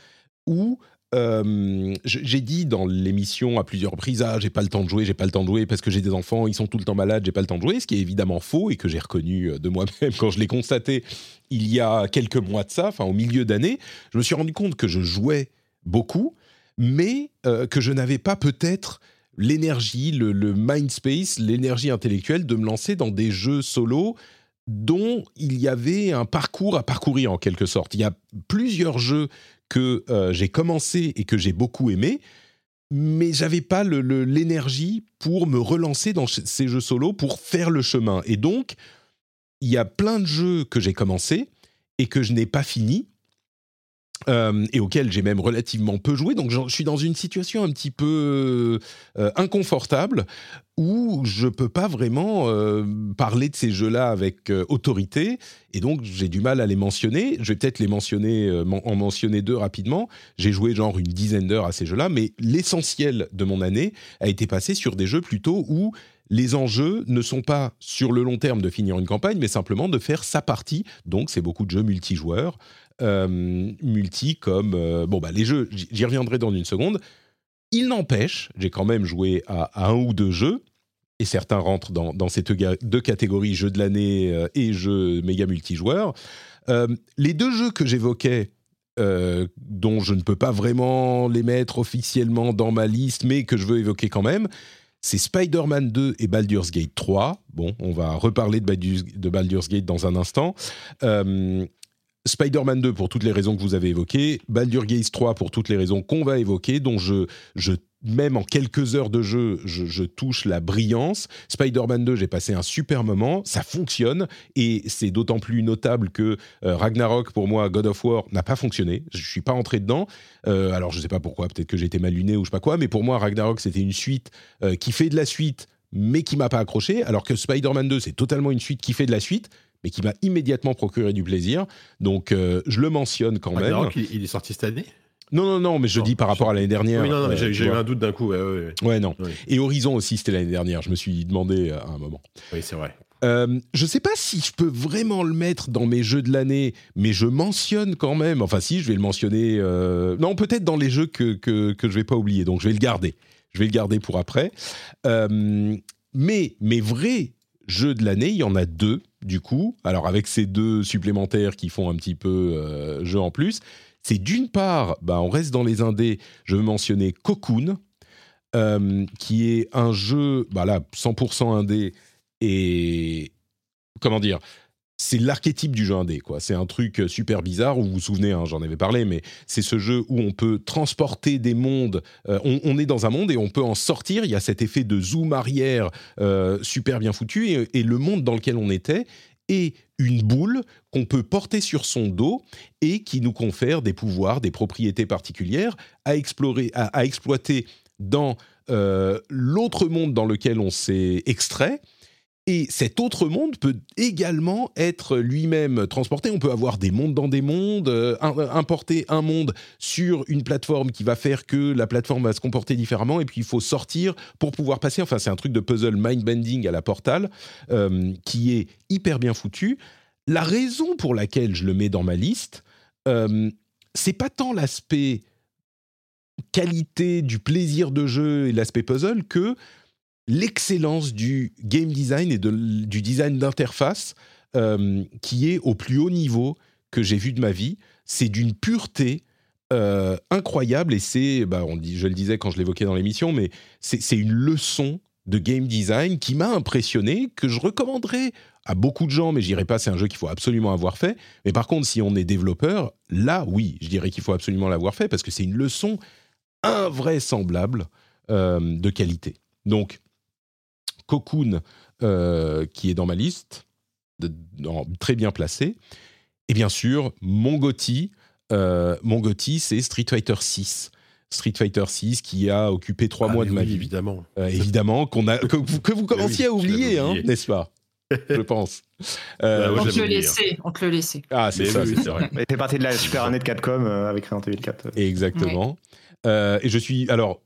où euh, j'ai dit dans l'émission à plusieurs reprises ah j'ai pas le temps de jouer j'ai pas le temps de jouer parce que j'ai des enfants ils sont tout le temps malades j'ai pas le temps de jouer ce qui est évidemment faux et que j'ai reconnu de moi-même *laughs* quand je l'ai constaté il y a quelques mois de ça enfin au milieu d'année je me suis rendu compte que je jouais beaucoup mais euh, que je n'avais pas peut-être l'énergie le, le mind space l'énergie intellectuelle de me lancer dans des jeux solo dont il y avait un parcours à parcourir en quelque sorte. Il y a plusieurs jeux que euh, j'ai commencé et que j'ai beaucoup aimé, mais j'avais pas l'énergie pour me relancer dans ces jeux solo pour faire le chemin. Et donc, il y a plein de jeux que j'ai commencé et que je n'ai pas fini. Euh, et auxquels j'ai même relativement peu joué. Donc je suis dans une situation un petit peu euh, inconfortable où je peux pas vraiment euh, parler de ces jeux-là avec euh, autorité, et donc j'ai du mal à les mentionner. Je vais peut-être les mentionner, euh, en mentionner deux rapidement. J'ai joué genre une dizaine d'heures à ces jeux-là, mais l'essentiel de mon année a été passé sur des jeux plutôt où les enjeux ne sont pas sur le long terme de finir une campagne, mais simplement de faire sa partie. Donc c'est beaucoup de jeux multijoueurs, multi comme bon bah les jeux, j'y reviendrai dans une seconde. Il n'empêche, j'ai quand même joué à, un ou deux jeux, et certains rentrent dans, ces deux catégories, jeux de l'année euh, et jeux méga multijoueurs. Euh, les deux jeux que j'évoquais, euh, dont je ne peux pas vraiment les mettre officiellement dans ma liste, mais que je veux évoquer quand même, c'est Spider-Man 2 et Baldur's Gate 3. Bon, on va reparler de Baldur's, Gate dans un instant. Spider-Man 2 pour toutes les raisons que vous avez évoquées, Baldur's Gate 3 pour toutes les raisons qu'on va évoquer, dont je, je même en quelques heures de jeu, je, touche la brillance. Spider-Man 2, j'ai passé un super moment, ça fonctionne, et c'est d'autant plus notable que euh, Ragnarok, pour moi, God of War, n'a pas fonctionné. Je suis pas entré dedans. Euh, alors, je sais pas pourquoi, peut-être que j'étais mal luné ou je sais pas quoi, mais pour moi, Ragnarok, c'était une suite euh, qui fait de la suite, mais qui m'a pas accroché, alors que Spider-Man 2, c'est totalement une suite qui fait de la suite, mais qui m'a immédiatement procuré du plaisir. Donc, euh, je le mentionne quand Ragnarok, même. Il, il est sorti cette année? Non, non, non, mais je Non, dis par rapport à l'année dernière. Oui, non, non, mais j'ai eu un doute d'un coup. Ouais, ouais, ouais. Ouais, non. Et Horizon aussi, c'était l'année dernière. Je me suis demandé euh, à un moment. Oui, c'est vrai. Euh, je sais pas si je peux vraiment le mettre dans mes jeux de l'année, mais je mentionne quand même. Enfin, si, je vais le mentionner. euh, Non, peut-être dans les jeux que, que, que je vais pas oublier. Donc, je vais le garder. Je vais le garder pour après. Euh, mais mes vrais jeux de l'année, il y en a deux, du coup. Alors, avec ces deux supplémentaires qui font un petit peu euh, jeu en plus. C'est d'une part, bah, on reste dans les indés, je veux mentionner Cocoon, euh, qui est un jeu, bah là, 100% indé, et comment dire c'est l'archétype du jeu indé, quoi. C'est un truc super bizarre, vous vous souvenez, hein, j'en avais parlé, mais c'est ce jeu où on peut transporter des mondes. euh, on, est dans un monde et on peut en sortir. Il y a cet effet de zoom arrière euh, super bien foutu. Et, le monde dans lequel on était est une boule qu'on peut porter sur son dos et qui nous confère des pouvoirs, des propriétés particulières à explorer, à, exploiter dans euh, l'autre monde dans lequel on s'est extrait. Et cet autre monde peut également être lui-même transporté. On peut avoir des mondes dans des mondes, euh, importer un monde sur une plateforme qui va faire que la plateforme va se comporter différemment, et puis il faut sortir pour pouvoir passer. Enfin, c'est un truc de puzzle mind-bending à la Portal euh, qui est hyper bien foutu. La raison pour laquelle je le mets dans ma liste, euh, c'est pas tant l'aspect qualité du plaisir de jeu et l'aspect puzzle que l'excellence du game design et du design d'interface euh, qui est au plus haut niveau que j'ai vu de ma vie. C'est d'une pureté euh, incroyable et c'est, bah, je le disais quand je l'évoquais dans l'émission, mais c'est c'est une leçon de game design qui m'a impressionné, que je recommanderais à beaucoup de gens, mais je dirais pas c'est un jeu qu'il faut absolument avoir fait. Mais par contre, si on est développeur, là, oui, je dirais qu'il faut absolument l'avoir fait parce que c'est une leçon invraisemblable euh, de qualité. Donc, Cocoon, euh, qui est dans ma liste, de- dans- très bien placé. Et bien sûr, mon Gotti, euh, mon Gotti, c'est Street Fighter 6. Street Fighter 6 qui a occupé trois Ah, mois de ma vie. évidemment. Euh, évidemment, qu'on a, *laughs* que, vous, que vous commenciez oui, à oublier, hein, n'est-ce pas? *laughs* Je pense. Euh, Ah, ouais, On te le laissait, on te le laissait. ah, c'est ça, oui, c'est vrai. Il fait partie de la super année de Capcom euh, avec Resident Evil 4. Exactement. Euh, et je suis alors.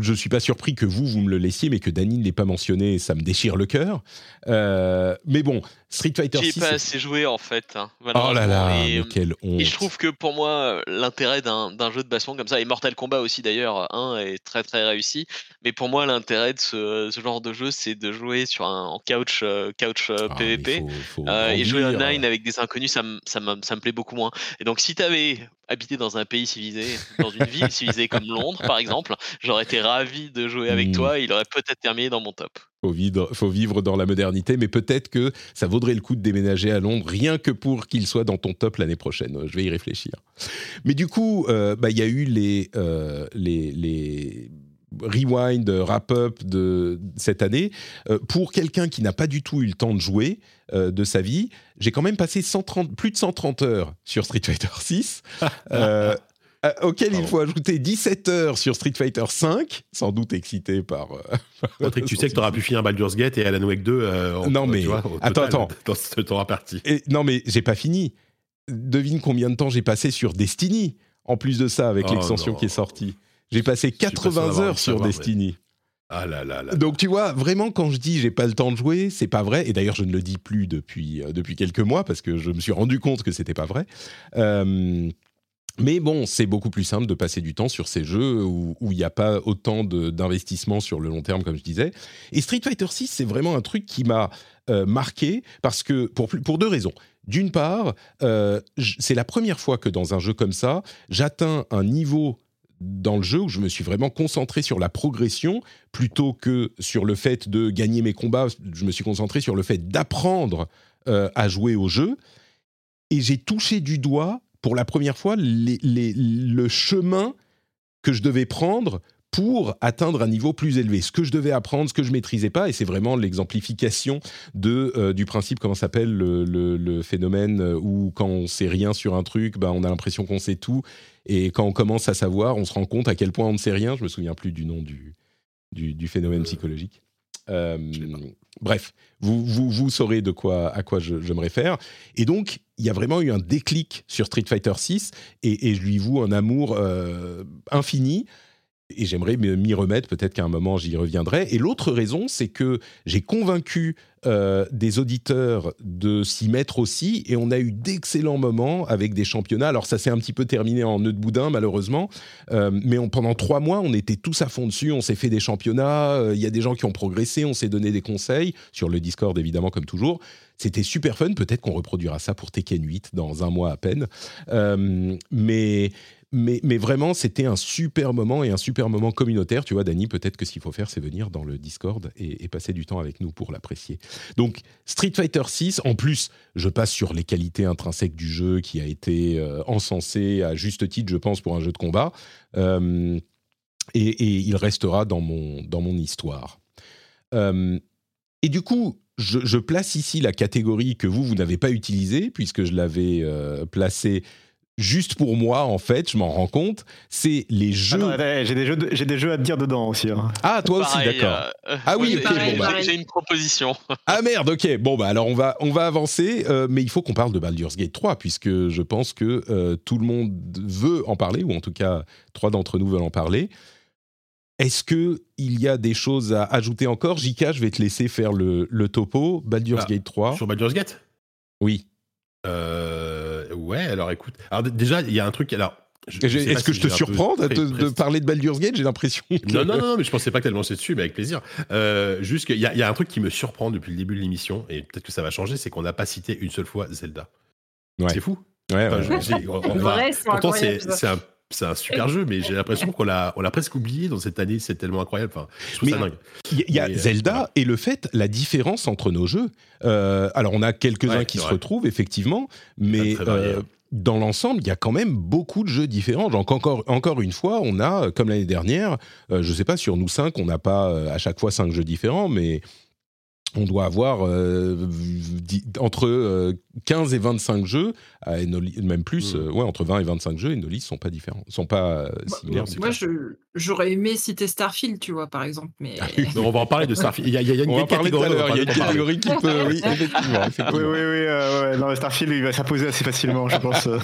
Je suis pas surpris que vous, vous me le laissiez, mais que Dany ne l'ait pas mentionné, ça me déchire le cœur. Euh, mais bon, Street Fighter J'y ai 6. pas c'est- assez joué en fait. hein, Oh là là, et, mais quelle honte. Et je trouve que pour moi, euh, l'intérêt d'un jeu de baston comme ça, et Mortal Kombat aussi d'ailleurs, est très très réussi, mais pour moi, l'intérêt de ce, ce genre de jeu, c'est de jouer sur un en couch, euh, couch euh, Ah, PVP. faut- faut euh, et jouer online avec des inconnus, ça me ça me- ça me plaît beaucoup moins. Et donc, si tu avais habité dans un pays civilisé, dans une ville civilisée comme Londres, par exemple, j'aurais été ravi de jouer avec Mm. toi. Il aurait peut-être terminé dans mon top. Faut vivre, faut vivre dans la modernité, mais peut-être que ça vaudrait le coup de déménager à Londres, rien que pour qu'il soit dans ton top l'année prochaine. Je vais y réfléchir. Mais du coup, euh, bah, il y a eu les, euh, les, les rewind, wrap-up de cette année. Euh, pour quelqu'un qui n'a pas du tout eu le temps de jouer euh, de sa vie, j'ai quand même passé 130, plus de 130 heures sur Street Fighter 6. *laughs* euh, euh, auquel il faut ajouter 17 heures sur Street Fighter 5, sans doute excité par... euh, *laughs* Patrick, tu sais que tu auras pu finir Baldur's Gate et Alan Wake 2. euh, en- Non, mais- tu vois, attends, total, attends. Dans ce temps parti. Et- non, mais j'ai pas fini. Devine combien de temps j'ai passé sur Destiny, en plus de ça, avec Oh l'extension qui est sortie. J'ai passé suis pas sûr 80 d'avoir heures sur savoir, Destiny. Ah là là là. Donc tu vois, vraiment, quand je dis j'ai pas le temps de jouer, c'est pas vrai. Et d'ailleurs, je ne le dis plus depuis, euh, depuis quelques mois, parce que je me suis rendu compte que c'était pas vrai. Euh, mais bon, c'est beaucoup plus simple de passer du temps sur ces jeux où il n'y a pas autant d'investissement sur le long terme, comme je disais. Et Street Fighter 6, c'est vraiment un truc qui m'a euh, marqué parce que pour, deux raisons. D'une part, euh, c'est la première fois que dans un jeu comme ça, j'atteins un niveau dans le jeu où je me suis vraiment concentré sur la progression plutôt que sur le fait de gagner mes combats. Je me suis concentré sur le fait d'apprendre euh, à jouer au jeu. Et j'ai touché du doigt, pour la première fois, les- les- le chemin que je devais prendre pour atteindre un niveau plus élevé. Ce que je devais apprendre, ce que je maîtrisais pas, et c'est vraiment l'exemplification de euh, du principe comment s'appelle le, le- le phénomène euh, où quand on sait rien sur un truc, ben on a l'impression qu'on sait tout, et quand on commence à savoir, on se rend compte à quel point on ne sait rien. Je me souviens plus du nom du du, du phénomène Euh, psychologique. Euh, bref, vous, vous, vous saurez de quoi, à quoi je, je me réfère. Et donc, il y a vraiment eu un déclic sur Street Fighter 6 et, et je lui voue un amour euh, infini. Et j'aimerais me- m'y remettre, peut-être qu'à un moment j'y reviendrai. Et l'autre raison, c'est que j'ai convaincu euh, des auditeurs de s'y mettre aussi, et on a eu d'excellents moments avec des championnats. Alors ça s'est un petit peu terminé en nœud de boudin, malheureusement, euh, mais pendant trois mois, on était tous à fond dessus, on s'est fait des championnats, euh, il y a des gens qui ont progressé, on s'est donné des conseils, sur le Discord évidemment comme toujours. C'était super fun, peut-être qu'on reproduira ça pour Tekken 8 dans un mois à peine. Mais, mais, vraiment, c'était un super moment et un super moment communautaire. Tu vois, Dany, peut-être que ce qu'il faut faire, c'est venir dans le Discord et, passer du temps avec nous pour l'apprécier. Donc, Street Fighter 6, en plus, je passe sur les qualités intrinsèques du jeu qui a été euh, encensé à juste titre, je pense, pour un jeu de combat. Euh, et, il restera dans mon, dans mon histoire. Euh, et du coup, je, place ici la catégorie que vous, vous n'avez pas utilisée, puisque je l'avais placée juste pour moi, en fait, je m'en rends compte. C'est les jeux. Attends, attends, j'ai des jeux, de- j'ai des jeux à te dire dedans aussi. hein. Ah, toi aussi, Pareil, d'accord. euh, Ah oui, j'ai- ok, Pareil, bon, bah. J'ai une proposition. Ah merde, ok. Bon, bah alors on va, on va avancer, euh, mais il faut qu'on parle de Baldur's Gate 3, puisque je pense que euh, tout le monde veut en parler, ou en tout cas, trois d'entre nous veulent en parler. Est-ce que il y a des choses à ajouter encore? Jika, je vais te laisser faire le, le topo. Baldur's Ah, Gate 3. Sur Baldur's Gate? Oui. Euh, Ouais, alors écoute. Alors déjà, il y a un truc. Alors, je- je Est-ce que si je te surprends de, parler de Baldur's Gate J'ai l'impression. que- Non, non, non, mais je pensais pas que t'allais lancer dessus, mais avec plaisir. Euh, juste qu'il y, a- il y a un truc qui me surprend depuis le début de l'émission, et peut-être que ça va changer, c'est qu'on n'a pas cité une seule fois Zelda. Ouais. C'est fou. Ouais, Enfin, ouais. je- j'ai- on- on *laughs* va- pourtant, c'est un, c'est un super jeu, mais j'ai l'impression *laughs* qu'on l'a, on l'a presque oublié dans cette année. C'est tellement incroyable. Enfin, je trouve Mais ça dingue. Il y, a Mais, euh, Zelda voilà. et le fait, la différence entre nos jeux. Euh, alors, on a quelques-uns Ouais, qui se vrai. retrouvent, effectivement, mais euh, dans l'ensemble, il y a quand même beaucoup de jeux différents. Donc, encore, encore une fois, on a, comme l'année dernière, euh, je ne sais pas, sur nous cinq, on n'a pas euh, à chaque fois cinq jeux différents, mais on doit avoir euh, entre euh, 15 et 25 jeux, euh, et nos li- même plus, Mm. euh, ouais, entre 20 et 25 jeux, et nos listes sont pas différents, sont pas euh, similaires. Moi, j'aurais aimé citer Starfield, tu vois, par exemple. Mais Ah *laughs* on va en parler de Starfield. Il y a, il y a une, On à catégorie. il y a une catégorie qui peut, oui, *laughs* effectivement. Oui, effectivement. oui, oui. euh, ouais, non, Starfield, il va s'imposer assez facilement, je pense. euh.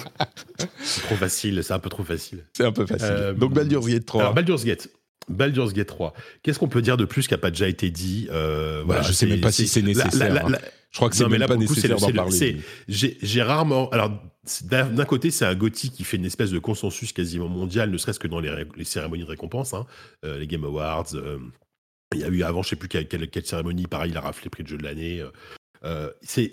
C'est trop facile, c'est un peu trop facile. C'est un peu facile. Euh, Donc Baldur's Gate 3. Alors, Baldur's Gate. Baldur's Gate 3. Qu'est-ce qu'on peut dire de plus qui n'a pas déjà été dit euh, Voilà, je sais même pas si c'est nécessaire, la- hein. la- je crois que c'est même là, pas nécessaire d'en parler. J'ai rarement. Alors, d'un côté, c'est un Gotti qui fait une espèce de consensus quasiment mondial, ne serait-ce que dans les, ré- les cérémonies de récompense, hein, euh, les Game Awards. euh, il y a eu avant, je sais plus quelle, quelle- quelle cérémonie, pareil, il a raflé le prix de jeu de l'année. euh, c'est.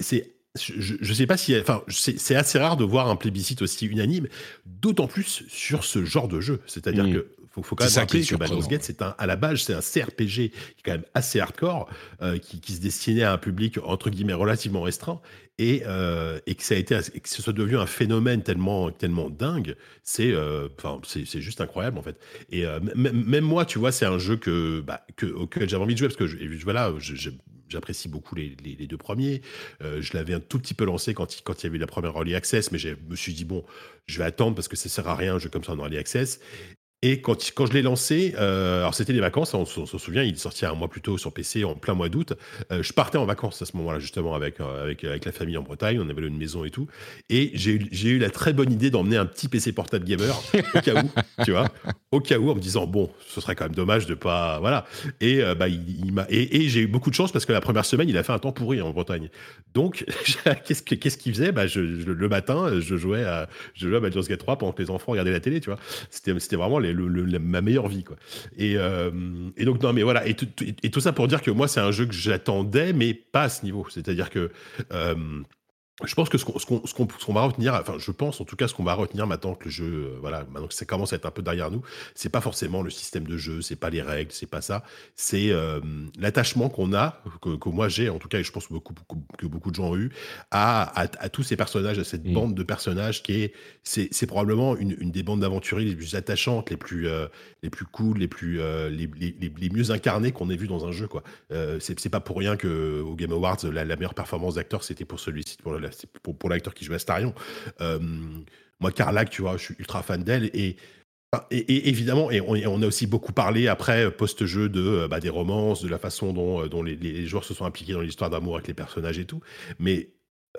Je, je sais pas si, enfin, c'est c'est assez rare de voir un plébiscite aussi unanime, d'autant plus sur ce genre de jeu. C'est-à-dire Mm. que faut, faut quand même rappeler que Baldur's. Gate, c'est un, à la base, c'est un CRPG qui est quand même assez hardcore, euh, qui, qui se destinait à un public entre guillemets relativement restreint, et, euh, et que ça a été, et que ce soit devenu un phénomène tellement, tellement dingue, c'est, euh, enfin, c'est, c'est juste incroyable en fait. Et même moi, tu vois, c'est un jeu que, bah, que auquel j'avais envie de jouer parce que je, voilà, j'apprécie beaucoup les, les- les deux premiers. Je l'avais un tout petit peu lancé quand il, quand il y avait eu la première early access, mais je me suis dit bon, je vais attendre parce que ça sert à rien un jeu comme ça en early access. Et quand, je l'ai lancé, euh, alors c'était les vacances, on, se- on se souvient, il est sorti un mois plus tôt sur PC en plein mois d'août. Euh, je partais en vacances à ce moment-là, justement, avec, euh, avec, la famille en Bretagne. On avait une maison et tout. Et j'ai eu, la très bonne idée d'emmener un petit PC portable gamer, au cas où, *laughs* tu vois, au cas où, en me disant, bon, ce serait quand même dommage de pas. Voilà. Et, bah, et, j'ai eu beaucoup de chance parce que la première semaine, il a fait un temps pourri en Bretagne. Donc, *laughs* qu'est-ce, que, qu'est-ce qu'il faisait? Bah, Le matin, je jouais à, je Gate 3 pendant que les enfants regardaient la télé, tu vois. C'était vraiment les- ma meilleure vie, quoi. Et, euh, donc, non, mais voilà. Et tout, tout- et tout ça pour dire que moi, c'est un jeu que j'attendais, mais pas à ce niveau. C'est-à-dire que. euh, je pense que ce qu'on, ce qu'on- ce qu'on- ce qu'on va retenir, enfin, je pense en tout cas, ce qu'on va retenir maintenant que le jeu, euh, voilà, maintenant que ça commence à être un peu derrière nous, c'est pas forcément le système de jeu, c'est pas les règles, c'est pas ça, c'est euh, l'attachement qu'on a, que, que moi j'ai en tout cas, et je pense que beaucoup, que beaucoup de gens ont eu, à, à, à tous ces personnages, à cette Mm. bande de personnages qui est, c'est, c'est probablement une, une des bandes d'aventuriers les plus attachantes, les plus, euh, les plus cool, les plus, euh, les, les, les- les mieux incarnées qu'on ait vu dans un jeu, quoi. C'est, c'est pas pour rien que au Game Awards, la, la meilleure performance d'acteur, c'était pour celui-ci, pour, la- c'est pour, pour l'acteur qui jouait Astarion. Euh, moi, Carlac, tu vois, je suis ultra fan d'elle et Enfin, Et, et évidemment, et on, et on a aussi beaucoup parlé après, euh, post-jeu, de, euh, bah, des romances, de la façon dont, euh, dont les, les joueurs se sont impliqués dans l'histoire d'amour avec les personnages et tout. Mais,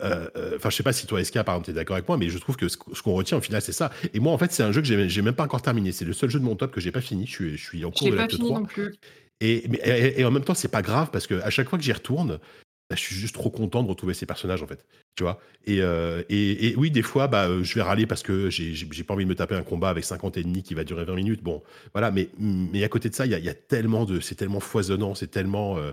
euh, euh, enfin, je sais pas si toi, SK, par exemple, tu es d'accord avec moi, mais je trouve que ce, ce qu'on retient au final, c'est ça. Et moi, en fait, c'est un jeu que j'ai j'ai même pas encore terminé. C'est le seul jeu de mon top que j'ai pas fini. Je suis, je suis en cours l'ai de pas l'acte fini 3. non plus. Et, et en même temps, c'est pas grave parce que à chaque fois que j'y retourne, bah, je suis juste trop content de retrouver ces personnages en fait. Tu vois et, euh, et, oui, des fois, bah, euh, je vais râler parce que j'ai pas envie de me taper un combat avec 50 ennemis qui va durer 20 minutes. Bon, voilà. Mais, mais à côté de ça, il y a, y a tellement de, c'est tellement foisonnant, c'est tellement. euh,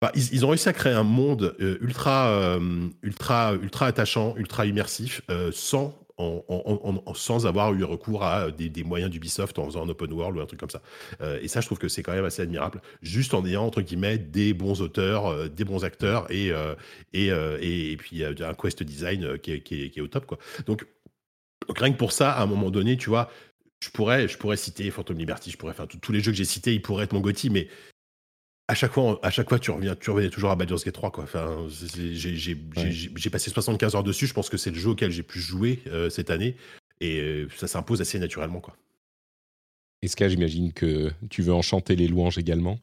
bah, ils, ils ont réussi à créer un monde ultra, ultra, ultra attachant, ultra immersif, sans, sans avoir eu recours à des, des moyens d'Ubisoft en faisant un open world ou un truc comme ça. Euh, et ça, je trouve que c'est quand même assez admirable, juste en ayant, entre guillemets, des bons auteurs, euh, des bons acteurs et, euh, et, euh, et, puis euh, un quest design euh, qui est, qui est- qui est au top. Quoi. Donc, donc, rien que pour ça, à un moment donné, tu vois, je pourrais, je pourrais citer Phantom Liberty, je pourrais faire tous les jeux que j'ai cités, ils pourraient être mon Gotti, mais à chaque fois, à chaque fois, tu reviens, tu revenais toujours à Baldur's Gate 3, quoi. Enfin, c'est- c'est- j'ai, j'ai- Ouais. j'ai- j'ai passé 75 heures dessus. Je pense que c'est le jeu auquel j'ai pu jouer euh, cette année, et euh, ça s'impose assez naturellement, quoi. Est-ce que j'imagine que tu veux enchanter les louanges également?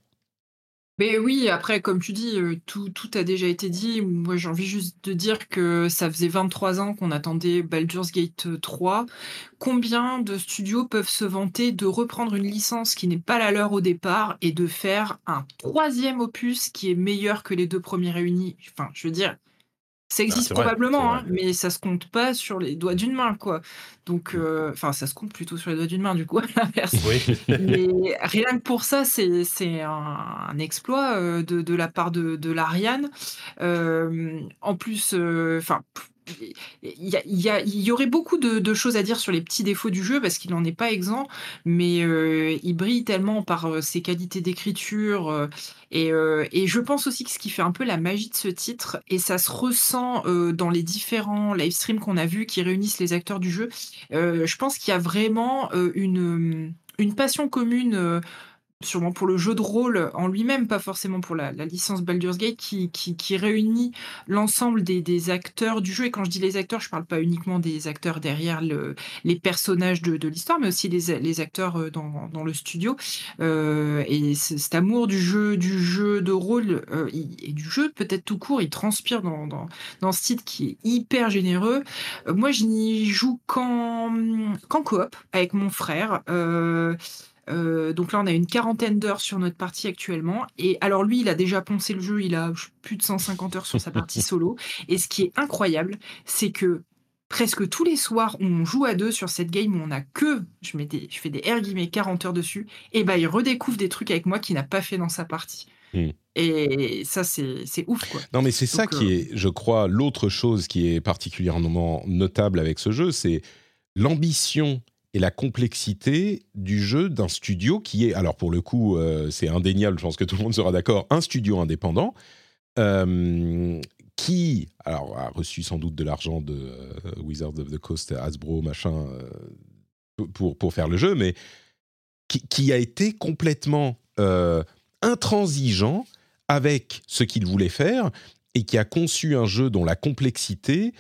Mais oui, après, comme tu dis, euh, tout, tout a déjà été dit. Moi, j'ai envie juste de dire que ça faisait 23 ans qu'on attendait Baldur's Gate 3. Combien de studios peuvent se vanter de reprendre une licence qui n'est pas la leur au départ et de faire un troisième opus qui est meilleur que les deux premiers réunis? Enfin, je veux dire, ça existe c'est vrai, probablement, hein, mais ça se compte pas sur les doigts d'une main, quoi. Donc, euh, enfin, ça se compte plutôt sur les doigts d'une main, du coup, à l'inverse. Oui. Mais rien que pour ça, c'est c'est un, un exploit euh, de, de la part de, de l'Ariane. Euh, en plus, enfin, il y, aurait beaucoup de, choses à dire sur les petits défauts du jeu parce qu'il n'en est pas exempt, mais euh, il brille tellement par euh, ses qualités d'écriture. euh, et, je pense aussi que ce qui fait un peu la magie de ce titre, et ça se ressent dans les différents live streams qu'on a vus qui réunissent les acteurs du jeu, je pense qu'il y a vraiment une passion commune. Sûrement pour le jeu de rôle en lui-même, pas forcément pour la, licence Baldur's Gate, qui, réunit l'ensemble des, acteurs du jeu. Et quand je dis les acteurs, je parle pas uniquement des acteurs derrière le, les personnages de, l'histoire, mais aussi les, acteurs euh, dans, le studio. Euh, et cet amour du jeu, du jeu de rôle euh, et du jeu, peut-être tout court, il transpire dans, ce titre qui est hyper généreux. Moi, je n'y joue qu'en coop avec mon frère. Euh, donc là, on a une quarantaine d'heures sur notre partie actuellement. Et alors lui, il a déjà poncé le jeu, il a plus de 150 heures sur sa partie *laughs* solo. Et ce qui est incroyable, c'est que presque tous les soirs où on joue à deux sur cette game où on a que, je, mets des, je fais des R guillemets 40 heures dessus, et ben il redécouvre des trucs avec moi qu'il n'a pas fait dans sa partie. Hmm. Et ça, c'est ouf, quoi. Non, mais c'est ça qui euh, est, je crois, l'autre chose qui est particulièrement notable avec ce jeu, c'est l'ambition et la complexité du jeu d'un studio qui est, alors pour le coup, euh, c'est indéniable, je pense que tout le monde sera d'accord, un studio indépendant euh, qui, alors, a reçu sans doute de l'argent de euh, Wizards of the Coast, Hasbro, machin, pour, pour faire le jeu, mais qui, a été complètement intransigeant avec ce qu'il voulait faire et qui a conçu un jeu dont la complexité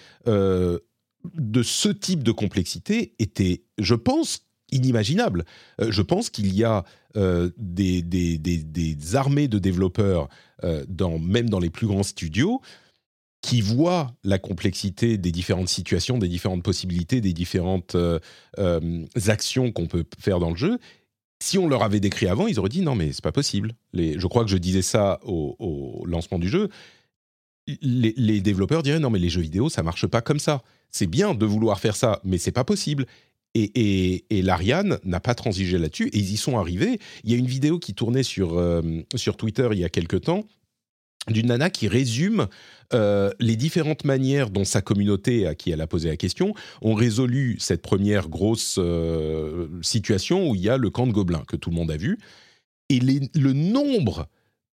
de ce type de complexité était, je pense, inimaginable. Euh, je pense qu'il y a euh, des, armées de développeurs, euh, même dans les plus grands studios, qui voient la complexité des différentes situations, des différentes possibilités, des différentes actions qu'on peut faire dans le jeu. Si on leur avait décrit avant, ils auraient dit non mais c'est pas possible. Je crois que je disais ça au lancement du jeu. Les, développeurs diraient non mais les jeux vidéo ça marche pas comme ça. C'est bien de vouloir faire ça, mais c'est pas possible. Et, et, et l'Ariane n'a pas transigé là-dessus et ils y sont arrivés. Il y a une vidéo qui tournait sur, euh, sur Twitter il y a quelque temps d'une nana qui résume euh, les différentes manières dont sa communauté à qui elle a posé la question ont résolu cette première grosse euh, situation où il y a le camp de gobelins que tout le monde a vu. Et le nombre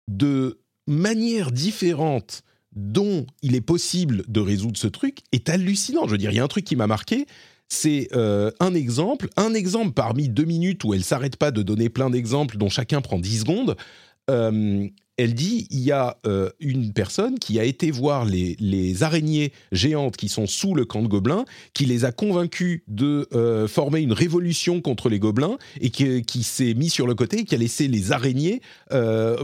de manières différentes dont il est possible de résoudre ce truc est hallucinant. Je veux dire, il y a un truc qui m'a marqué, c'est euh, un exemple, un exemple parmi deux minutes où elle s'arrête pas de donner plein d'exemples dont chacun prend 10 secondes. Euh, elle dit il y a euh, une personne qui a été voir les, araignées géantes qui sont sous le camp de gobelins, qui les a convaincus de euh, former une révolution contre les gobelins et qui, s'est mis sur le côté qui a laissé les araignées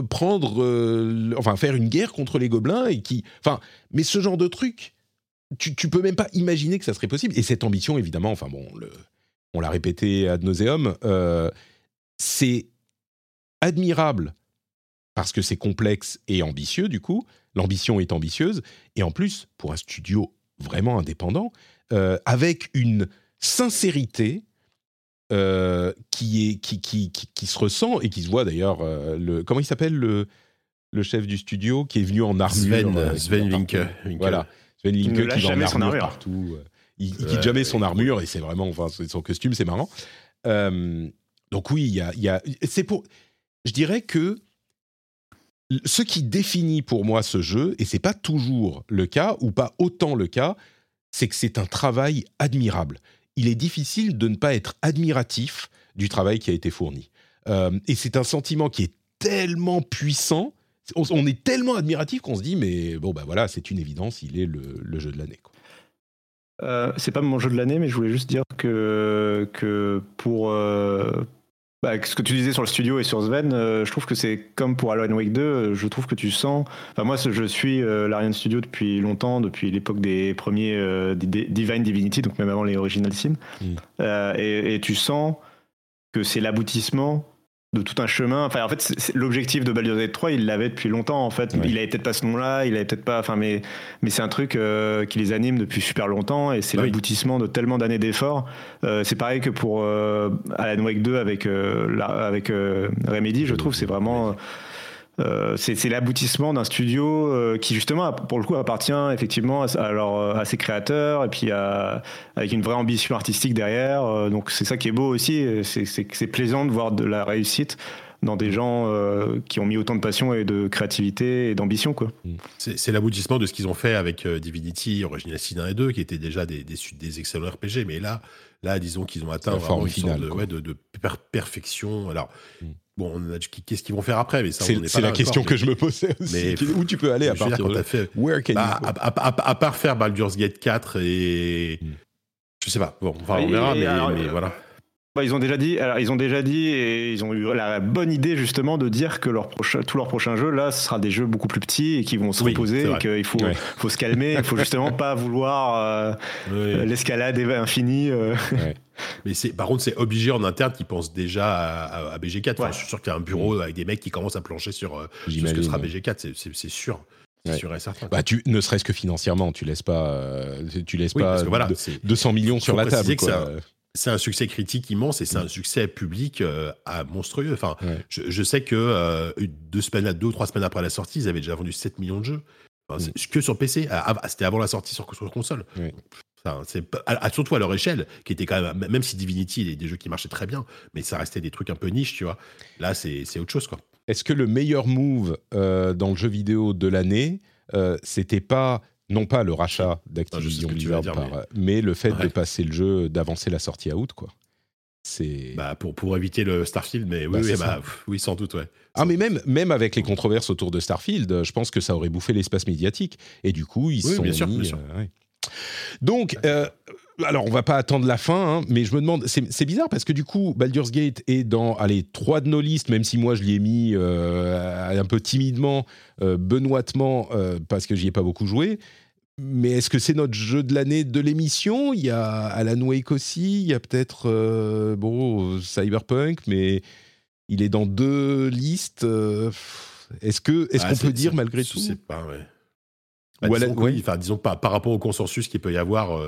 prendre, enfin faire une guerre contre les gobelins et qui, enfin, mais ce genre de truc, tu, peux même pas imaginer que ça serait possible. Et cette ambition, évidemment, enfin bon, on l'a répété ad nauseum, c'est admirable parce que c'est complexe et ambitieux, du coup. L'ambition est ambitieuse. Et en plus, pour un studio vraiment indépendant, euh, avec une sincérité euh, qui, est, qui, qui, qui, qui se ressent et qui se voit d'ailleurs. euh, le, comment il s'appelle le, le chef du studio qui est venu en armure Sven, euh, Sven Linke. Voilà. Sven Linke qui va en armure armure. partout. Il, il quitte jamais son armure et c'est vraiment, enfin, c'est- son costume, c'est marrant. Euh, donc oui, il y a, il y a- c'est pour, je dirais que ce qui définit pour moi ce jeu, et c'est pas toujours le cas ou pas autant le cas, c'est que c'est un travail admirable. Il est difficile de ne pas être admiratif du travail qui a été fourni. Euh, et c'est un sentiment qui est tellement puissant, on, est tellement admiratif qu'on se dit, mais bon, bah voilà, c'est une évidence, il est le, jeu de l'année. Euh, c'est pas mon jeu de l'année, mais je voulais juste dire que, que pour euh, bah, ce que tu disais sur le studio et sur Sven, euh, je trouve que c'est comme pour Alan Wake 2, euh, je trouve que tu sens. Enfin, moi, je suis euh, l'Ariane Studio depuis longtemps, depuis l'époque des premiers euh, Di- Divine Divinity, donc même avant les Original Sin. Mm. Et, et tu sens que c'est l'aboutissement de tout un chemin. Enfin, en fait, l'objectif de Baldur's Gate 3, il l'avait depuis longtemps, en fait. Ouais. Il avait peut-être pas ce nom-là, il avait peut-être pas. Enfin, mais, mais c'est un truc euh, qui les anime depuis super longtemps et c'est Bah oui. l'aboutissement de tellement d'années d'efforts. Euh, c'est pareil que pour euh, Alan Wake 2 avec, euh, la- avec euh, Remedy, je trouve, c'est vraiment. Euh, c'est l'aboutissement d'un studio euh, qui justement pour le coup appartient effectivement à, à leur- à ses créateurs et puis à- avec une vraie ambition artistique derrière. Euh, donc c'est ça qui est beau aussi. C'est plaisant de voir de la réussite dans des gens euh, qui ont mis autant de passion et de créativité et d'ambition quoi. C'est l'aboutissement de ce qu'ils ont fait avec euh, Divinity, Original Sin 1 et 2, qui étaient déjà des, des, suites- des excellents RPG. Mais là, là disons qu'ils ont atteint La vraiment forme une sorte finale, de, quoi. ouais, de, de per- perfection. Alors, Mm. Bon, on a- qu'est-ce qu'ils vont faire après mais ça, C'est la question encore, que je me posais aussi. mais- Où tu peux aller à dire, partir quand de t'as là fait Where can Bah, you à, go? à- à- à part faire Baldur's Gate 4 et. Mm. Je sais pas, bon, enfin, on verra, et mais, alors, mais euh, voilà. Bah, ils ont déjà dit, alors, ils ont déjà dit et ils ont eu la bonne idée justement de dire que leur prochain, tous leurs prochains jeux là, ce sera des jeux beaucoup plus petits et qui vont se Oui, reposer et qu'il faut, Ouais. faut se calmer, il faut justement pas vouloir euh, Oui. l'escalade infinie. euh. Mais c'est, par contre, c'est obligé en interne qui pensent déjà à, à- à BG4. Enfin, Ouais. Je suis sûr qu'il y a un bureau avec des mecs qui commencent à plancher sur, euh, sur ce que sera ouais. BG4. C'est, c'est- c'est sûr. C'est Ouais. sûr et certain. Bah, tu, ne serait-ce que financièrement, tu laisses pas, tu laisses Oui, pas voilà, de- c'est- 200 millions sur la table. C'est un succès critique immense et c'est un succès public euh, à monstrueux. Enfin, Ouais. je, je sais que euh, deux semaines, à- deux ou trois semaines après la sortie, ils avaient déjà vendu 7 millions de jeux. Enfin, c'est- Que sur PC. C'était avant la sortie sur, sur console. Ouais. Enfin, c'est surtout à leur échelle, qui était quand même, même si Divinity, il y a des jeux qui marchaient très bien, mais ça restait des trucs un peu niche, tu vois. Là, c'est c'est autre chose, quoi. Est-ce que le meilleur move euh, dans le jeu vidéo de l'année, c'était pas non pas le rachat d'Activision Ah, vas Blizzard, par- mais... le fait de passer le jeu, d'avancer la sortie à août, quoi. C'est Bah, pour, pour éviter le Starfield, mais Bah, oui, bah, pff, oui, sans doute, ouais. ah mais même même avec les controverses autour de Starfield, euh, je pense que ça aurait bouffé l'espace médiatique et du coup ils Oui, sont bien sûr, mis, bien sûr. euh, ouais. Donc euh, alors on va pas attendre la fin, hein, mais je me demande, c'est bizarre parce que du coup Baldur's Gate est dans allez trois de nos listes, même si moi je l'y ai mis euh, un peu timidement, euh, benoîtement euh, parce que j'y ai pas beaucoup joué. Mais est-ce que c'est notre jeu de l'année de l'émission? Il y a Alan Wake aussi, il y a peut-être bon Cyberpunk, mais il est dans deux listes. est-ce Ah, qu'on c'est- peut dire malgré je tout? sais pas, ouais. Bah, Ou disons, ouais. oui, disons par, par rapport au consensus qu'il peut y avoir,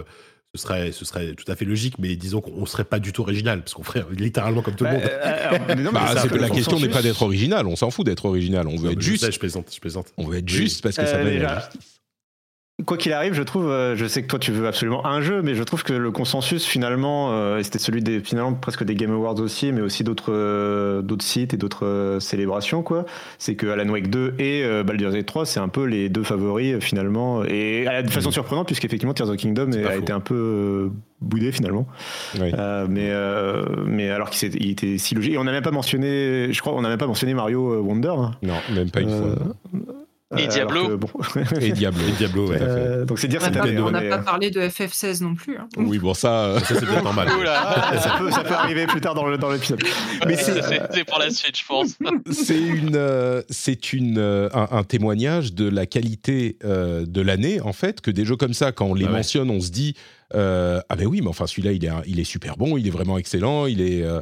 ce, serait, ce serait tout à fait logique, mais disons qu'on serait pas du tout original, parce qu'on ferait littéralement comme tout le monde. Euh, Bah, la question n'est pas d'être original, on s'en fout d'être original, on veut Non, être juste. sais, je plaisante, je plaisante. On veut être juste parce que ça Euh, va déjà, Quoi qu'il arrive, je trouve, euh, je sais que toi tu veux absolument un jeu, mais je trouve que le consensus finalement, euh, et c'était celui des finalement presque des Game Awards aussi, mais aussi d'autres euh, d'autres sites et d'autres célébrations quoi. C'est que Alan Wake 2 et Baldur's Gate 3, c'est un peu les deux favoris finalement, et de façon surprenante puisqu'effectivement Tears of Kingdom a faux. été un peu boudé finalement. Oui. Euh, mais euh, mais alors qu'il était si logique. Et on n'a même pas mentionné, je crois, on n'a même pas mentionné Mario Wonder. hein. Non, même pas une Euh, fois. Et alors Diablo. que, bon. *laughs* Et Diablo. Et Diablo, ouais. Euh, donc c'est dire On cette n'a année. pas, on n'a pas euh, parlé de FF16 non plus. hein. Oui, bon ça. euh, Ça, c'est peut-être normal. *laughs* Ça, peut, ça peut arriver plus tard dans le- dans l'épisode. Mais Euh, c'est- c'est c'est pour la suite, je pense. *laughs* c'est une, euh, c'est une, euh, un, un témoignage de la qualité euh, de l'année en fait que des jeux comme ça, quand on les Ah ouais. mentionne, on se dit euh, ah ben oui, mais enfin celui-là il est, super bon, il est vraiment excellent, il est euh,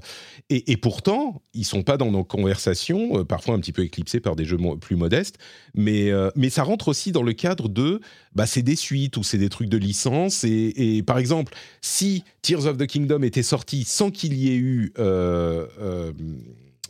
et, pourtant ils sont pas dans nos conversations, euh, parfois un petit peu éclipsés par des jeux plus modestes, mais mais ça rentre aussi dans le cadre de bah c'est des suites ou c'est des trucs de licence et par exemple si Tears of the Kingdom était sorti sans qu'il y ait eu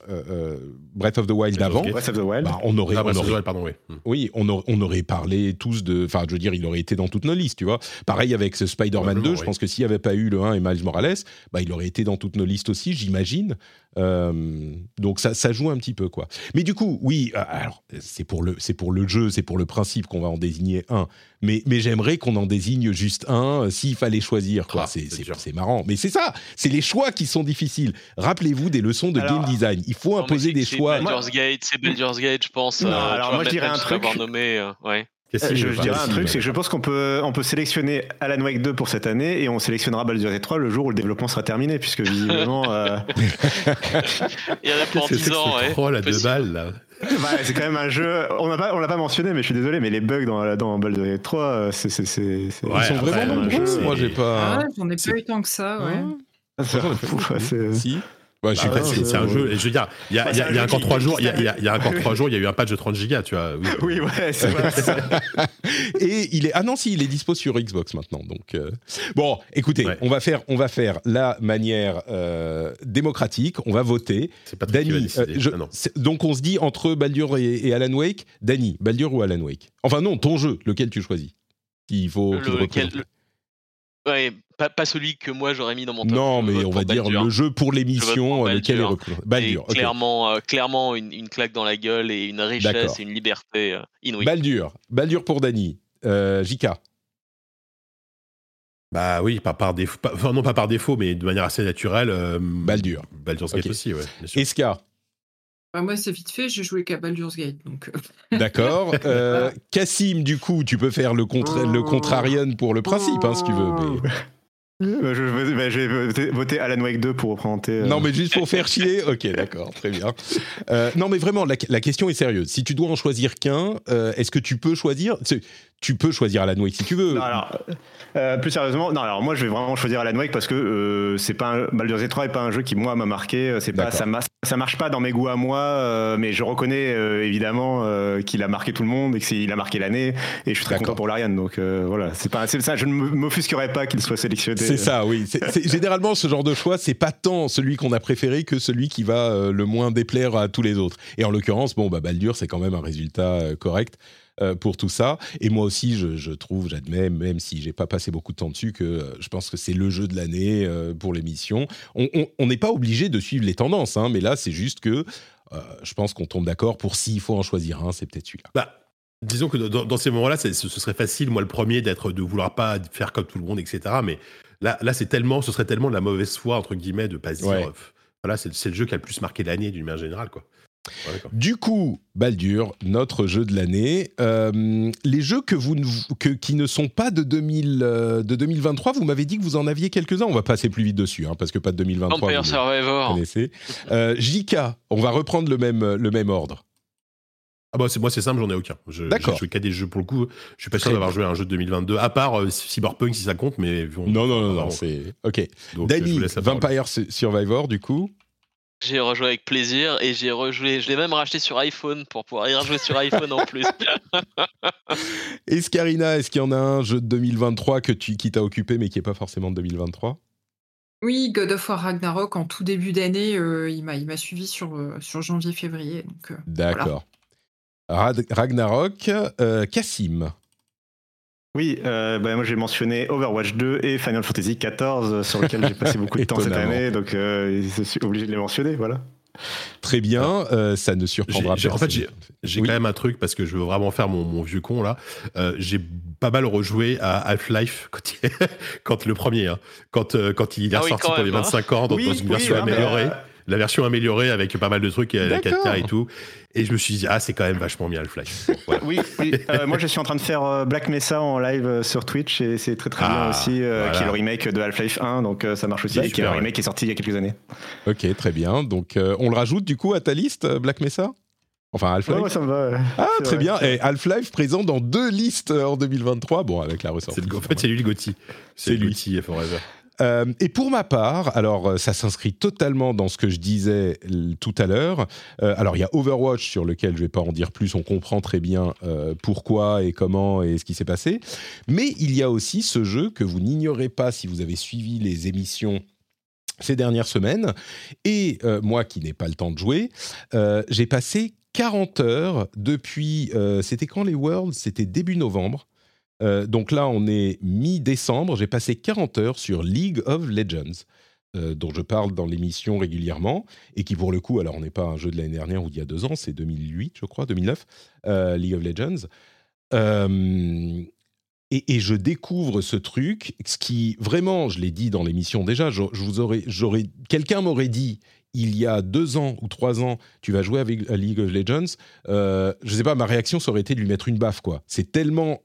euh, euh, Breath of the Wild Breath of avant, the Breath of the Wild. bah, on aurait, Ah, on Wild, pardon, oui. Oui, on, aurait- on aurait parlé tous de. Enfin, je veux dire, il aurait été dans toutes nos listes, tu vois. Pareil avec ce Spider-Man 2, Probablement, je pense que s'il n'y avait pas eu le 1 et Miles Morales, bah, il aurait été dans toutes nos listes aussi, j'imagine. Euh, donc ça, ça joue un petit peu, quoi. Mais du coup, oui, euh, alors, c'est pour, le, c'est pour le jeu, c'est pour le principe qu'on va en désigner un. Mais, mais j'aimerais qu'on en désigne juste un euh, s'il fallait choisir, quoi. Ah, c'est, c'est c'est, c'est marrant. Mais c'est ça, c'est les choix qui sont difficiles. Rappelez-vous des leçons de Alors, game design. Il faut imposer c'est- des c'est choix. Baldur's Gate, c'est Baldur's Gate, je pense. Non, euh, alors moi, je dirais un truc. l'avoir nommé, euh, ouais. Euh, je, dirais un truc, c'est que je pense qu'on peut, on peut sélectionner Alan Wake 2 pour cette année et on sélectionnera Baldur's Gate 3 le jour où le développement sera terminé, puisque visiblement, euh, *laughs* Il y en a pour Qu'est-ce que 10 c'est que ans, ouais. à deux balles, là bah, c'est quand même un jeu. On n'a pas, on l'a pas mentionné, mais je suis désolé, mais les bugs dans, dans Baldur's Gate 3, euh, c'est, c'est, c'est, c'est- Ouais, Ils sont après, vraiment nombreux. Moi, j'ai pas. Ah, J'en ai pas eu tant que ça, ouais. c'est- *laughs* Franchement, ouais, c'est- Si. Je suis Bah, pas c'est un jeu. et Je veux dire, il y a, Bah, encore trois jours, il y a, encore trois jours, il y a eu un patch de 30 gigas, tu vois. Oui. *laughs* Oui, ouais, c'est vrai. *laughs* Et il est ah non si il est dispo sur Xbox maintenant donc euh, bon écoutez Ouais. on va faire on va faire la manière euh, démocratique on va voter C'est pas décider. euh, je- Ah donc on se dit entre Baldur et, et Alan Wake Dany Baldur ou Alan Wake? Enfin non ton jeu lequel tu choisis? Il faut qu'il Lequel-? Ouais, pas, pas celui que moi j'aurais mis dans mon top. non je mais on va dire Baldur. le jeu pour Je l'émission pour euh, lequel est Baldur. Baldur clairement, euh, clairement une, une claque dans la gueule et une richesse et une liberté euh, inouïe. Baldur Baldur pour Dany euh, Jika Bah oui, pas par défaut, pas- enfin non pas par défaut, mais de manière assez naturelle. euh, Baldur. Baldur's Gate Ok. aussi, ouais. bien sûr. Eska Bah, moi, c'est vite fait, j'ai joué qu'à Baldur's Gate. Donc, euh, D'accord. *laughs* Euh, Cassim, du coup, tu peux faire le, contra- le contrarian pour le principe, hein, si tu veux. mais- Euh, *laughs* je, vais- bah, je vais voter, Alan Wake 2 pour représenter. euh, Non, mais juste pour faire chier. Ok, d'accord, très bien. Euh, non, mais vraiment, la, la question est sérieuse. Si tu dois en choisir qu'un, euh, est-ce que tu peux choisir? Tu peux choisir Alan Wake si tu veux. Non, alors, euh, plus sérieusement, non, alors moi je vais vraiment choisir Alan Wake parce que euh, c'est pas un, Baldur's Gate 3 est pas un jeu qui moi m'a marqué, euh, c'est pas ça, ça marche pas dans mes goûts à moi, euh, mais je reconnais évidemment qu'il a marqué tout le monde et qu'il a marqué l'année et je suis très content pour l'Ariane donc voilà, c'est pas ça, je ne m'offusquerai pas qu'il soit sélectionné. C'est ça, oui. Généralement, ce genre de choix, c'est pas tant celui qu'on a préféré que celui qui va le moins déplaire à tous les autres. Et en l'occurrence, bon, bah, Baldur, c'est quand même un résultat correct euh, pour tout ça. Et moi aussi, je, je trouve, j'admets, même si j'ai pas passé beaucoup de temps dessus, que euh, je pense que c'est le jeu de l'année euh, pour l'émission. On n'est pas obligé de suivre les tendances, hein, mais là, c'est juste que je pense qu'on tombe d'accord pour s'il faut en choisir un, c'est peut-être celui-là. Bah, disons que dans, dans ces moments-là, ce, serait facile, moi le premier, d'être de vouloir pas faire comme tout le monde, etc. Mais là, là, c'est tellement, ce serait tellement de la mauvaise foi entre guillemets de pas se dire, Ouais. voilà, c'est c'est le jeu qui a le plus marqué l'année d'une manière générale, quoi. Du coup, Baldur, notre jeu de l'année. Euh, les jeux que vous ne, que, qui ne sont pas de, 2000, euh, de 2023, vous m'avez dit que vous en aviez quelques-uns. On va passer plus vite dessus, hein, parce que pas de 2023. Vampire Survivor. connaissez. Euh, JK, on va reprendre le même, le même ordre. Ah bah c'est moi c'est simple, j'en ai aucun. Je, D'accord. Joué qu'à des jeux pour le coup. Je suis pas sûr d'avoir joué à un jeu de 2022, à part euh, Cyberpunk si ça compte, mais Non, non, non, non, bon, c'est... Ok. donc, je Danny. Vampire Su- Survivor, du coup. J'ai rejoué avec plaisir et j'ai rejoué. Je l'ai même racheté sur iPhone pour pouvoir y rejouer sur iPhone en plus. *laughs* Escarina, est-ce qu'il y en a un jeu de 2023 que tu, qui t'a occupé, mais qui n'est pas forcément de 2023 oui, God of War Ragnarok, en tout début d'année, euh, il m'a il m'a suivi sur, euh, sur janvier-février. Euh, D'accord. Rad- Ragnarok, euh, Cassim. Oui, euh, bah, moi j'ai mentionné Overwatch 2 et Final Fantasy 14 sur lequel j'ai passé *laughs* beaucoup de temps cette année, donc euh, je suis obligé de les mentionner, voilà. Très bien, euh, ça ne surprendra j'ai- en fait. J'ai Oui. quand même un truc parce que je veux vraiment faire mon, mon vieux con là. Euh, j'ai pas mal rejoué à Half-Life quand, il- *laughs* quand le premier, hein, quand, euh, quand il est Ah oui, quand pour les même, hein. 25 ans dans, Oui, dans une oui, version ouais, mais, améliorée. euh, La version améliorée avec pas mal de trucs, euh, la D'accord. 4K et tout. Et je me suis dit, ah, c'est quand même vachement bien Half-Life. Bon, voilà. Oui, oui. Euh, moi je suis en train de faire euh, Black Mesa en live sur Twitch et c'est très très bien Ah, aussi, euh, voilà. qui est le remake de Half-Life 1, donc euh, ça marche aussi, et qui est un remake qui est sorti il y a quelques années. Ok, très bien. Donc, euh, on le rajoute du coup à ta liste, Black Mesa? Enfin, Half-Life? Ouais, ouais, ça me va. ouais. Ah, très vrai. bien. Et Half-Life présent dans deux listes en 2023. Bon, avec la ressortie. Le- en fait, c'est lui le Gotti. C'est lui Gotti Forever. Euh, et pour ma part, alors euh, ça s'inscrit totalement dans ce que je disais tout à l'heure. Euh, alors il y a Overwatch sur lequel je vais pas en dire plus, on comprend très bien pourquoi et comment et ce qui s'est passé. Mais il y a aussi ce jeu que vous n'ignorez pas si vous avez suivi les émissions ces dernières semaines. Et moi qui n'ai pas le temps de jouer, j'ai passé 40 heures depuis... C'était quand les Worlds? C'était début novembre. Euh, donc là, on est mi-décembre. J'ai passé 40 heures sur League of Legends, euh, dont je parle dans l'émission régulièrement, et qui pour le coup, alors on n'est pas un jeu de l'année dernière ou d'il y a deux ans, c'est 2008, je crois, 2009, euh, League of Legends. Euh, et, je découvre ce truc, ce qui vraiment, je l'ai dit dans l'émission déjà, je, vous aurais, j'aurais, quelqu'un m'aurait dit il y a deux ans ou trois ans, tu vas jouer avec League of Legends, euh, je sais pas, ma réaction ça aurait été de lui mettre une baffe quoi. C'est tellement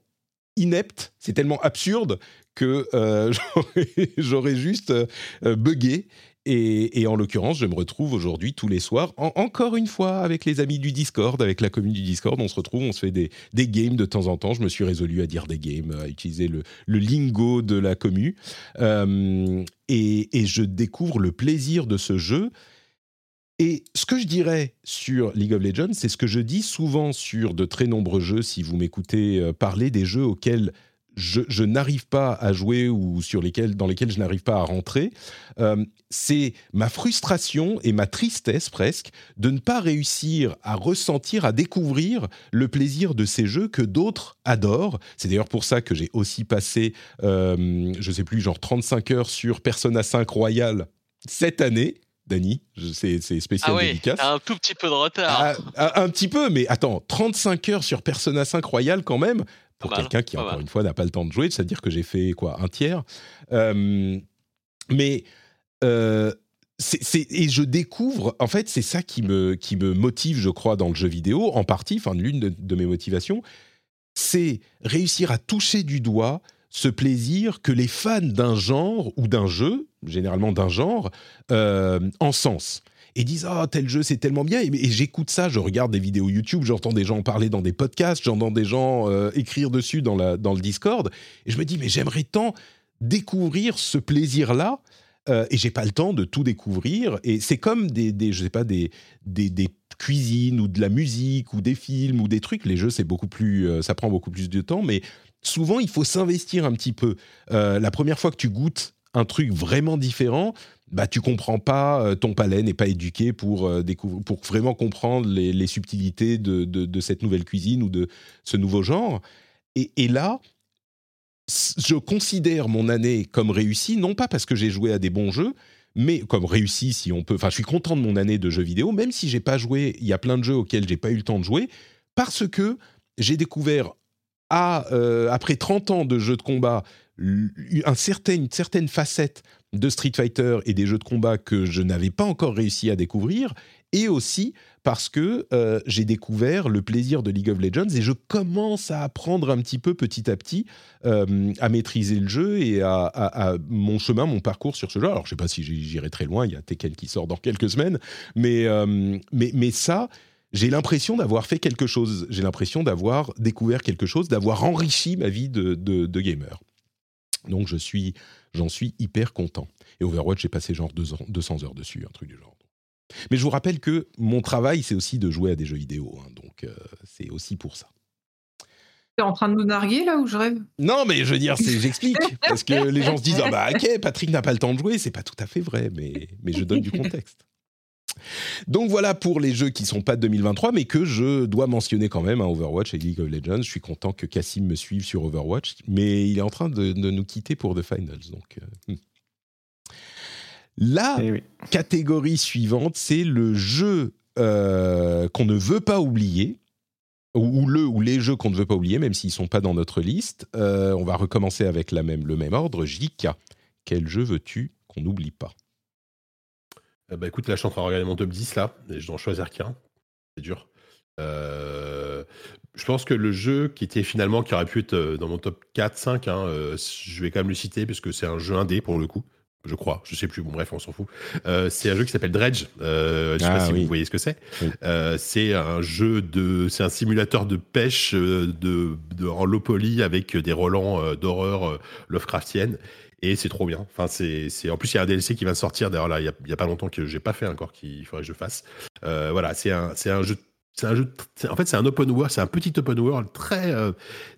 inepte, c'est tellement absurde que euh, *laughs* j'aurais- juste euh, euh, bugué. Et, et en l'occurrence, je me retrouve aujourd'hui tous les soirs, en- encore une fois avec les amis du Discord, avec la commune du Discord, on se retrouve, on se fait des, des games de temps en temps. Je me suis résolu à dire des games, à utiliser le, le lingo de la commu. Euh, et, et je découvre le plaisir de ce jeu Et ce que je dirais sur League of Legends, c'est ce que je dis souvent sur de très nombreux jeux, si vous m'écoutez euh, parler des jeux auxquels je, n'arrive pas à jouer ou sur lesquels, dans lesquels je n'arrive pas à rentrer, euh, c'est ma frustration et ma tristesse presque de ne pas réussir à ressentir, à découvrir le plaisir de ces jeux que d'autres adorent. C'est d'ailleurs pour ça que j'ai aussi passé, euh, je sais plus, genre 35 heures sur Persona 5 Royal cette année. Dany, je- c'est spécial Ah oui, dédicace. un tout petit peu de retard. Ah, un petit peu, mais attends, 35 heures sur Persona 5 Royal quand même, pour quelqu'un qui, encore mal. une fois, n'a pas le temps de jouer, c'est-à-dire que j'ai fait quoi, un tiers. Euh, mais euh, et je découvre, en fait, c'est ça qui me, qui me motive, je crois, dans le jeu vidéo, en partie, enfin, l'une de, de mes motivations, c'est réussir à toucher du doigt ce plaisir que les fans d'un genre ou d'un jeu, généralement d'un genre, euh, encensent et disent ah tel jeu c'est tellement bien. Et, j'écoute ça je regarde des vidéos YouTube j'entends des gens en parler dans des podcasts j'entends des gens euh, écrire dessus dans la dans le Discord. Et je me dis mais j'aimerais tant découvrir ce plaisir là et j'ai pas le temps de tout découvrir. Et c'est comme des, je sais pas des des cuisines ou de la musique ou des films ou des trucs les jeux c'est beaucoup plus euh, ça prend beaucoup plus de temps mais souvent il faut s'investir un petit peu Euh, la première fois que tu goûtes un truc vraiment différent bah, tu comprends pas, euh, ton palais n'est pas éduqué pour, pour vraiment comprendre les, subtilités de, cette nouvelle cuisine ou de ce nouveau genre. Et, là, je considère mon année comme réussie, non pas parce que j'ai joué à des bons jeux, mais comme réussie si on peut. Enfin, je suis content de mon année de jeux vidéo, même si j'ai pas joué. Il y a plein de jeux auxquels j'ai pas eu le temps de jouer, parce que j'ai découvert à, euh, après 30 ans de jeux de combat une certaine facette de Street Fighter et des jeux de combat que je n'avais pas encore réussi à découvrir, et aussi parce que euh, j'ai découvert le plaisir de League of Legends et je commence à apprendre un petit peu petit à petit euh, à maîtriser le jeu et à, mon chemin, mon parcours sur ce jeu. Alors je sais pas si j'irai très loin, il y a Tekken qui sort dans quelques semaines, mais, euh, mais, ça, j'ai l'impression d'avoir fait quelque chose, j'ai l'impression d'avoir découvert quelque chose, d'avoir enrichi ma vie de, de, gamer. Donc je suis, j'en suis hyper content. Et Overwatch, j'ai passé genre deux ans- 200 heures dessus, un truc du genre. Mais je vous rappelle que mon travail, c'est aussi de jouer à des jeux vidéo. hein, donc euh, c'est aussi pour ça. T'es en train de nous narguer là ou je rêve? Non, mais je veux dire, j'explique. *laughs* parce que les gens se disent Ah bah ok, Patrick n'a pas le temps de jouer. C'est pas tout à fait vrai, mais, mais je donne du contexte. Donc voilà pour les jeux qui sont pas de 2023, mais que je dois mentionner quand même, hein, Overwatch et League of Legends. Je suis content que Cassim me suive sur Overwatch, mais il est en train de, de nous quitter pour The Finals. Donc, euh, hmm. La Eh oui. catégorie suivante, c'est le jeu euh, qu'on ne veut pas oublier, ou, ou le ou les jeux qu'on ne veut pas oublier, même s'ils sont pas dans notre liste. Euh, on va recommencer avec la même, le même ordre. JK, quel jeu veux-tu qu'on n'oublie pas? Euh, bah écoute, là je suis en train de regarder mon top 10 là, et je dois en choisir qu'un. C'est dur. Euh, je pense que le jeu qui était finalement, qui aurait pu être dans mon top 4, 5, hein, euh, je vais quand même le citer parce que c'est un jeu indé pour le coup. Je crois, je sais plus, bon bref, on s'en fout. Euh, c'est un jeu qui s'appelle Dredge. Euh, je sais Ah, pas si oui. vous voyez ce que c'est. Oui. Euh, c'est un jeu de, c'est un simulateur de pêche euh, de, de en low poly avec des relents euh, d'horreur euh, Lovecraftienne. Et c'est trop bien. Enfin, c'est, c'est, en plus, il y a un DLC qui va sortir. D'ailleurs, là, il y a, a pas longtemps que j'ai pas fait encore, qu'il faudrait que je fasse. Euh, voilà, c'est un, c'est un jeu. C'est un jeu. En fait, c'est un open world. C'est un petit open world très, euh,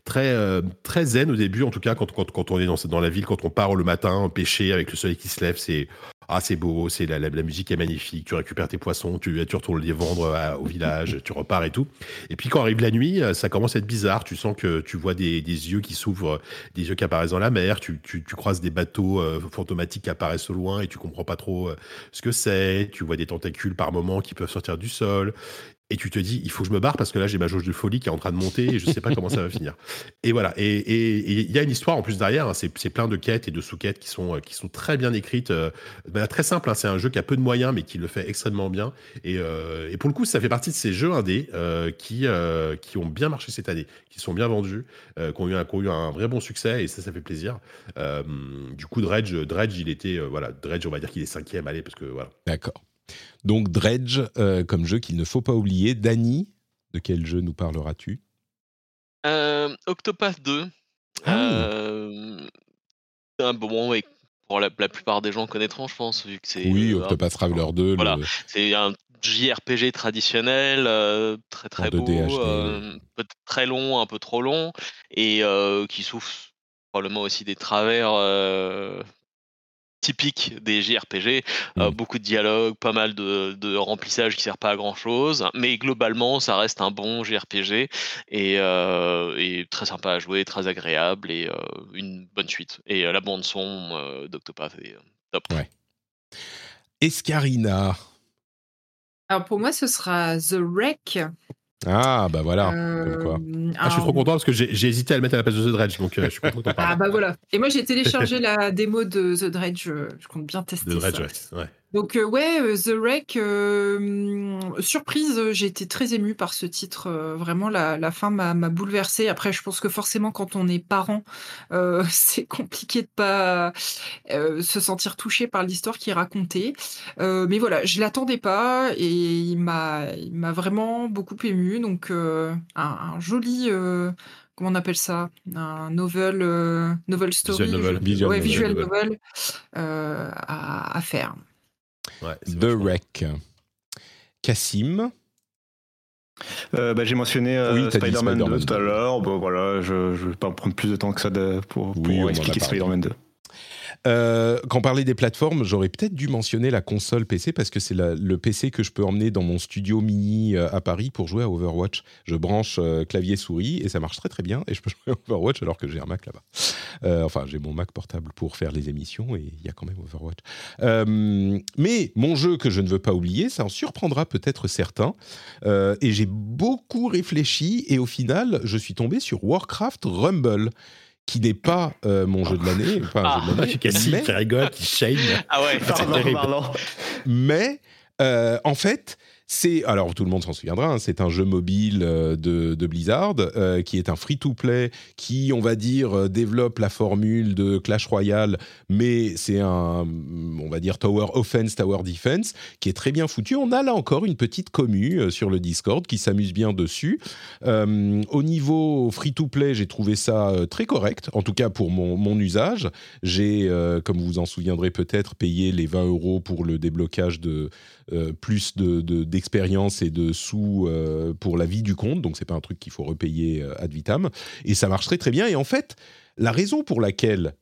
très, euh, très zen au début. En tout cas, quand, quand, quand on est dans, dans la ville, quand on part le matin pêcher avec le soleil qui se lève, c'est ah, c'est beau. C'est la, la, musique est magnifique. Tu récupères tes poissons, tu, retournes les vendre à- au village, tu repars et tout. Et puis quand arrive la nuit, euh, ça commence à être bizarre. Tu sens que tu vois des, des yeux qui s'ouvrent, des yeux qui apparaissent dans la mer. Tu, tu, croises des bateaux euh, fantomatiques qui apparaissent au loin et tu comprends pas trop euh, ce que c'est. Tu vois des tentacules par moments qui peuvent sortir du sol. Et tu te dis, il faut que je me barre parce que là, j'ai ma jauge de folie qui est en train de monter et je sais pas comment ça va finir. *laughs* Et voilà. Et il y a une histoire en plus derrière. hein. C'est plein de quêtes et de sous-quêtes qui sont, euh, qui sont très bien écrites. euh, très simple. hein. C'est un jeu qui a peu de moyens, mais qui le fait extrêmement bien. Et, euh, et pour le coup, ça fait partie de ces jeux indés euh, qui, qui ont bien marché cette année, qui sont bien vendus, qui, ont eu un, qui ont eu un vrai bon succès. Et ça, ça fait plaisir. Du coup, Dredge, Dredge, il était. voilà, Dredge, on va dire qu'il est cinquième. Allez, parce que voilà. D'accord. Donc Dredge, euh, comme jeu qu'il ne faut pas oublier. Dany, de quel jeu nous parleras-tu? Euh, Octopath 2. Ah. Euh, bon, pour la, la plupart des gens connaîtront, je pense, vu que c'est. Oui, Octopath Traveler 2. Voilà. le- C'est un JRPG traditionnel, euh, très très beau, 2D HD. euh, peut-être très long, un peu trop long, et euh, qui souffre probablement aussi des travers typiques des JRPG. euh, Mm. beaucoup de dialogues, pas mal de, de remplissage qui sert pas à grand chose, mais globalement ça reste un bon JRPG et, euh, et très sympa à jouer, très agréable et euh, une bonne suite. Et euh, la bande son euh, d'Octopath est euh, top. Ouais. Escarina. Alors pour moi, ce sera The Wreck. Ah, bah voilà. Euh, comme quoi. Ah, je suis trop content parce que j'ai j'ai hésité à le mettre à la place de The Dredge, donc euh, je suis content t'en *laughs* Ah bah voilà. Et moi j'ai *laughs* téléchargé la démo de The Dredge. euh, Je compte bien tester The Dredge, ça. ouais. ouais. Donc euh, ouais, euh, The Wreck, euh, hum, surprise, j'ai été très émue par ce titre. vraiment, la, la fin m'a m'a bouleversée. Après, je pense que forcément, quand on est parent, *laughs* c'est compliqué de pas se sentir touché par l'histoire qui est racontée. Mais voilà, je l'attendais pas et il m'a il m'a vraiment beaucoup ému. Donc un, un joli... Comment on appelle ça? Un novel, euh, novel story. Visual novel. Visual ouais, visual Novel. novel euh, à, à faire. Ouais, The Wreck. Cassim. Euh, bah, j'ai mentionné euh, Oui, Spider-Man Spider-Man 2 tout à l'heure. Bon, voilà, je ne vais pas prendre plus de temps que ça de- pour, Oui, expliquer. Spider-Man 2. Euh, quand on parlait des plateformes, j'aurais peut-être dû mentionner la console PC parce que c'est le PC que je peux emmener dans mon studio mini euh, à Paris pour jouer à Overwatch. Je branche euh, clavier souris et ça marche très très bien et je peux *laughs* jouer à Overwatch alors que j'ai un Mac là-bas. Enfin, j'ai mon Mac portable pour faire les émissions et il y a quand même Overwatch. Mais mon jeu que je ne veux pas oublier, ça en surprendra peut-être certains. Et j'ai beaucoup réfléchi et au final, je suis tombé sur Warcraft Rumble qui n'est pas euh, mon jeu de l'année, pas un Ah, jeu de l'année, Cassim mais- qui rigole, qui shame. Ah ouais, C'est terrible. mais euh, en fait, c'est alors tout le monde s'en souviendra. hein, c'est un jeu mobile euh, de, Blizzard euh, qui est un free-to-play qui, on va dire, euh, développe la formule de Clash Royale, mais c'est un, on va dire, Tower Offense, Tower Defense qui est très bien foutu. On a là encore une petite commu sur le Discord qui s'amuse bien dessus. Au niveau free-to-play, j'ai trouvé ça très correct, en tout cas pour mon, usage. J'ai, comme vous vous en souviendrez peut-être, payé les 20 euros pour le déblocage de euh, plus de, de- d'expérience et de sous euh, pour la vie du compte. Donc c'est pas un truc qu'il faut repayer euh, ad vitam. Et ça marche très très bien. Et en fait, la raison pour laquelle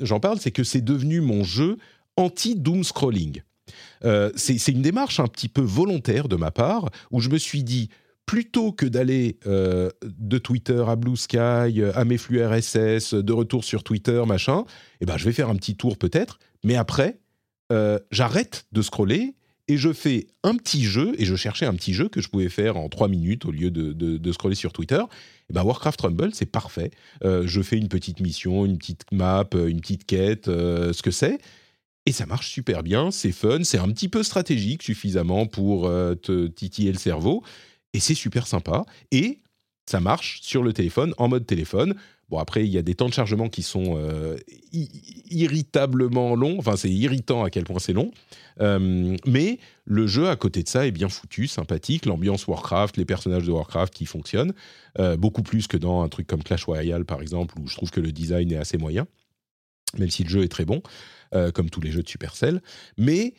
j'en parle, c'est que c'est devenu mon jeu anti-doom scrolling. C'est, une démarche un petit peu volontaire de ma part, où je me suis dit, plutôt que d'aller de Twitter à Blue Sky, à mes flux RSS, de retour sur Twitter, machin, eh ben, je vais faire un petit tour peut-être, mais après, j'arrête de scroller et je fais un petit jeu, et je cherchais un petit jeu que je pouvais faire en trois minutes au lieu de, de- de scroller sur Twitter. Et ben Warcraft Rumble, c'est parfait. Euh, je fais une petite mission, une petite map, euh, une petite quête, euh, ce que c'est. Et ça marche super bien, c'est fun, c'est un petit peu stratégique suffisamment pour euh, te titiller le cerveau. Et c'est super sympa. Et ça marche sur le téléphone, en mode téléphone. Bon, après, il y a des temps de chargement qui sont euh, irritablement longs. Enfin, c'est irritant à quel point c'est long. Euh, mais le jeu, à côté de ça, est bien foutu, sympathique. L'ambiance Warcraft, les personnages de Warcraft qui fonctionnent. euh, beaucoup plus que dans un truc comme Clash Royale, par exemple, où je trouve que le design est assez moyen. Même si le jeu est très bon, comme tous les jeux de Supercell. Mais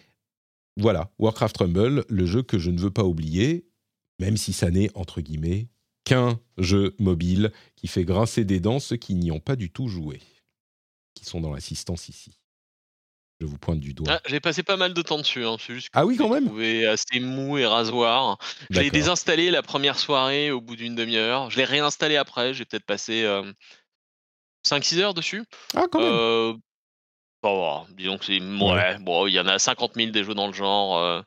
voilà, Warcraft Rumble, le jeu que je ne veux pas oublier, même si ça n'est, entre guillemets, qu'un jeu mobile qui fait grincer des dents ceux qui n'y ont pas du tout joué, qui sont dans l'assistance ici. Je vous pointe du doigt. Ah, j'ai passé pas mal de temps dessus. Hein. C'est juste que Ah oui, quand même trouvé assez mou et rasoir. Je l'ai désinstallé la première soirée au bout d'une demi-heure. Je l'ai réinstallé après. J'ai peut-être passé 5-6 heures dessus. Ah, quand même Euh, bon, disons que c'est. Ouais, bon, il y en a 50 000 des jeux dans le genre. euh,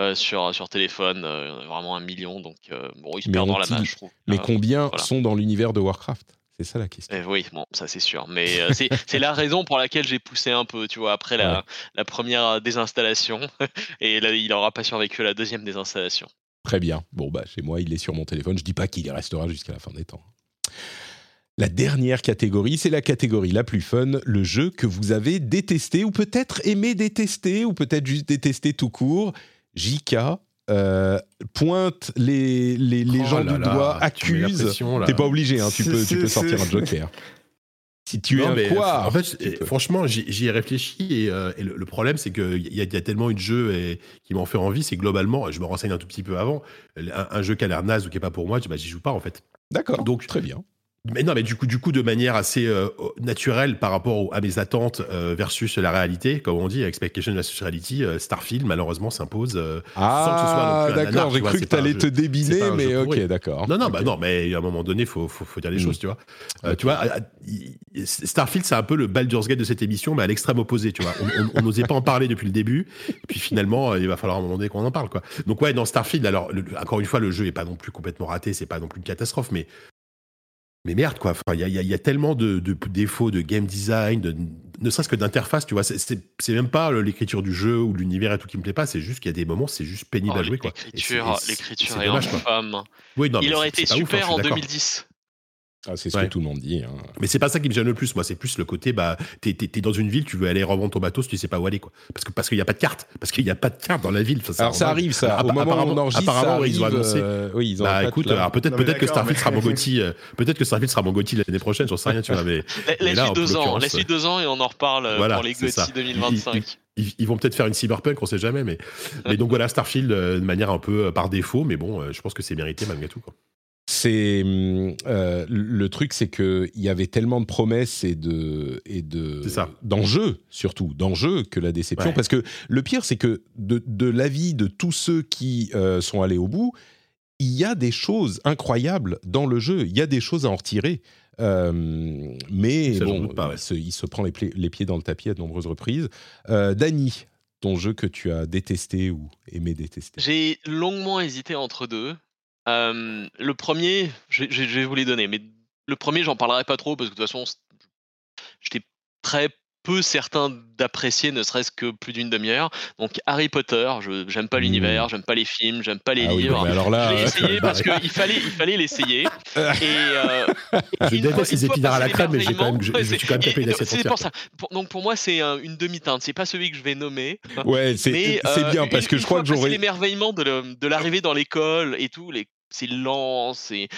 euh, sur, sur téléphone, euh, vraiment un million, donc euh, bon, ils se perdent dans la masse, je trouve. Mais combien voilà. sont dans l'univers de Warcraft? C'est ça la question. Eh oui, bon, ça c'est sûr. Mais *laughs* c'est la raison pour laquelle j'ai poussé un peu, tu vois, après la, Ouais. la première désinstallation. *laughs* Et là, il aura pas survécu à la deuxième désinstallation. Très bien. Bon, bah, chez moi, il est sur mon téléphone. Je dis pas qu'il y restera jusqu'à la fin des temps. La dernière catégorie, c'est la catégorie la plus fun, le jeu que vous avez détesté ou peut-être aimé détester ou peut-être juste détesté tout court. JK euh, pointe les, les, les Oh gens là du là, doigt, la accuse. là. T'es pas obligé, hein, tu, peux, tu peux sortir un joker. *laughs* Si tu es Non, un quoi En fait, franchement, j'y ai réfléchi et, euh, et le, le problème, c'est qu'il y, y a tellement eu de jeux et, qui m'ont fait envie, c'est globalement, je me renseigne un tout petit peu avant, un, un jeu qui a l'air naze ou qui est pas pour moi, bah, j'y joue pas en fait. D'accord. Donc- très bien. Mais non, mais du coup, du coup de manière assez euh, naturelle par rapport au- à mes attentes euh, versus la réalité, comme on dit, expectation versus reality, euh, Starfield malheureusement s'impose. euh, sans que ce soit non Ah, d'accord. J'ai cru que t'allais te c'est débiner, mais ok, d'accord. Non, non, Ok. bah non, mais à un moment donné, faut, faut, faut dire les Mm. choses, tu vois. Euh, tu vois, à- à- il- Starfield, c'est un peu le Baldur's Gate de cette émission, mais à l'extrême opposé, tu vois. On- n'osait pas en parler depuis le début, et puis finalement, euh, il va falloir à un moment donné qu'on en parle, quoi. Donc ouais, dans Starfield, alors le- encore une fois, le jeu est pas non plus complètement raté, c'est pas non plus une catastrophe, mais mais merde, quoi. Il y a, y y tellement de, de défauts de game design, de, ne serait-ce que d'interface, tu vois. C'est- même pas l'écriture du jeu ou l'univers et tout qui me plaît pas, c'est juste qu'il y a des moments, c'est juste pénible Oh, à jouer, quoi. L'écriture, est infâme. Oui, non, mais Il aurait été hein, super en d'accord. 2010. Ah, c'est ce Ouais. que tout le monde dit. hein. Mais c'est pas ça qui me gêne le plus, moi. C'est plus le côté, bah, t'es t'es- t'es dans une ville, tu veux aller revendre ton bateau, si tu sais pas où aller, quoi. Parce que parce qu'il y a pas de carte, parce qu'il y a pas de carte dans la ville. Enfin, Alors ça arrive, ça. Au moment où on apparemment- enregistre, ça apparemment, arrive. ils ont annoncé. euh, oui, ils ont Bah écoute, alors peut-être Non, mais peut-être que Starfield mais- sera mon Gotti, euh, peut-être que Starfield sera mon Gotti l'année prochaine, j'en sais rien, tu vois. Mais, La- mais là, Laisse-lui deux ans, laisse-lui deux ans et on en reparle euh, Voilà, pour les ça. GOTY 2025. ils, ils vont peut-être faire une cyberpunk, on sait jamais, mais, mais donc voilà Starfield euh, de manière un peu euh, par défaut, mais bon, euh, je pense que c'est mérité malgré tout. Quoi. C'est euh, le truc, c'est que il y avait tellement de promesses et de et de d'enjeux surtout d'enjeux que la déception. Ouais. Parce que le pire, c'est que de, de l'avis de tous ceux qui euh, sont allés au bout, il y a des choses incroyables dans le jeu. Il y a des choses à en retirer. Euh, mais Ça, bon, doute pas, ouais. il, se, il se prend les, les pieds dans le tapis à de nombreuses reprises. Euh, Dany, ton jeu que tu as détesté ou aimé détester? J'ai longuement hésité entre deux. Euh, le premier, je, je- je vais vous les donner, mais le premier, j'en parlerai pas trop parce que de toute façon, j'étais très peu certain d'apprécier, ne serait-ce que plus d'une demi-heure. Donc Harry Potter, je j'aime pas Mmh. l'univers, j'aime pas les films, j'aime pas les Ah oui, livres. mais alors là, je l'ai *laughs* essayé parce qu'il *laughs* fallait, il fallait l'essayer. *laughs* Et, euh, Je déteste les épinards à la crème, mais j'ai quand même, je, je suis quand même tapé une c'est- assiette C'est pour ça. Pour- donc pour moi, c'est un- une demi-teinte. C'est pas celui que je vais nommer. Ouais, c'est euh, bien une- parce que je crois que j'aurais. l'émerveillement de le- de l'arrivée dans l'école et tout, les c'est lent, c'est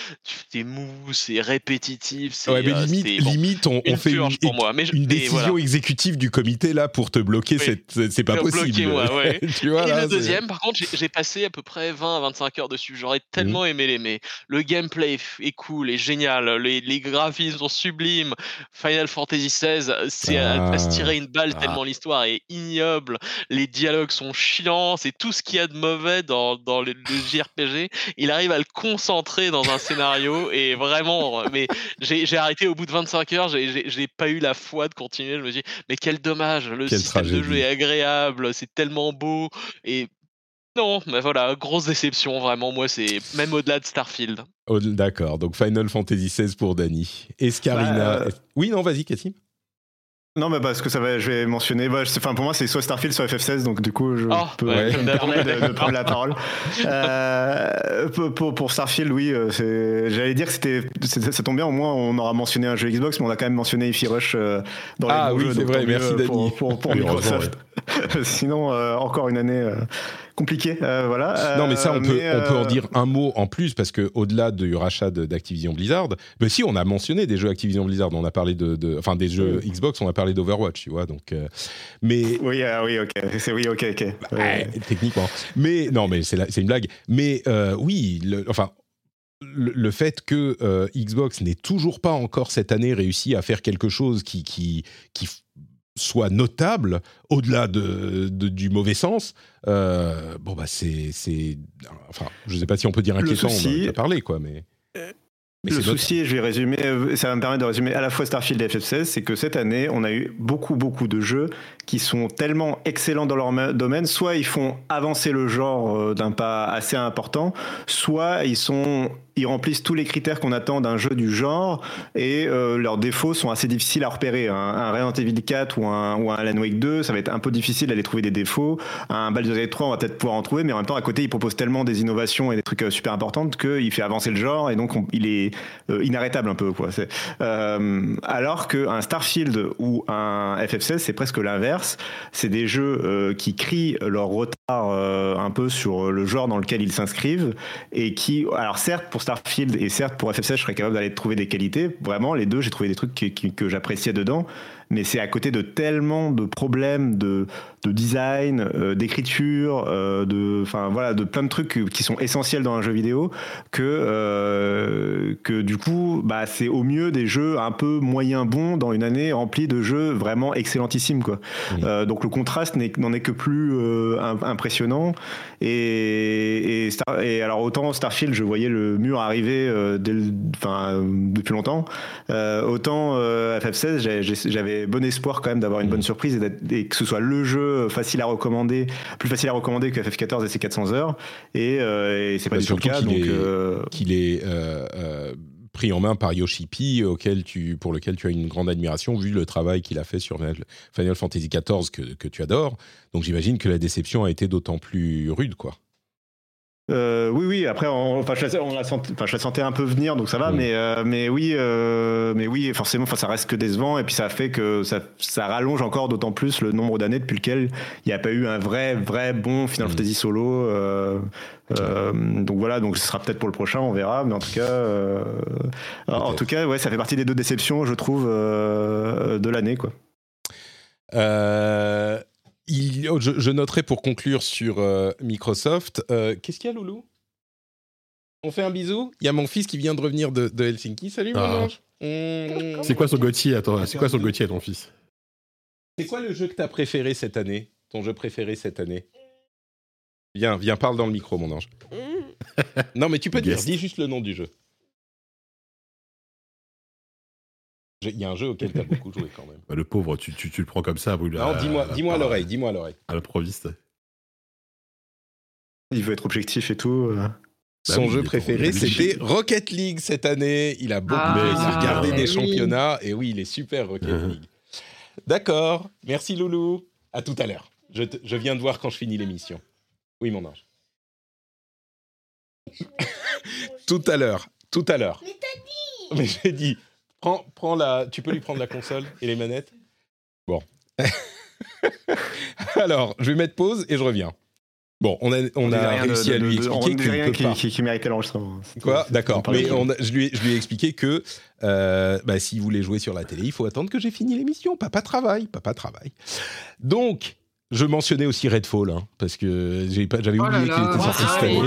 mou, c'est répétitif, c'est Ouais, mais euh, limite, bon, limite, on, fait une, pour moi. Mais je- une décision voilà. exécutive du comité là pour te bloquer. Oui. C'est c'est pas bloquer, possible. ouais, ouais. *laughs* tu vois, et là, le deuxième, par contre, j'ai- passé à peu près 20 à 25 heures dessus. J'aurais tellement aimé l'aimer. Le gameplay est cool, est génial. Les, les graphismes sont sublimes. Final Fantasy XVI, c'est à, à se tirer une balle Ah. tellement l'histoire est ignoble. Les dialogues sont chiants. C'est tout ce qu'il y a de mauvais dans, dans le, le JRPG. Il arrive à le concentrer dans un scénario et vraiment, mais j'ai arrêté au bout de 25 heures. J'ai- pas eu la foi de continuer. Je me dis, mais quel dommage. Le Quelle système de jeu est agréable. C'est tellement beau. Et non, mais voilà, grosse déception vraiment. Moi, c'est même au-delà de Starfield. Oh, D'accord, donc Final Fantasy XVI pour Dany. Escarina. Bah, euh, Oui, non, vas-y, Cassim. Non, mais parce que ça va, je vais mentionner. bah, je- Enfin, pour moi, c'est soit Starfield, soit FF16, donc du coup, je Oh, peux ouais, je me permets de, de prendre la parole. *laughs* Euh, pour, pour- pour Starfield, oui, euh, c'est- j'allais dire que c'était, ça tombe bien. Au moins, on aura mentionné un jeu Xbox, mais on a quand même mentionné Ify Rush euh, dans les Ah oui, jeux, c'est vrai, merci, pour, Dany. pour, pour Oui, Microsoft. *laughs* Sinon, euh, encore une année compliquée. euh, voilà. non, mais ça, on Euh, peut, mais, on peut en euh, dire un mot en plus parce que au-delà du rachat d'Activision Blizzard, ben si, on a mentionné des jeux Activision Blizzard. On a parlé de, de- enfin, des jeux Xbox, on a parlé d'Overwatch, tu vois. Donc, mais Oui, ah oui, ok. *laughs* C'est oui, ok, ok. Ouais, Ouais. techniquement. Mais non, mais c'est une blague. Mais oui, le- enfin. Le, fait que euh, Xbox n'ait toujours pas encore cette année réussi à faire quelque chose qui, qui, qui soit notable au-delà de, de- du mauvais sens, euh, bon bah c'est c'est enfin je sais pas si on peut dire Le inquiétant, on a souci- déjà parlé quoi, mais mais le notable. souci, je vais résumer, euh, ça va me permettre de résumer à la fois Starfield et FF16, c'est que cette année, on a eu beaucoup, beaucoup de jeux qui sont tellement excellents dans leur ma- domaine, soit ils font avancer le genre euh, d'un pas assez important, soit ils sont ils remplissent tous les critères qu'on attend d'un jeu du genre et euh, leurs défauts sont assez difficiles à repérer. Un, un Resident Evil 4 ou un, ou un Alan Wake 2, ça va être un peu difficile d'aller trouver des défauts. Un Baldur's Gate 3, on va peut-être pouvoir en trouver, mais en même temps, à côté, il propose tellement des innovations et des trucs euh, super importants qu'il fait avancer le genre et donc on- il est euh, inarrêtable un peu. Quoi. Alors qu'un Starfield ou un FF16, c'est presque l'inverse. C'est des jeux qui crient leur retard un peu sur le genre dans lequel ils s'inscrivent et qui, alors certes, pour Starfield et certes pour FF16, je serais capable d'aller trouver des qualités. Vraiment, les deux, j'ai trouvé des trucs que j'appréciais dedans. Mais c'est à côté de tellement de problèmes de, de design, euh, d'écriture, euh, de, enfin voilà, de plein de trucs qui sont essentiels dans un jeu vidéo que euh, que du coup, bah c'est au mieux des jeux un peu moyen bons dans une année remplie de jeux vraiment excellentissimes quoi. Oui. Euh, donc le contraste n'en est que plus euh, im- impressionnant. Et, et, Star- et alors autant Starfield, je voyais le mur arriver euh, dès le- enfin, depuis longtemps. Autant euh, FF16, j'ai- j'ai- j'avais bon espoir quand même d'avoir une bonne surprise et, que ce soit le jeu facile à recommander, plus facile à recommander que FF14 et ses 400 heures. Et, c'est pas Bah, du tout le cas. qu'il Donc, est- pris en main par Yoshi P, auquel pour lequel tu as une grande admiration, vu le travail qu'il a fait sur Final Final Fantasy XIV que, que tu adores. Donc j'imagine que la déception a été d'autant plus rude, quoi. Euh, oui, oui. Après, on, enfin, je, la, on la sentait, enfin, je la sentais un peu venir, donc ça va. Mm. Mais, euh, mais oui, euh, mais oui, forcément, enfin, ça reste que décevant. Et puis ça fait que ça, ça rallonge encore d'autant plus le nombre d'années depuis lequel il n'y a pas eu un vrai, vrai bon Final Mm. Fantasy solo. donc voilà, donc ce sera peut-être pour le prochain, on verra. Mais en tout cas, en tout cas, ouais, ça fait partie des deux déceptions, je trouve, de l'année, quoi. Euh, il- je, je noterai pour conclure sur euh, Microsoft. euh, Qu'est-ce qu'il y a, Loulou? On fait un bisou? Il y a mon fils qui vient de revenir de, de Helsinki. Salut, mon Ah. ange. Mmh. C'est quoi son Gauthier? À ton, c'est quoi son Gauthier ton fils? C'est quoi le jeu que t'as préféré cette année? Ton jeu préféré cette année? Viens, viens, parle dans le micro, mon ange. non, mais tu peux dire, dis juste le nom du jeu. Il y a un jeu auquel t'as beaucoup joué quand même. *laughs* Bah, Le pauvre, tu, tu, tu le prends comme ça. vous, Non, dis-moi, dis-moi à l'oreille, dis-moi à l'oreille. À l'improviste. Il veut être objectif et tout. euh. Bah Son oui, jeu préféré, c'était Rocket League cette année. Il a beaucoup Ah, il a regardé mais des oui. championnats et oui, il est super Rocket. *laughs* League. D'accord, merci Loulou. À tout à l'heure. Je, te- je viens de voir quand je finis l'émission. Oui, mon ange. *laughs* tout à l'heure, tout à l'heure. Mais t'as dit Mais j'ai dit. Prends, prends la. Tu peux lui prendre la console et les manettes. Bon. *laughs* Alors, je vais mettre pause et je reviens. Bon, on a, on disait a rien de- réussi de- à lui de- on expliquer qu'il rien peut qui, pas. qui- qui méritait l'enregistrement. C'était- Quoi? D'accord. on Mais on a- je, lui ai, je lui ai expliqué que euh, bah, s'il voulait jouer sur la télé, il faut attendre que j'ai fini l'émission. Papa travaille, papa travaille. Donc, je mentionnais aussi Redfall, hein, parce que j'avais Oh oublié qu'il là, était sorti cette année. jeux,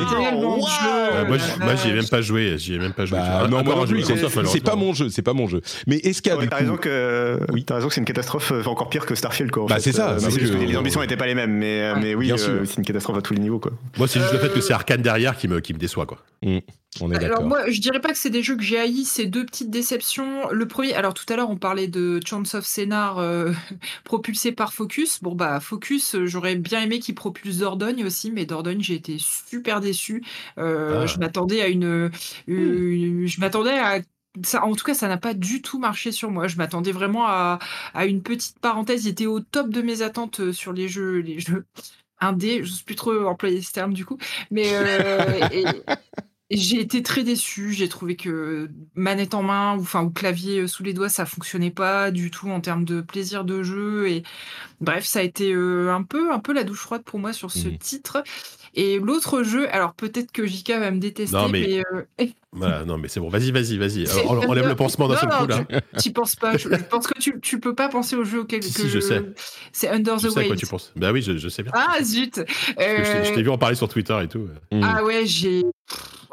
Euh, moi, j'y- ai même pas joué. J'y ai même pas joué. Bah, non, encore moi c'est- pas mon jeu, c'est pas mon jeu. Mais est-ce qu'il y a Ouais, t'as coup- raison que Oui. t'as raison que c'est une catastrophe euh, encore pire que Starfield quoi. Bah, c'est ça, Euh, c'est parce que- que les ambitions n'étaient pas les mêmes, mais euh, Ouais. mais oui, Bien euh, sûr. c'est une catastrophe à tous les niveaux quoi. Moi, c'est juste le fait que c'est Arkane derrière qui me, qui me déçoit, quoi. On est Alors moi, je dirais pas que c'est des jeux que j'ai haïs, c'est deux petites déceptions. Le premier, alors tout à l'heure on parlait de Chance of Scénar euh, *laughs* propulsé par Focus. Bon bah Focus, euh, j'aurais bien aimé qu'il propulse Dordogne aussi, mais Dordogne j'ai été super déçu. Euh, Ah. Je m'attendais à une, une- je m'attendais à ça, en tout cas, ça n'a pas du tout marché sur moi. Je m'attendais vraiment à, à une petite parenthèse. Il était au top de mes attentes sur les jeux, les jeux indés. Je ne sais plus trop employer ce terme du coup, mais euh, et *laughs* j'ai été très déçu. J'ai trouvé que manette en main ou enfin ou clavier euh, sous les doigts, ça fonctionnait pas du tout en termes de plaisir de jeu. Et bref, ça a été euh, un peu un peu la douche froide pour moi sur ce Mhm. titre. Et l'autre jeu, alors peut-être que JK va me détester, Non, mais- mais, euh, *laughs* Voilà, non, mais c'est bon. Vas-y, vas-y, vas-y. *laughs* On, on enlève le pansement d'un seul coup, là. tu penses pas. Je, je pense que tu, tu peux pas penser au jeu auquel Si, que si, je sais. C'est Under Je the sais à quoi tu penses. Bah oui, je, je sais bien. Ah zut. Je t'ai- vu en parler sur Twitter et tout. Ah ouais, j'ai.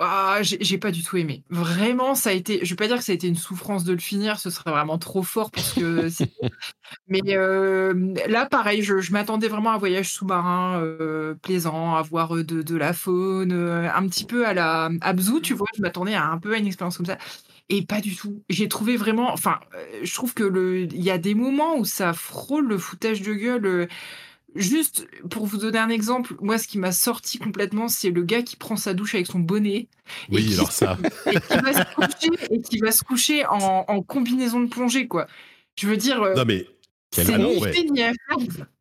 Ah, j'ai pas du tout aimé. Vraiment, ça a été. Je vais pas dire que ça a été une souffrance de le finir, ce serait vraiment trop fort parce que. *laughs* Mais euh, là, pareil, je, m'attendais vraiment à un voyage sous-marin euh, plaisant, à voir euh, de, la faune, un petit peu à la Abzu, tu vois. Je m'attendais à un peu à une expérience comme ça. Et pas du tout. J'ai trouvé vraiment. Enfin, je trouve que y a des moments où ça frôle le foutage de gueule. Juste pour vous donner un exemple, moi ce qui m'a sorti complètement, c'est le gars qui prend sa douche avec son bonnet et Oui, qui, alors ça. *laughs* et qui va se coucher, et qui va se coucher en, en combinaison de plongée, quoi. Je veux dire, euh, Non, mais quel c'est ouais.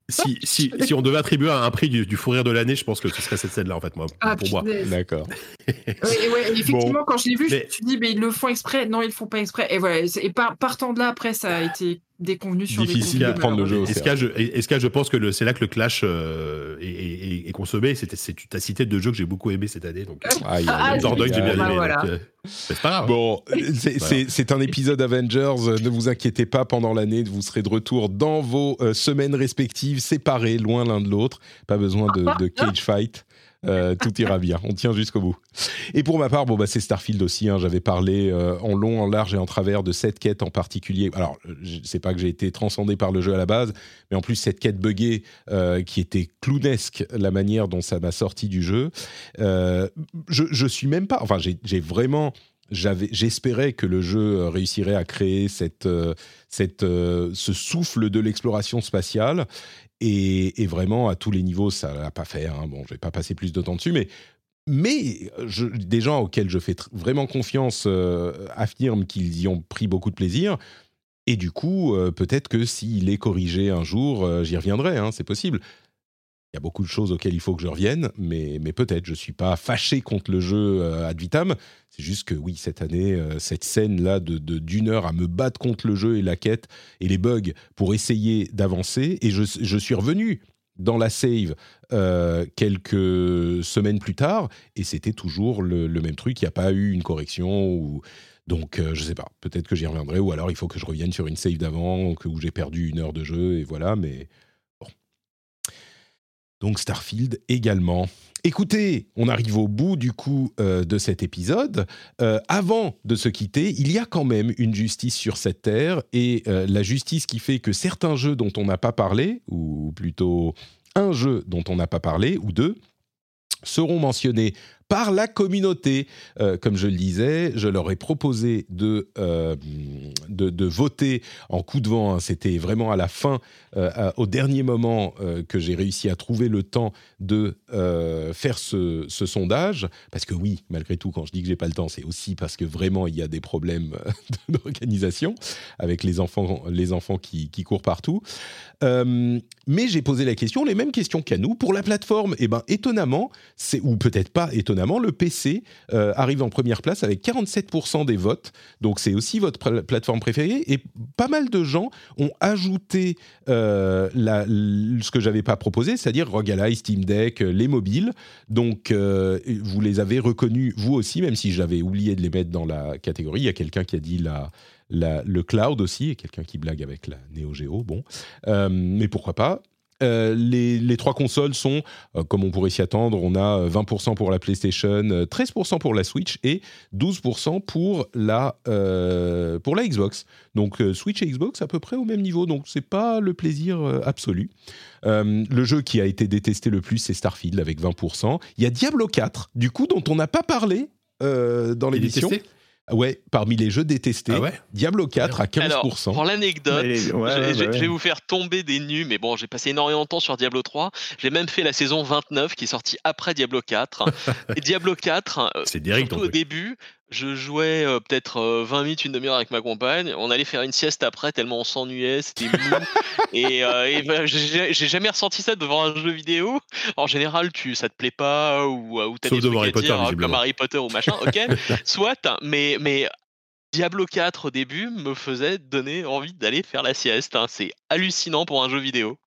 si, si, si on devait attribuer un prix du, du fou rire de l'année, je pense que ce serait cette scène-là, en fait, moi, Ah, pour moi. D'accord. *laughs* Ouais, effectivement, Bon. quand je l'ai vu, Mais- je me suis dit, mais ils le font exprès. Non, ils le font pas exprès. Et voilà. Et par- partant de là, après, ça a été déconvenus sur Difficile des à prendre le jeu Est-ce que je, que je pense que le- c'est là que le clash euh, est, est- est consommé c'est, tu as cité deux jeux que j'ai beaucoup aimé cette année. Donc, Aïe, Ah, Dordogne, j'ai bien aimé. bah voilà. donc, euh, c'est pas grave. Bon, c'est- un épisode Avengers. euh, Ne vous inquiétez pas, pendant l'année, vous serez de retour dans vos euh, semaines respectives, séparés, loin l'un de l'autre. Pas besoin de, de *laughs* cage fight. Euh, tout ira bien. On tient jusqu'au bout. Et pour ma part, bon bah c'est Starfield aussi. hein. J'avais parlé euh, en long, en large et en travers de cette quête en particulier. Alors, sais pas que j'ai été transcendé par le jeu à la base, mais en plus cette quête buggée euh, qui était clownesque, la manière dont ça m'a sorti du jeu. Je, suis même pas. Enfin, j'ai vraiment j'espérais que le jeu réussirait à créer cette, cette, ce souffle de l'exploration spatiale. Et, vraiment, à tous les niveaux, ça l'a pas fait. hein. Bon, je vais pas passer plus de temps dessus, mais, mais des gens auxquels je fais vraiment confiance euh, affirment qu'ils y ont pris beaucoup de plaisir. Et du coup, euh, peut-être que s'il est corrigé un jour, euh, j'y reviendrai, hein, c'est possible. Il y a beaucoup de choses auxquelles il faut que je revienne, mais, peut-être. Je ne suis pas fâché contre le jeu euh, ad vitam. C'est juste que oui, cette année, euh, cette scène-là de d'une heure à me battre contre le jeu et la quête et les bugs pour essayer d'avancer, et je, suis revenu dans la save euh, quelques semaines plus tard, et c'était toujours le, même truc. Il n'y a pas eu une correction ou donc, euh, je sais pas, peut-être que j'y reviendrai, ou alors il faut que je revienne sur une save d'avant, où j'ai perdu une heure de jeu, et voilà, mais. Donc Starfield également. Écoutez, on arrive au bout du coup euh, de cet épisode. Euh, avant de se quitter, il y a quand même une justice sur cette terre, et euh, la justice qui fait que certains jeux dont on n'a pas parlé, ou plutôt un jeu dont on n'a pas parlé, ou deux, seront mentionnés par la communauté. Euh, comme je le disais, je leur ai proposé de, euh, de, de voter en coup de vent. C'était vraiment à la fin, euh, au dernier moment, que j'ai réussi à trouver le temps de faire ce, ce sondage. Parce que oui, malgré tout, quand je dis que j'ai pas le temps, c'est aussi parce que vraiment il y a des problèmes *laughs* d'organisation avec les enfants, les enfants qui, qui courent partout. Mais j'ai posé la question, les mêmes questions qu'à nous. Pour la plateforme, eh ben, étonnamment, c'est, ou peut-être pas étonnamment, le PC euh, arrive en première place avec 47% des votes. Donc c'est aussi votre pla- plateforme préférée. Et pas mal de gens ont ajouté euh, ce que j'avais pas proposé, c'est-à-dire Rogue Ally, Steam Deck, euh, les mobiles. Donc vous les avez reconnus, vous aussi, même si j'avais oublié de les mettre dans la catégorie. Il y a quelqu'un qui a dit le cloud aussi, et quelqu'un qui blague avec la Neo Geo, bon. Mais pourquoi pas Euh, les, les trois consoles sont, euh, comme on pourrait s'y attendre, on a euh, 20% pour la PlayStation, euh, 13% pour la Switch et 12% pour la, euh, pour la Xbox. Donc euh, Switch et Xbox à peu près au même niveau, donc c'est pas le plaisir euh, absolu. Euh, le jeu qui a été détesté le plus, c'est Starfield avec 20%. Il y a Diablo 4, du coup, dont on n'a pas parlé euh, dans Il est l'émission. Ouais, parmi les jeux détestés, Ah ouais Diablo 4 à 15%. Alors, pour l'anecdote, ouais, je, ouais, je- je ouais. vais vous faire tomber des nues, mais bon, j'ai passé énormément de temps sur Diablo 3. J'ai même fait la saison 29 qui est sortie après Diablo 4. *laughs* Et Diablo 4, euh, C'est direct, surtout au truc. début, je jouais euh, peut-être euh, 20 minutes, une demi-heure avec ma compagne. On allait faire une sieste après tellement on s'ennuyait, c'était mou. *laughs* et euh, et ben, j'ai j'ai jamais ressenti ça devant un jeu vidéo. En général, tu, ça te plaît pas ou, ou t'as Sauf des trucs devant à Harry Potter, dire, euh, comme. Harry Potter ou machin. Ok, *laughs* soit, mais mais Diablo 4 au début me faisait donner envie d'aller faire la sieste. hein. C'est hallucinant pour un jeu vidéo.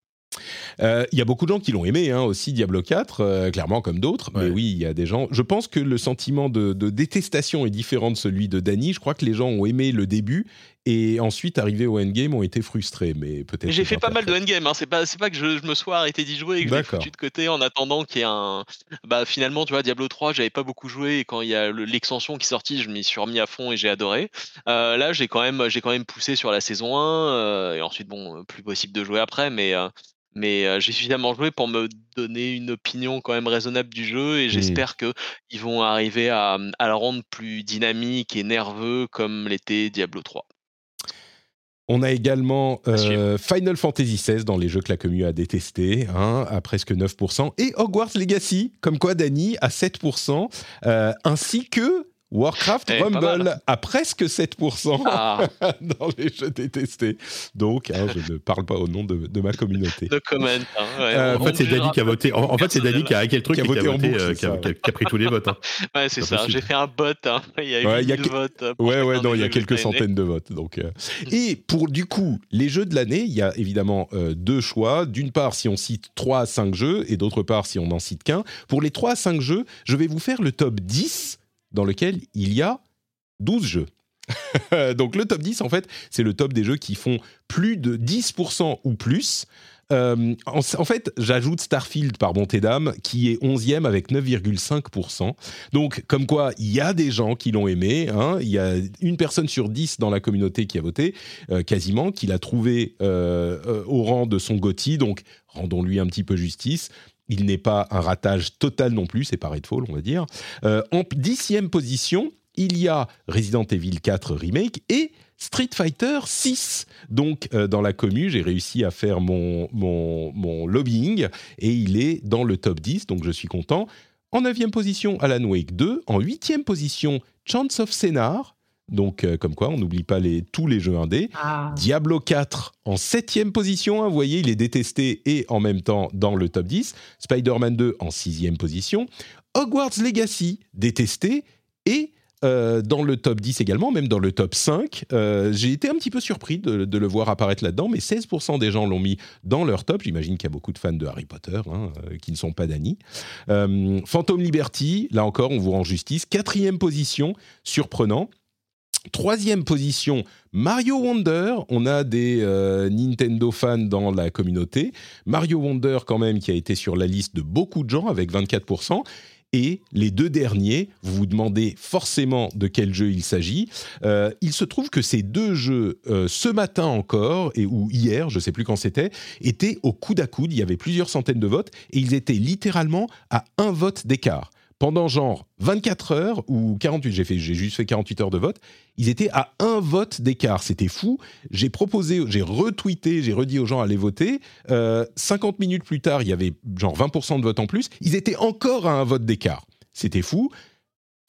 Euh, Il y a beaucoup de gens qui l'ont aimé hein, aussi, Diablo 4, euh, clairement comme d'autres. Mais oui, il y a des gens. Je pense que le sentiment de, de détestation est différent de celui de Danny. Je crois que les gens ont aimé le début et ensuite, arrivés au endgame, ont été frustrés. Mais peut-être. J'ai fait pas mal de endgame. Hein. C'est pas, c'est pas que je, je me sois arrêté d'y jouer et que je l'ai foutu de côté en attendant qu'il y ait un. Bah finalement, tu vois, Diablo 3, j'avais pas beaucoup joué et quand il y a le- l'extension qui est sortie, je m'y suis remis à fond et j'ai adoré. Euh, là, j'ai quand même, j'ai quand même poussé sur la saison 1 euh, et ensuite, bon, plus possible de jouer après, mais. Mais euh, j'ai suffisamment joué pour me donner une opinion quand même raisonnable du jeu et j'espère que ils vont arriver à, à le rendre plus dynamique et nerveux comme l'était Diablo 3. On a également euh, Final Fantasy XVI dans les jeux que la commu a détesté, hein, à presque 9%, et Hogwarts Legacy, comme quoi Dany à 7%, euh, ainsi que Warcraft Eh, Rumble à presque 7% Ah, *laughs* dans les jeux détestés. Donc, hein, je ne parle pas au nom de, de ma communauté. de comment. hein, ouais, Euh, En fait, c'est jugera qui a voté. En, en fait, c'est Dany qui a hacké le truc Qui a et qui a voté voté, boucle, euh, qui, a, qui pris tous les votes. hein. *laughs* Ouais, c'est ça. J'ai fait un bot. hein. Il y a eu Ouais, il y a 1000 que- votes. pour Ouais, ouais, non, il y a quelques centaines de votes. Donc, euh. Et pour, du coup, les jeux de l'année, il y a évidemment euh, deux choix. D'une part, si on cite 3 à 5 jeux, et d'autre part, si on n'en cite qu'un. Pour les 3 à 5 jeux, je vais vous faire le top 10 dans lequel il y a 12 jeux. *laughs* Donc le top 10, en fait, c'est le top des jeux qui font plus de 10% ou plus. Euh, en, fait, j'ajoute Starfield par bonté d'âme, qui est 11e avec 9,5%. Donc, comme quoi, il y a des gens qui l'ont aimé. hein. Il y a une personne sur 10 dans la communauté qui a voté, euh, quasiment, qui l'a trouvé euh, au rang de son GOTY. Donc, rendons-lui un petit peu justice. Il n'est pas un ratage total non plus, c'est pas Redfall, on va dire. Euh, en dixième position, il y a Resident Evil 4 Remake et Street Fighter 6. Donc, euh, dans la commu, j'ai réussi à faire mon, lobbying et il est dans le top 10, donc je suis content. En 9 position, Alan Wake 2. En 8 position, Chance of Scénar. Donc, euh, comme quoi, on n'oublie pas les, tous les jeux indés. Ah. Diablo 4 en 7 position. hein, vous voyez, il est détesté et en même temps dans le top 10. Spider-Man 2 en 6 position. Hogwarts Legacy, détesté et euh, dans le top 10 également, même dans le top 5. Euh, J'ai été un petit peu surpris de, de le voir apparaître là-dedans, mais 16% des gens l'ont mis dans leur top. J'imagine qu'il y a beaucoup de fans de Harry Potter hein, euh, qui ne sont pas d'Annie. Phantom Liberty, là encore, on vous rend justice. Quatrième position, surprenant. Troisième position, Mario Wonder. On a des euh, Nintendo fans dans la communauté. Mario Wonder, quand même, qui a été sur la liste de beaucoup de gens avec 24%. Et les deux derniers, vous vous demandez forcément de quel jeu il s'agit. Euh, il se trouve que ces deux jeux, euh, ce matin encore, et, ou hier, je ne sais plus quand c'était, étaient au coude à coude. Il y avait plusieurs centaines de votes et ils étaient littéralement à un vote d'écart. Pendant genre 24 heures ou 48, j'ai juste fait 48 heures de vote, ils étaient à un vote d'écart. C'était fou. J'ai proposé, j'ai retweeté, j'ai redit aux gens d'aller voter. Euh, 50 minutes plus tard, il y avait genre 20% de votes en plus. Ils étaient encore à un vote d'écart. C'était fou.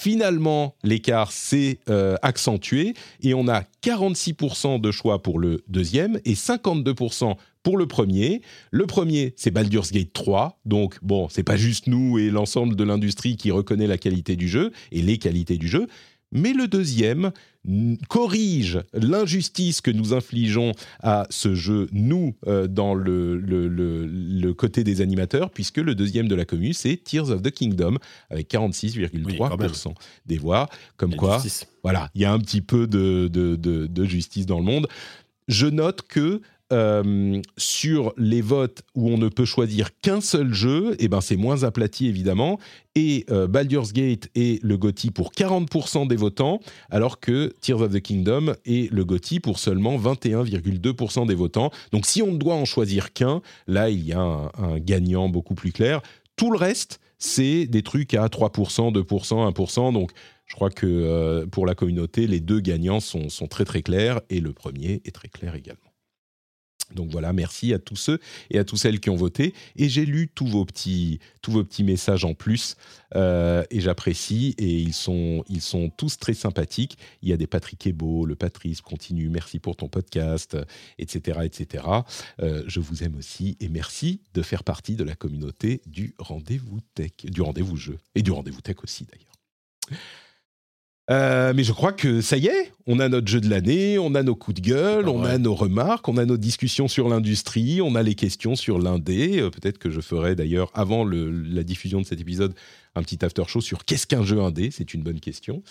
Finalement, l'écart s'est euh, accentué et on a 46% de choix pour le deuxième et 52% pour le premier. Le premier, c'est Baldur's Gate 3. Donc, bon, c'est pas juste nous et l'ensemble de l'industrie qui reconnaît la qualité du jeu et les qualités du jeu. Mais le deuxième corrige l'injustice que nous infligeons à ce jeu, nous, euh, dans le, le- le- le côté des animateurs, puisque le deuxième de la commune, c'est Tears of the Kingdom, avec 46,3% des voix. Comme quoi, justice. voilà, il y a un petit peu de, de- de- de justice dans le monde. Je note que euh, sur les votes où on ne peut choisir qu'un seul jeu, eh ben c'est moins aplati évidemment. Et euh, Baldur's Gate est le GOTY pour 40% des votants, alors que Tears of the Kingdom est le GOTY pour seulement 21,2% des votants. Donc si on ne doit en choisir qu'un, là il y a un, un gagnant beaucoup plus clair. Tout le reste, c'est des trucs à 3%, 2%, 1%. Donc je crois que euh, pour la communauté, les deux gagnants sont, sont très très clairs et le premier est très clair également. Donc voilà, merci à tous ceux et à toutes celles qui ont voté. Et j'ai lu tous vos petits, tous vos petits messages en plus euh, et j'apprécie. Et ils sont, ils sont tous très sympathiques. Il y a des Patrick Ebo, le Patrice continue, merci pour ton podcast, etc. etc. Euh, je vous aime aussi et merci de faire partie de la communauté du rendez-vous tech, du rendez-vous jeu et du rendez-vous tech aussi d'ailleurs. Euh, mais je crois que ça y est, on a notre jeu de l'année, on a nos coups de gueule, on vrai. a nos remarques, on a nos discussions sur l'industrie, on a les questions sur l'indé. Euh, Peut-être que je ferai d'ailleurs, avant le- la diffusion de cet épisode, un petit after show sur qu'est-ce qu'un jeu indé. C'est une bonne question.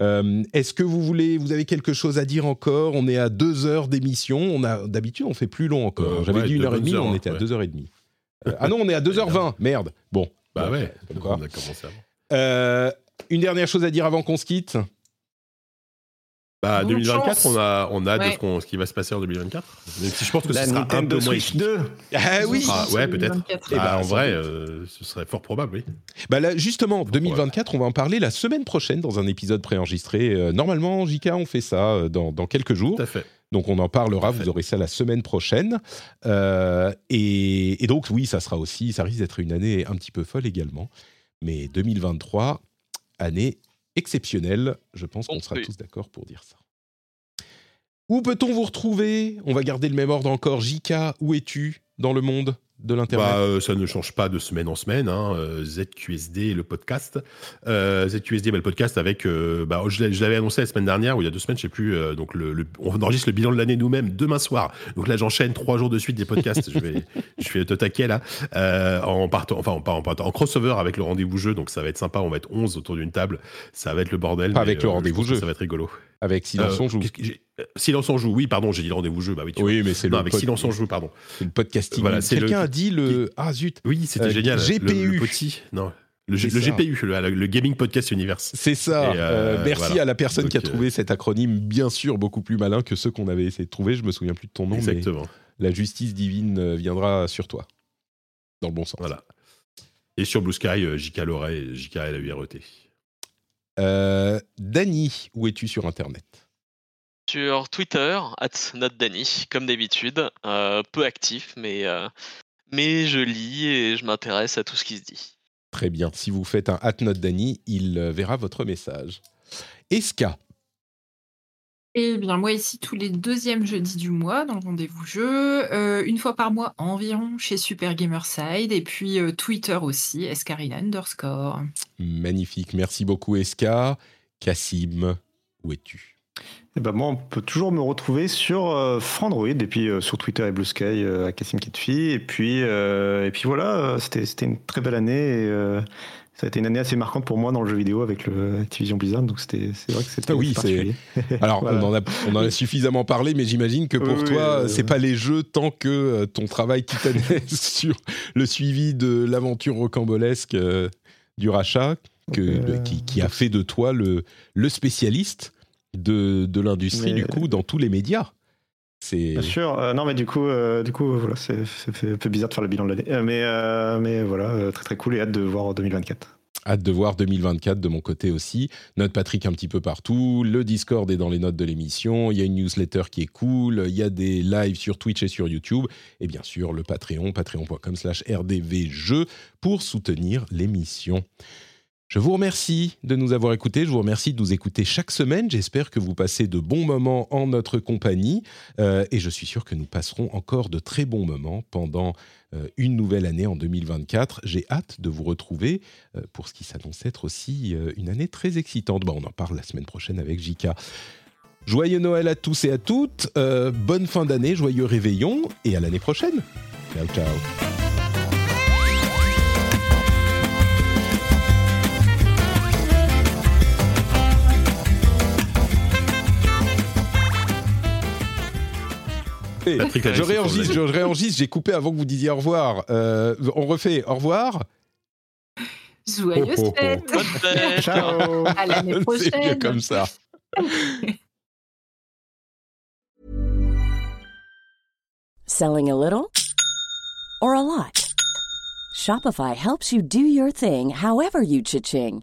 Euh, Est-ce que vous voulez, vous avez quelque chose à dire encore? On est à deux heures d'émission. On a d'habitude on fait plus long encore. J'avais ouais, dit une heure et demie, heures, on hein, était à deux heures et demie. Ah non, on est à 2h20. Merde. Bon. Bah ouais, on a commencé avant. Euh, une dernière chose à dire avant qu'on se quitte. Bah, Bonne 2024, chance. on a, on a de ce, ce qui va se passer en 2024. Même si je pense que La ce sera un peu moins Switch épique. 2. Ah oui. Ah, ouais, peut-être. 2024. Eh Bah, ben, en vrai, euh, ce serait fort probable, oui. Bah là, justement, 2024, on va en parler la semaine prochaine dans un épisode préenregistré. Euh, normalement, JK, on fait ça euh, dans, dans quelques jours. Tout à fait. Donc on en parlera, vous aurez ça la semaine prochaine. Euh, et, et donc oui, ça sera aussi, ça risque d'être une année un petit peu folle également. Mais 2023, année exceptionnel. Je pense qu'on sera tous d'accord pour dire ça. Où peut-on vous retrouver? On va garder le même ordre encore. Jika, où es-tu dans le monde? De l'Internet? Bah, euh, ça ne change pas de semaine en semaine. Hein. euh, ZQSD, le podcast. Euh, ZQSD, bah, le podcast avec. euh, bah, je l'avais annoncé la semaine dernière ou il y a deux semaines, je sais plus. euh, donc, le, le- on enregistre le bilan de l'année nous-mêmes demain soir. Donc là, j'enchaîne trois jours de suite des podcasts. je vais, *laughs* je vais te taquer là. Euh, en partant, enfin, en, en, en crossover avec le rendez-vous jeu. Donc, ça va être sympa. On va être 11 autour d'une table. Ça va être le bordel. Pas mais, avec le rendez-vous jeu. Ça va être rigolo. Avec Silence Euh, on joue. euh, Silence on joue. Oui, pardon, j'ai dit rendez-vous jeu. Bah oui, tu vois. Oui, mais c'est le, avec Silence on joue, pardon. c'est le podcasting. Voilà, le- Quelqu'un a dit le. Ah zut Oui, c'était Euh, génial. GPU. Le, petit, non, le. GPU, le, le Gaming Podcast Universe. C'est ça. Euh, Euh, merci voilà. à la personne qui a euh, trouvé cet acronyme, bien sûr, beaucoup plus malin que ceux qu'on avait essayé de trouver. Je me souviens plus de ton nom, Exactement. mais la justice divine viendra sur toi. Dans le bon sens. Voilà. Et sur Blue Sky, JK et JK LAURET. Euh, Dany, où es-tu sur Internet? Sur Twitter, at notdanny, comme d'habitude. euh, peu actif, mais, euh, mais je lis et je m'intéresse à tout ce qui se dit. Très bien. Si vous faites un at il euh, verra votre message. Eska, Eh bien, moi ici, tous les deuxièmes jeudis du mois, dans le rendez-vous jeu, euh, une fois par mois environ chez Super Gamerside, et puis euh, Twitter aussi, escarina underscore. magnifique. Merci beaucoup, Eska. Cassim, où es-tu? Eh ben moi, on peut toujours me retrouver sur euh, Frandroid et puis euh, sur Twitter et Blue Sky euh, à Cassim Kitfi. Et puis, euh, et puis voilà, euh, c'était c'était une très belle année. Et, euh, ça a été une année assez marquante pour moi dans le jeu vidéo avec le Activision Blizzard. Donc c'était c'est vrai que c'était Ah oui, particulier. *laughs* Alors, Voilà. on, en a, on en a suffisamment parlé, mais j'imagine que pour Oui, oui, toi, euh, c'est pas les jeux tant que euh, ton travail titanesque *laughs* sur le suivi de l'aventure rocambolesque euh, du rachat, que, euh, de- qui, qui a fait de toi le, le spécialiste de, de l'industrie, Mais- du coup, dans tous les médias. Bien sûr. Euh, non, mais du coup, euh, du coup, voilà, c'est un peu bizarre de faire le bilan de l'année. Euh, mais, mais voilà, très très cool et hâte de voir en 2024. hâte de voir 2024 de mon côté aussi. Note Patrick un petit peu partout. Le Discord est dans les notes de l'émission. Il y a une newsletter qui est cool. Il y a des lives sur Twitch et sur YouTube. Et bien sûr, le Patreon, patreon.com slash rdvjeux pour soutenir l'émission. Je vous remercie de nous avoir écoutés. Je vous remercie de nous écouter chaque semaine. J'espère que vous passez de bons moments en notre compagnie. Euh, et je suis sûr que nous passerons encore de très bons moments pendant euh, une nouvelle année en 2024. J'ai hâte de vous retrouver euh, pour ce qui s'annonce être aussi une année très excitante. Bon, on en parle la semaine prochaine avec Jika. Joyeux Noël à tous et à toutes. Bonne fin d'année, joyeux réveillon et à l'année prochaine. Ciao, ciao. Je réenregistre, je réenregistre, j'ai coupé avant que vous disiez au revoir. Euh, on refait au revoir. Joyeuse Oh, oh, oh. fête Bonne fête Ciao À l'année *laughs* C'est mieux prochaine comme ça. *laughs* Selling a little or a lot? Shopify helps you do your thing however you cha-ching.